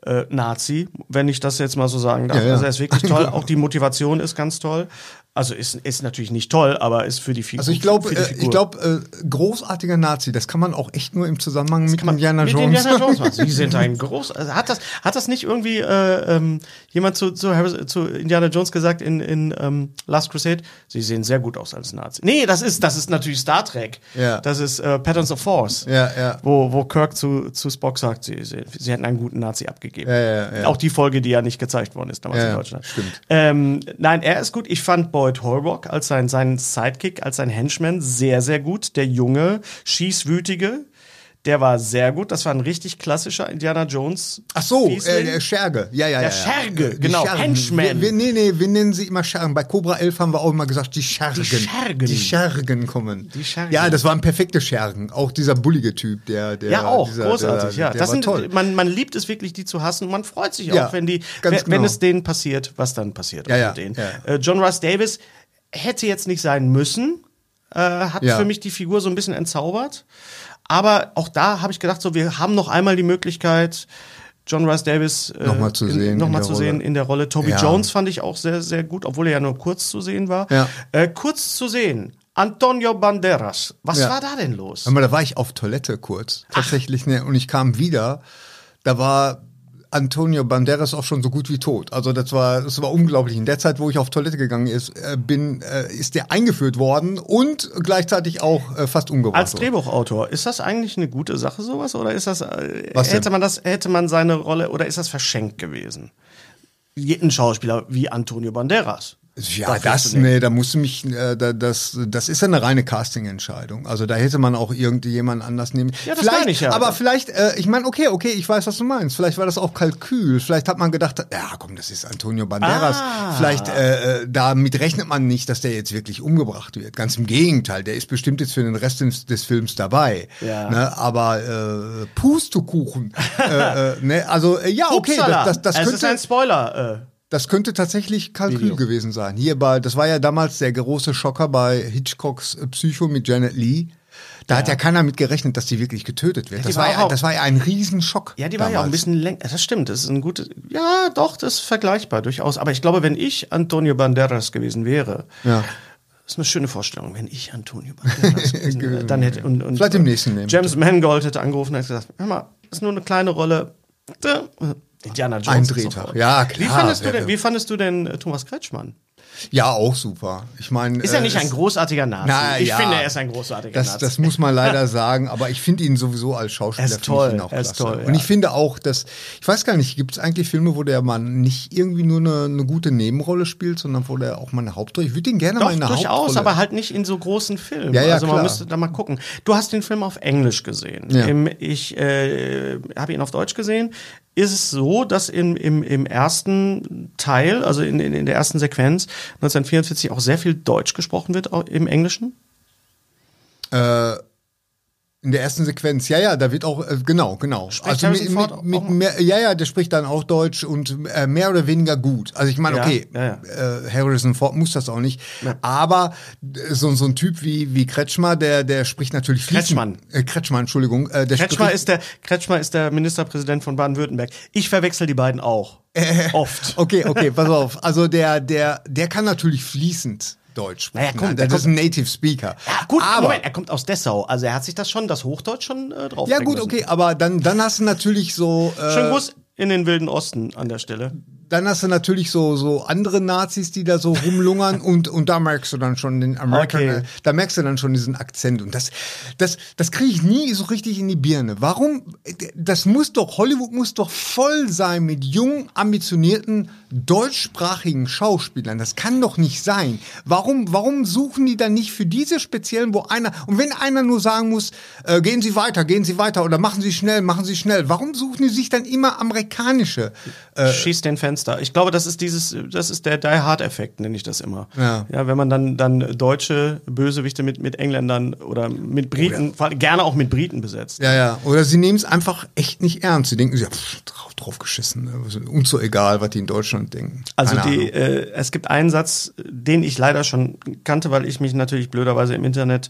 äh, Nazi, wenn ich das jetzt mal so sagen darf. Ja, ja. Also er ist wirklich toll, auch die Motivation ist ganz toll. Also ist, ist natürlich nicht toll, aber ist für die Figur. Also ich glaube, äh, ich glaube, äh, großartiger Nazi, das kann man auch echt nur im Zusammenhang mit Indiana mit Jones. Indiana Jones machen. Sie sind ein groß. Also hat das hat das nicht irgendwie äh, ähm, jemand zu, zu, Harris- zu Indiana Jones gesagt in, in ähm, Last Crusade? Sie sehen sehr gut aus als Nazi. Nee, das ist das ist natürlich Star Trek. Ja. Das ist äh, Patterns of Force. Ja, ja. Wo, wo Kirk zu, zu Spock sagt, sie, sie, sie hätten einen guten Nazi abgegeben. Ja, ja, ja. Auch die Folge, die ja nicht gezeigt worden ist damals Ja, in Deutschland. stimmt. Ähm, nein, er ist gut. Ich fand Boyd Holbrook als sein, sein Sidekick, als sein Henchman sehr, sehr gut. Der junge, schießwütige, der war sehr gut. Das war ein richtig klassischer Indiana Jones. Ach so, Fiesling. äh, Scherge. Ja, ja, Der ja. ja. Scherge, Die genau, Schergen. Henchman. Wir, wir, nee, nee, wir nennen sie immer Schergen. Bei Cobra 11 haben wir auch immer gesagt, die Schergen. Die Schergen. Die Schergen kommen. Die Schergen. Ja, das waren perfekte Schergen. Auch dieser bullige Typ, der, der Ja, auch, dieser, großartig, der, ja. Der Das war sind, toll. Man, man liebt es wirklich, die zu hassen. und Man freut sich Ja, auch, wenn die, wenn, genau. es denen passiert, was dann passiert. Ja, ja, denen. ja. Äh, John Russ Davis hätte jetzt nicht sein müssen, äh, hat Ja. für mich die Figur so ein bisschen entzaubert. Aber auch da habe ich gedacht, so, wir haben noch einmal die Möglichkeit, John Rice Davis äh, Nochmal zu in- sehen noch in mal der zu sehen Rolle. in der Rolle. Toby Ja. Jones fand ich auch sehr, sehr gut, obwohl er ja nur kurz zu sehen war. Ja. Äh, kurz zu sehen. Antonio Banderas. Was Ja. war da denn los? Aber da war ich auf Toilette kurz. Tatsächlich, ne, und ich kam wieder. Da war Antonio Banderas auch schon so gut wie tot. Also das war, das war unglaublich. In der Zeit, wo ich auf Toilette gegangen ist, äh, bin, äh, ist der eingeführt worden und gleichzeitig auch äh, fast umgebracht Als. Drehbuchautor, ist das eigentlich eine gute Sache, sowas? Oder ist das, hätte man das, hätte man seine Rolle, oder ist das verschenkt gewesen? Ein Schauspieler wie Antonio Banderas. Ja, Dafür das, nee, da musst du mich, äh, da, das, das ist ja eine reine Casting-Entscheidung. Also da hätte man auch irgendjemand anders nehmen. Ja, das vielleicht, ich ja. Aber vielleicht, äh, ich meine, okay, okay, ich weiß, was du meinst. Vielleicht war das auch Kalkül. Vielleicht hat man gedacht, ja, komm, das ist Antonio Banderas. Ah. Vielleicht, äh, äh, damit rechnet man nicht, dass der jetzt wirklich umgebracht wird. Ganz im Gegenteil, der ist bestimmt jetzt für den Rest des, des Films dabei. Ja. Ne? Aber äh, Pustekuchen. äh, äh, ne? Also, äh, ja, okay, Upsala. das, das, das es könnte. ist ein Spoiler. Äh. Das könnte tatsächlich Kalkül Video. gewesen sein. Hier bei, das war ja damals der große Schocker bei Hitchcocks äh, Psycho mit Janet Lee. Da hat ja keiner mit gerechnet, dass die wirklich getötet wird. die das, war ja, auch- das war ja ein Riesenschock. Ja, die war ja auch ein bisschen länger. Das stimmt, das ist ein gutes. Ja, doch, das ist vergleichbar durchaus. Aber ich glaube, wenn ich Antonio Banderas gewesen wäre, Ja. das ist eine schöne Vorstellung, wenn ich Antonio Banderas gewesen wäre, dann hätte und, und Vielleicht im nächsten Leben. James Mangold hätte angerufen und hätte gesagt, hör mal, das ist nur eine kleine Rolle. Indiana Jones. Ein Drehtag. Ja, Wie klar. fandest, du denn, wie fandest du denn äh, Thomas Kretschmann? Ja, auch super. Ich meine, Ist er äh, nicht ein es- großartiger Nazi? Na, ich ja. finde, er ist ein großartiger Das, Nazi. das muss man leider sagen, aber ich finde ihn sowieso als Schauspieler Er ist ich toll, auch er ist toll, Und ja. ich finde auch, dass ich weiß gar nicht, gibt es eigentlich Filme, wo der Mann nicht irgendwie nur eine, eine gute Nebenrolle spielt, sondern wo der auch mal eine Hauptrolle. Ich würde ihn gerne mal Doch, in eine durchaus, Hauptrolle. aber halt nicht in so großen Filmen. Ja, ja, also man klar. müsste da mal gucken. Du hast den Film auf Englisch gesehen. Ja. Im, ich äh, habe ihn auf Deutsch gesehen. Ist es so, dass im, im, im ersten Teil, also in, in, in der ersten Sequenz 1944 auch sehr viel Deutsch gesprochen wird im Englischen? Äh, in der ersten Sequenz, ja, ja, da wird auch, äh, genau, genau. Spricht also Harrison mit, mit, auch- mit mehr, ja, ja, der spricht dann auch Deutsch und äh, mehr oder weniger gut. Also ich meine, Ja, okay, ja, ja. Äh, Harrison Ford muss das auch nicht, aber äh, so, so ein Typ wie, wie Kretschmer, der, der spricht natürlich fließend- Kretschmann. Äh, Kretschmann, Entschuldigung. Äh, der Kretschmer spricht, ist, der, Kretschmer ist der Ministerpräsident von Baden-Württemberg. Ich verwechsel die beiden auch. Oft. Okay, okay, pass auf. Also der, der, der kann natürlich fließend Deutsch. Naja, komm, das der ist ein Native Speaker. Ja, gut, aber, Moment, er kommt aus Dessau. Also er hat sich das schon, das Hochdeutsch schon äh, drauf Ja gut, okay, aber dann, dann hast du natürlich so... Äh, Schönen Gruß in den wilden Osten an der Stelle. Dann hast du natürlich so, so andere Nazis, die da so rumlungern und, und da merkst du dann schon den American, Okay. äh, da merkst du dann schon diesen Akzent und das, das, das kriege ich nie so richtig in die Birne. Warum? Das muss doch, Hollywood muss doch voll sein mit jung, ambitionierten, deutschsprachigen Schauspielern. Das kann doch nicht sein. Warum, warum suchen die dann nicht für diese speziellen, wo einer, und wenn einer nur sagen muss, äh, gehen Sie weiter, gehen Sie weiter oder machen Sie schnell, machen Sie schnell, warum suchen die sich dann immer amerikanische? Äh, Schießt den Fenster. Ich glaube, das ist dieses, das ist der Die Hard Effekt, nenne ich das immer. Ja. ja wenn man dann, dann deutsche Bösewichte mit, mit Engländern oder mit Briten, vor allem gerne auch mit Briten besetzt. Ja, ja. Oder sie nehmen es einfach echt nicht ernst. Sie denken, ja, pff, drauf, geschissen. ne? Uns so egal, was die in Deutschland denken. Also die, äh, es gibt einen Satz, den ich leider schon kannte, weil ich mich natürlich blöderweise im Internet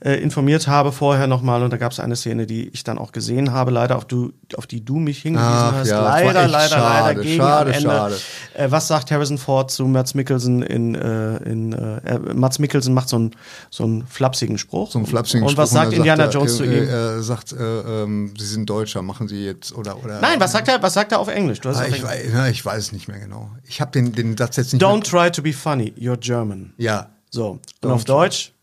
äh, informiert habe vorher nochmal und da gab es eine Szene, die ich dann auch gesehen habe, leider auf, du, auf die du mich hingewiesen Ach hast. ja, leider, leider, schade, leider gegen schade, Ende. schade. Äh, was sagt Harrison Ford zu Mats Mikkelsen in, äh, in äh, Mats Mikkelsen macht so einen so einen flapsigen Spruch. so ein flapsigen Und was Spruch, sagt Indiana er, Jones zu äh, ihm? Er sagt, äh, ähm, sie sind Deutscher, machen sie jetzt oder oder. Nein, was sagt er? Was sagt er auf Englisch? Du hast Ah, ich, Englisch. weiß, ich weiß es nicht mehr genau. Ich habe den, den Satz jetzt nicht Don't try to be funny, you're German. Ja. So, und auf Deutsch,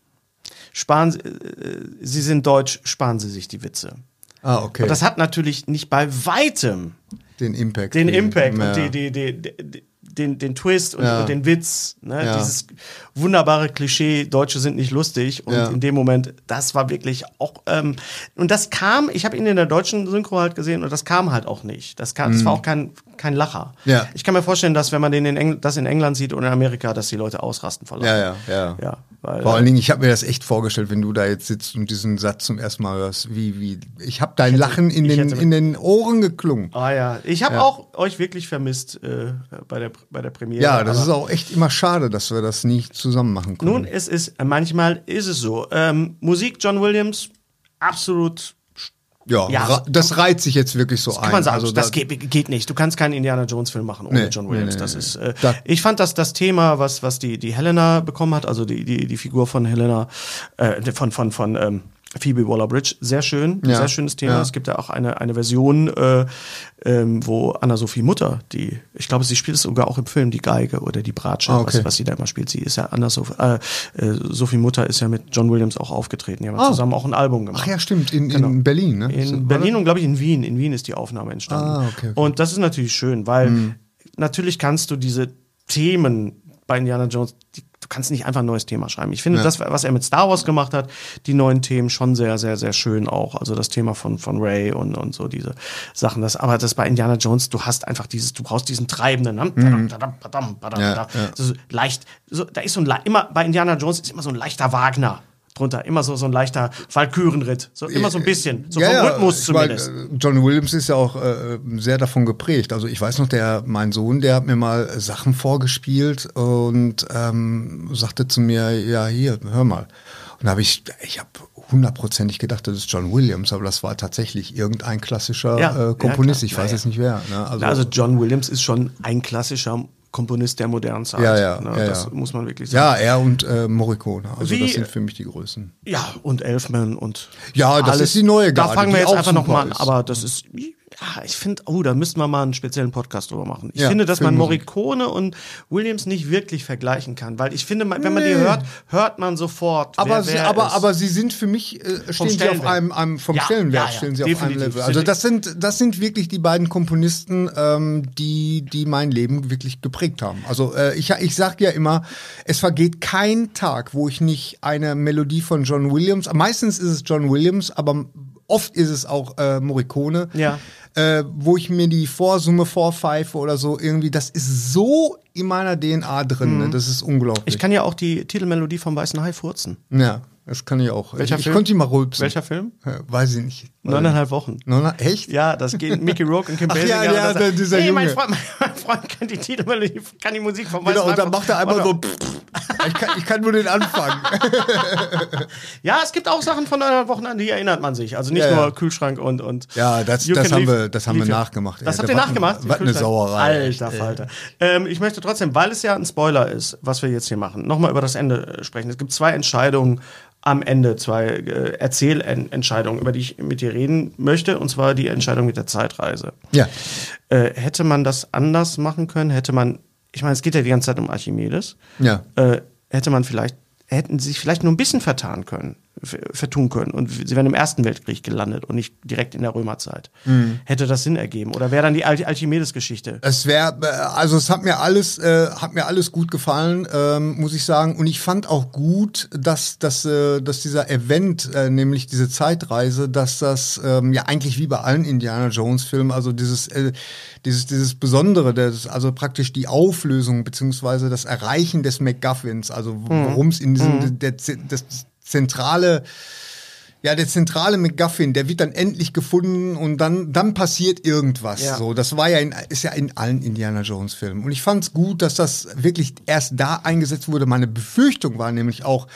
sparen Sie, äh, Sie sind Deutsch, sparen Sie sich die Witze. Ah, okay. Und das hat natürlich nicht bei weitem den Impact. den Impact ja. und die, die, die, die, den, den Twist und, Ja. und den Witz. Ne? Ja. Dieses wunderbare Klischee, Deutsche sind nicht lustig. Und Ja. in dem Moment, das war wirklich auch. Ähm, und das kam, ich habe ihn in der deutschen Synchro halt gesehen und das kam halt auch nicht. Das, kam, das war auch kein, kein Lacher. Ja. Ich kann mir vorstellen, dass wenn man den in Engl das in England sieht oder in Amerika, dass die Leute ausrasten vor Ja, Lachen. ja, ja. Ja, weil, Vor allen Dingen, ich habe mir das echt vorgestellt, wenn du da jetzt sitzt und diesen Satz zum ersten Mal hörst, wie, wie, ich habe dein Lachen in den, hätte- in den Ohren geklungen. Ah ja, ich habe Ja. auch euch wirklich vermisst äh, bei, der, bei der Premiere. Ja, das ist auch echt immer schade, dass wir das nicht zusammen machen können. Nun, es ist, manchmal ist es so. Ähm, Musik John Williams, absolut, ja, ja, das reiht sich jetzt wirklich so ein. kann man sagen, Also das da- geht, geht nicht. Du kannst keinen Indiana Jones Film machen ohne Nee, John Williams. nee, das nee. ist, äh, Da- ich fand, dass das Thema, was, was die, die Helena bekommen hat, also die, die, die Figur von Helena, äh, von, von, von, ähm, Phoebe Waller-Bridge, sehr schön, Ja, sehr schönes Thema. ja. Es gibt ja auch eine, eine Version, äh, ähm, wo Anna-Sophie Mutter, die, ich glaube, sie spielt es sogar auch im Film, die Geige oder die Bratsche, Ah, okay. was, was sie da immer spielt. Sie ist ja Anna-Sophie, äh, äh, Sophie Mutter ist ja mit John Williams auch aufgetreten. Die haben Ah. zusammen auch ein Album gemacht. Ach ja, stimmt, in, Genau. in Berlin, ne? So, In Berlin und glaube ich in Wien. In Wien ist die Aufnahme entstanden. Ah, okay, okay. Und das ist natürlich schön, weil natürlich kannst du diese Themen bei Indiana Jones, die, du kannst nicht einfach ein neues Thema schreiben. Ich finde Ja. das, was er mit Star Wars gemacht hat, die neuen Themen schon sehr, sehr, sehr schön auch. Also das Thema von, von Ray und, und so diese Sachen. Das, aber das bei Indiana Jones, du hast einfach dieses, du brauchst diesen treibenden, ne? Mhm. Ja, ja. So leicht, so, da ist so ein, immer, bei Indiana Jones ist immer so ein leichter Wagner drunter. Immer so, so ein leichter Walkürenritt. So, immer so ein bisschen. So vom Rhythmus ich mein, zumindest. äh, John Williams ist ja auch äh, sehr davon geprägt. Also ich weiß noch, der mein Sohn, der hat mir mal Sachen vorgespielt und ähm, sagte zu mir, ja hier, hör mal. Und da habe ich, ich habe hundertprozentig gedacht, das ist John Williams, aber das war tatsächlich irgendein klassischer Ja, ja, äh, Komponist. klar. ich weiß Ja, jetzt ja. nicht wer. Ne? Also, Na, Also John Williams ist schon ein klassischer Komponist der modernen Zeit. Ja, ja, Ne, ja, das ja. muss man wirklich ja, sagen. er und äh, Morricone. Also Wie- das sind für mich die Größen. Ja, und Elfman und Ja, das ist die neue Da Garde, fangen wir jetzt einfach noch super mal an. Aber das ist, ja, ich finde, oh, da müssten wir mal einen speziellen Podcast drüber machen. Ich Ja, finde, dass man. Morricone und Williams nicht wirklich vergleichen kann, weil ich finde, wenn man die Nee. hört, hört man sofort, Aber, wer, sie, wer aber, aber sie sind für mich, äh, stehen sie auf einem, einem vom Ja, Stellenwert ja, stehen sie auf einem. Level. Also das sind, das sind wirklich die beiden Komponisten, ähm, die, die mein Leben wirklich geprägt haben. Also äh, ich, ich sag ja immer, es vergeht kein Tag, wo ich nicht eine Melodie von John Williams, meistens ist es John Williams, aber oft ist es auch äh, Morricone. Ja. Äh, wo ich mir die Vorsumme vorpfeife oder so irgendwie, das ist so in meiner DNA drin, ne? das ist unglaublich. Mhm. ich kann ja auch die Titelmelodie vom Weißen Hai furzen. Ja, das kann ich auch. Welcher ich, ich Film? konnte ihn mal rülpsen. Welcher Film? Ja, weiß ich nicht. Neuneinhalb Wochen. Neun, echt? Ja, das geht Mickey Rourke und Kim Ach Basinger. ja, ja, der- dieser hey, mein Junge. Freund, mein Freund kann die Titelmelodie, kann die Musik vom Genau, und dann macht er einmal so. ich, kann, ich kann nur den Anfang. Ja, es gibt auch Sachen von neuneinhalb Wochen an, die erinnert man sich. Also nicht Ja, nur Kühlschrank und und. Ja, das- das haben leave- wir- das haben wir nachgemacht, Das habt ihr nachgemacht? was eine? Sauerei. Alter Falter. Ähm, ich möchte trotzdem, weil es ja ein Spoiler ist, was wir jetzt hier machen, nochmal über das Ende äh, sprechen. Es gibt zwei Entscheidungen am Ende, zwei äh, Erzählentscheidungen, über die ich mit dir reden möchte, und zwar die Entscheidung mit der Zeitreise. ja. Äh, hätte man das anders machen können? Hätte man, ich meine, es geht ja die ganze Zeit um Archimedes. Ja. Äh, hätte man vielleicht, hätten sie sich vielleicht nur ein bisschen vertan können, vertun können und sie wären im Ersten Weltkrieg gelandet und nicht direkt in der Römerzeit. Mhm. Hätte das Sinn ergeben? Oder wäre dann die Al Archimedes-Geschichte? Es wäre, also es hat mir alles, äh, hat mir alles gut gefallen, ähm, muss ich sagen. Und ich fand auch gut, dass, dass, äh, dass dieser Event, äh, nämlich diese Zeitreise, dass das ähm, ja eigentlich wie bei allen Indiana Jones Filmen, also dieses, äh, dieses, dieses Besondere, das, also praktisch die Auflösung beziehungsweise das Erreichen des MacGuffins, also worum es in diesem der, der, das zentrale ja, der zentrale McGuffin, der wird dann endlich gefunden und dann, dann passiert irgendwas. Ja. So, das war ja in, ist ja in allen Indiana Jones Filmen. Und ich fand's gut, dass das wirklich erst da eingesetzt wurde. Meine Befürchtung war nämlich auch,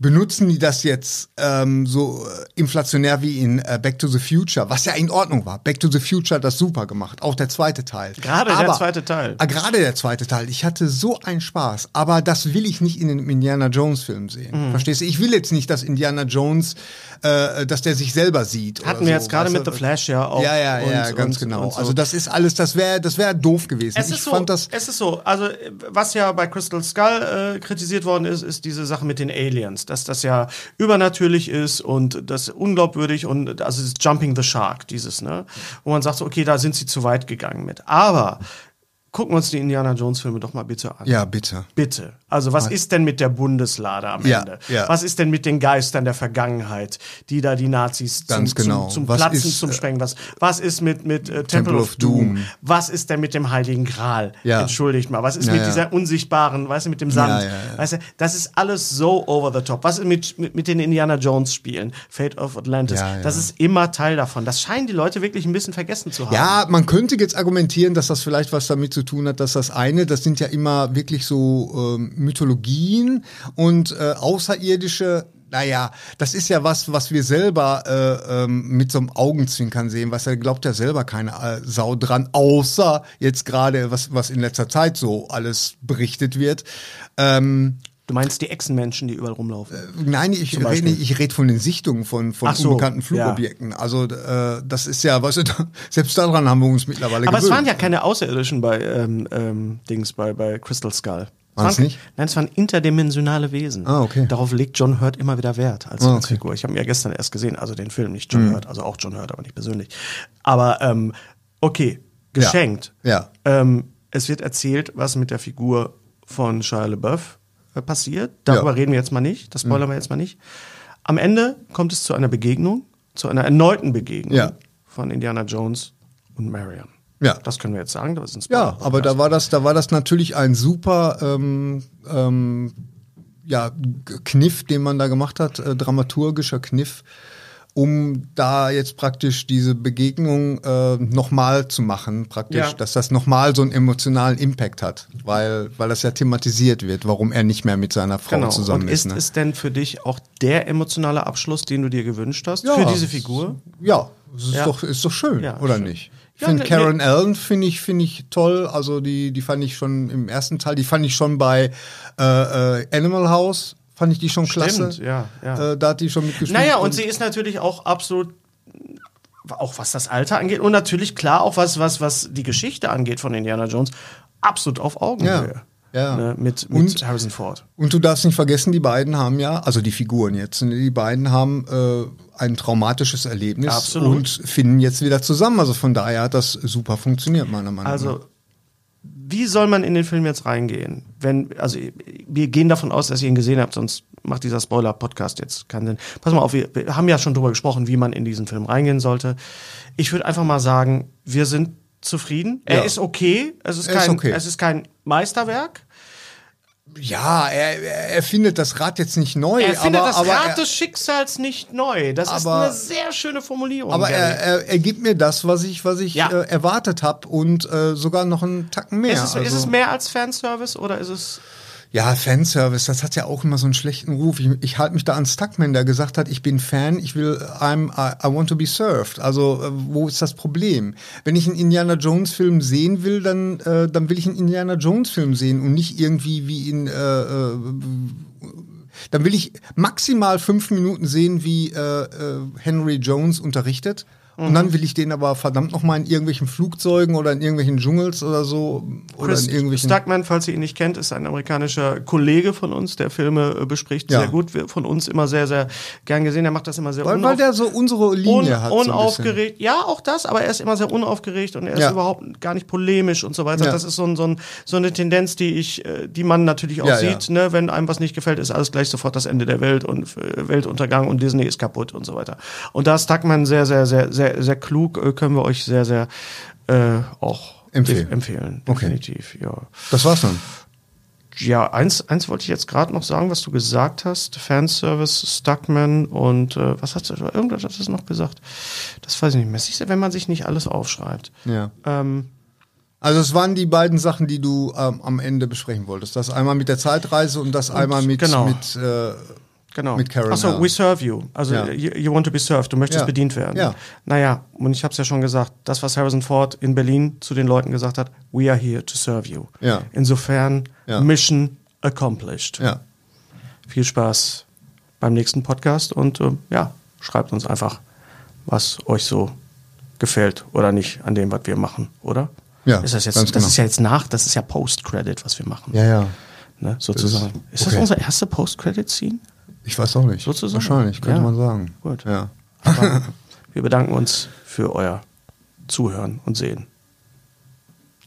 benutzen die das jetzt ähm, so äh, inflationär wie in äh, Back to the Future, was ja in Ordnung war. Back to the Future hat das super gemacht, auch der zweite Teil. Gerade der zweite Teil. Ah, gerade der zweite Teil. Ich hatte so einen Spaß, aber das will ich nicht in einem Indiana Jones Film sehen. Mhm. Verstehst du? Ich will jetzt nicht, dass Indiana Jones, äh, dass der sich selber sieht. Hatten wir so, jetzt gerade mit? The Flash ja auch. Ja, ja, ja, und- ganz und- genau. und so. Also das ist alles, das wäre, das wäre doof gewesen. Es ich ist, so, fand das. es ist so, also was ja bei Crystal Skull äh, kritisiert worden ist, ist diese Sache mit den Aliens, dass das ja übernatürlich ist und das unglaubwürdig und also das Jumping the Shark, dieses, ne? Wo man sagt so, okay, da sind sie zu weit gegangen mit. Aber gucken wir uns die Indiana Jones Filme doch mal bitte an. Ja, bitte. Bitte. Also was ist denn mit der Bundeslade am Ja, Ende? ja. Was ist denn mit den Geistern der Vergangenheit, die da die Nazis zum, genau. zum, zum Was Platzen, ist, zum äh, Sprengen? Was, was ist mit, mit äh, Temple, Temple of of Doom? Doom? Was ist denn mit dem Heiligen Gral? Ja. Entschuldigt mal. Was ist Ja, mit dieser unsichtbaren, weißt du, mit dem Sand? Weißt du, das ist alles so over the top. Was ist mit, mit, mit den Indiana Jones Spielen? Fate of Atlantis. Ja, ja. Das ist immer Teil davon. Das scheinen die Leute wirklich ein bisschen vergessen zu haben. Ja, man könnte jetzt argumentieren, dass das vielleicht was damit zu tun hat, dass das eine, das sind ja immer wirklich so ähm, Mythologien und äh, außerirdische. Naja, das ist ja was, was wir selber äh, ähm, mit so einem Augenzwinkern sehen, was er glaubt ja selber keine äh, Sau dran, außer jetzt gerade, was, was in letzter Zeit so alles berichtet wird. Ähm, Du meinst die Echsenmenschen, die überall rumlaufen? Nein, ich rede nicht, ich rede von den Sichtungen von, von so, unbekannten Flugobjekten. Also äh, das ist ja, weißt du, selbst daran haben wir uns mittlerweile Aber es gewöhnt. waren ja keine Außerirdischen bei ähm, ähm, Dings, bei, bei Crystal Skull. Es Waren's waren- nicht? Nein, es waren interdimensionale Wesen. Ah, okay. Darauf legt John Hurt immer wieder Wert als, Ah, als okay. Figur. Ich habe ihn ja gestern erst gesehen, also den Film, nicht John Hurt, also auch John Hurt, aber nicht persönlich. Aber ähm, okay, geschenkt. Ja. Ähm, es wird erzählt, was mit der Figur von Shia LaBeouf äh, passiert. Darüber Ja. reden wir jetzt mal nicht. Das spoilern wir jetzt mal nicht. Am Ende kommt es zu einer Begegnung, zu einer erneuten Begegnung Ja. von Indiana Jones und Marion. Ja. Das können wir jetzt sagen. Das ist ein Ja, Spoiler-Podcast. aber da war das, da war das natürlich ein super ähm, ähm, ja, Kniff, den man da gemacht hat, äh, dramaturgischer Kniff, um da jetzt praktisch diese Begegnung äh, nochmal zu machen, praktisch, Ja. dass das nochmal so einen emotionalen Impact hat, weil, weil das ja thematisiert wird, warum er nicht mehr mit seiner Frau Genau. zusammen Und ist. ist ne? es denn für dich auch der emotionale Abschluss, den du dir gewünscht hast Ja. für diese Figur? Ja, es ist, Ja. Doch, ist doch schön, oder schön. nicht? Ich finde ne, Karen ne- Allen finde ich, finde ich toll. Also die, die fand ich schon im ersten Teil, die fand ich schon bei äh, äh, Animal House, fand ich die schon klasse. Stimmt, ja, ja. Äh, da hat die schon mitgespielt. Naja, und sie ist natürlich auch absolut, auch was das Alter angeht und natürlich klar auch was, was, was die Geschichte angeht von Indiana Jones, absolut auf Augenhöhe. Ja, ja. Ne, mit mit Und- Harrison Ford. Und du darfst nicht vergessen, die beiden haben ja, also die Figuren jetzt, ne, die beiden haben äh, ein traumatisches Erlebnis Absolut. und finden jetzt wieder zusammen. Also von daher hat das super funktioniert, meiner Meinung nach. Also, wie soll man in den Film jetzt reingehen? Wenn, also, wir gehen davon aus, dass ihr ihn gesehen habt, sonst macht dieser Spoiler-Podcast jetzt keinen Sinn. Pass mal auf, wir, wir haben ja schon drüber gesprochen, wie man in diesen Film reingehen sollte. Ich würde einfach mal sagen, wir sind zufrieden. Er Ja. ist okay. Es ist, Er ist kein, okay. es ist kein Meisterwerk. Ja, er, er findet das Rad jetzt nicht neu, Er findet aber, das aber Rad er, des Schicksals nicht neu. Das ist Aber- eine sehr schöne Formulierung. Aber er, er, er gibt mir das, was ich, was ich Ja. äh, erwartet habe und äh, sogar noch einen Tacken mehr. ist, es, ist Also- es mehr als Fanservice oder ist es. Ja, Fanservice, das hat ja auch immer so einen schlechten Ruf. Ich, ich halte mich da an Stuckman, der gesagt hat, ich bin Fan, ich will, I'm, I, I want to be served. Also, äh, wo ist das Problem? Wenn ich einen Indiana Jones Film sehen will, dann, äh, dann will ich einen Indiana Jones Film sehen und nicht irgendwie wie in, äh, äh, dann will ich maximal fünf Minuten sehen, wie äh, äh, Henry Jones unterrichtet. Und dann will ich den aber verdammt noch mal in irgendwelchen Flugzeugen oder in irgendwelchen Dschungels oder so oder Chris in irgendwelchen Stuckman, falls ihr ihn nicht kennt, ist ein amerikanischer Kollege von uns, der Filme äh, bespricht. Ja. Sehr gut, wir- von uns immer sehr, sehr gern gesehen. Er macht das immer sehr weil, weil der so unsere Linie un hat. so unaufgeregt. Ja, auch das, aber er ist immer sehr unaufgeregt und er ist Ja. überhaupt gar nicht polemisch und so weiter. Ja. Das ist so, ein, so, ein, so eine Tendenz, die ich, äh, die man natürlich auch sieht. Ne? Wenn einem was nicht gefällt, ist alles gleich sofort das Ende der Welt und äh, Weltuntergang und Disney ist kaputt und so weiter. Und da ist Stuckman sehr, sehr, sehr, sehr, sehr klug, äh, können wir euch sehr, sehr äh, auch Empfehlen. empfehlen. Okay. Definitiv, ja. Das war's dann. Ja, eins, eins wollte ich jetzt gerade noch sagen, was du gesagt hast. Fanservice, Stuckman und äh, was hast du, irgendwas hast du noch gesagt? Das weiß ich nicht mehr. Siehst du, wenn man sich nicht alles aufschreibt. Ja. Ähm, Also es waren die beiden Sachen, die du ähm, am Ende besprechen wolltest. Das einmal mit der Zeitreise und das einmal mit, genau. mit äh, genau. Mit Karen Achso, we serve you. Also Ja. you, you want to be served. Du möchtest Ja. bedient werden. Ja. Naja, und ich habe es ja schon gesagt, das, was Harrison Ford in Berlin zu den Leuten gesagt hat, we are here to serve you. Ja. Insofern, Ja. Mission accomplished. ja. viel Spaß beim nächsten Podcast und äh, ja, schreibt uns einfach, was euch so gefällt oder nicht an dem, was wir machen, oder? Ja, ist das jetzt, das genau. ist ja jetzt nach, das ist ja Post-Credit, was wir machen. Ja, ja. Ne, sozusagen. Ist, das okay. unsere erste Post-Credit-Scene? Ich weiß auch nicht. Sozusagen. Wahrscheinlich, könnte Ja. man sagen. Gut. Ja. Aber wir bedanken uns für euer Zuhören und Sehen.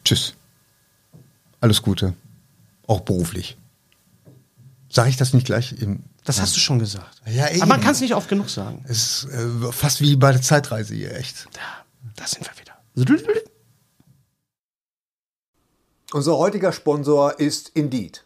Tschüss. Alles Gute. Auch beruflich. Sage ich das nicht gleich? Im Das hast du schon gesagt. Ja, eben. Aber man kann es nicht oft genug sagen. es ist äh, fast wie bei der Zeitreise hier, echt. Ja, da sind wir wieder. Unser heutiger Sponsor ist Indeed.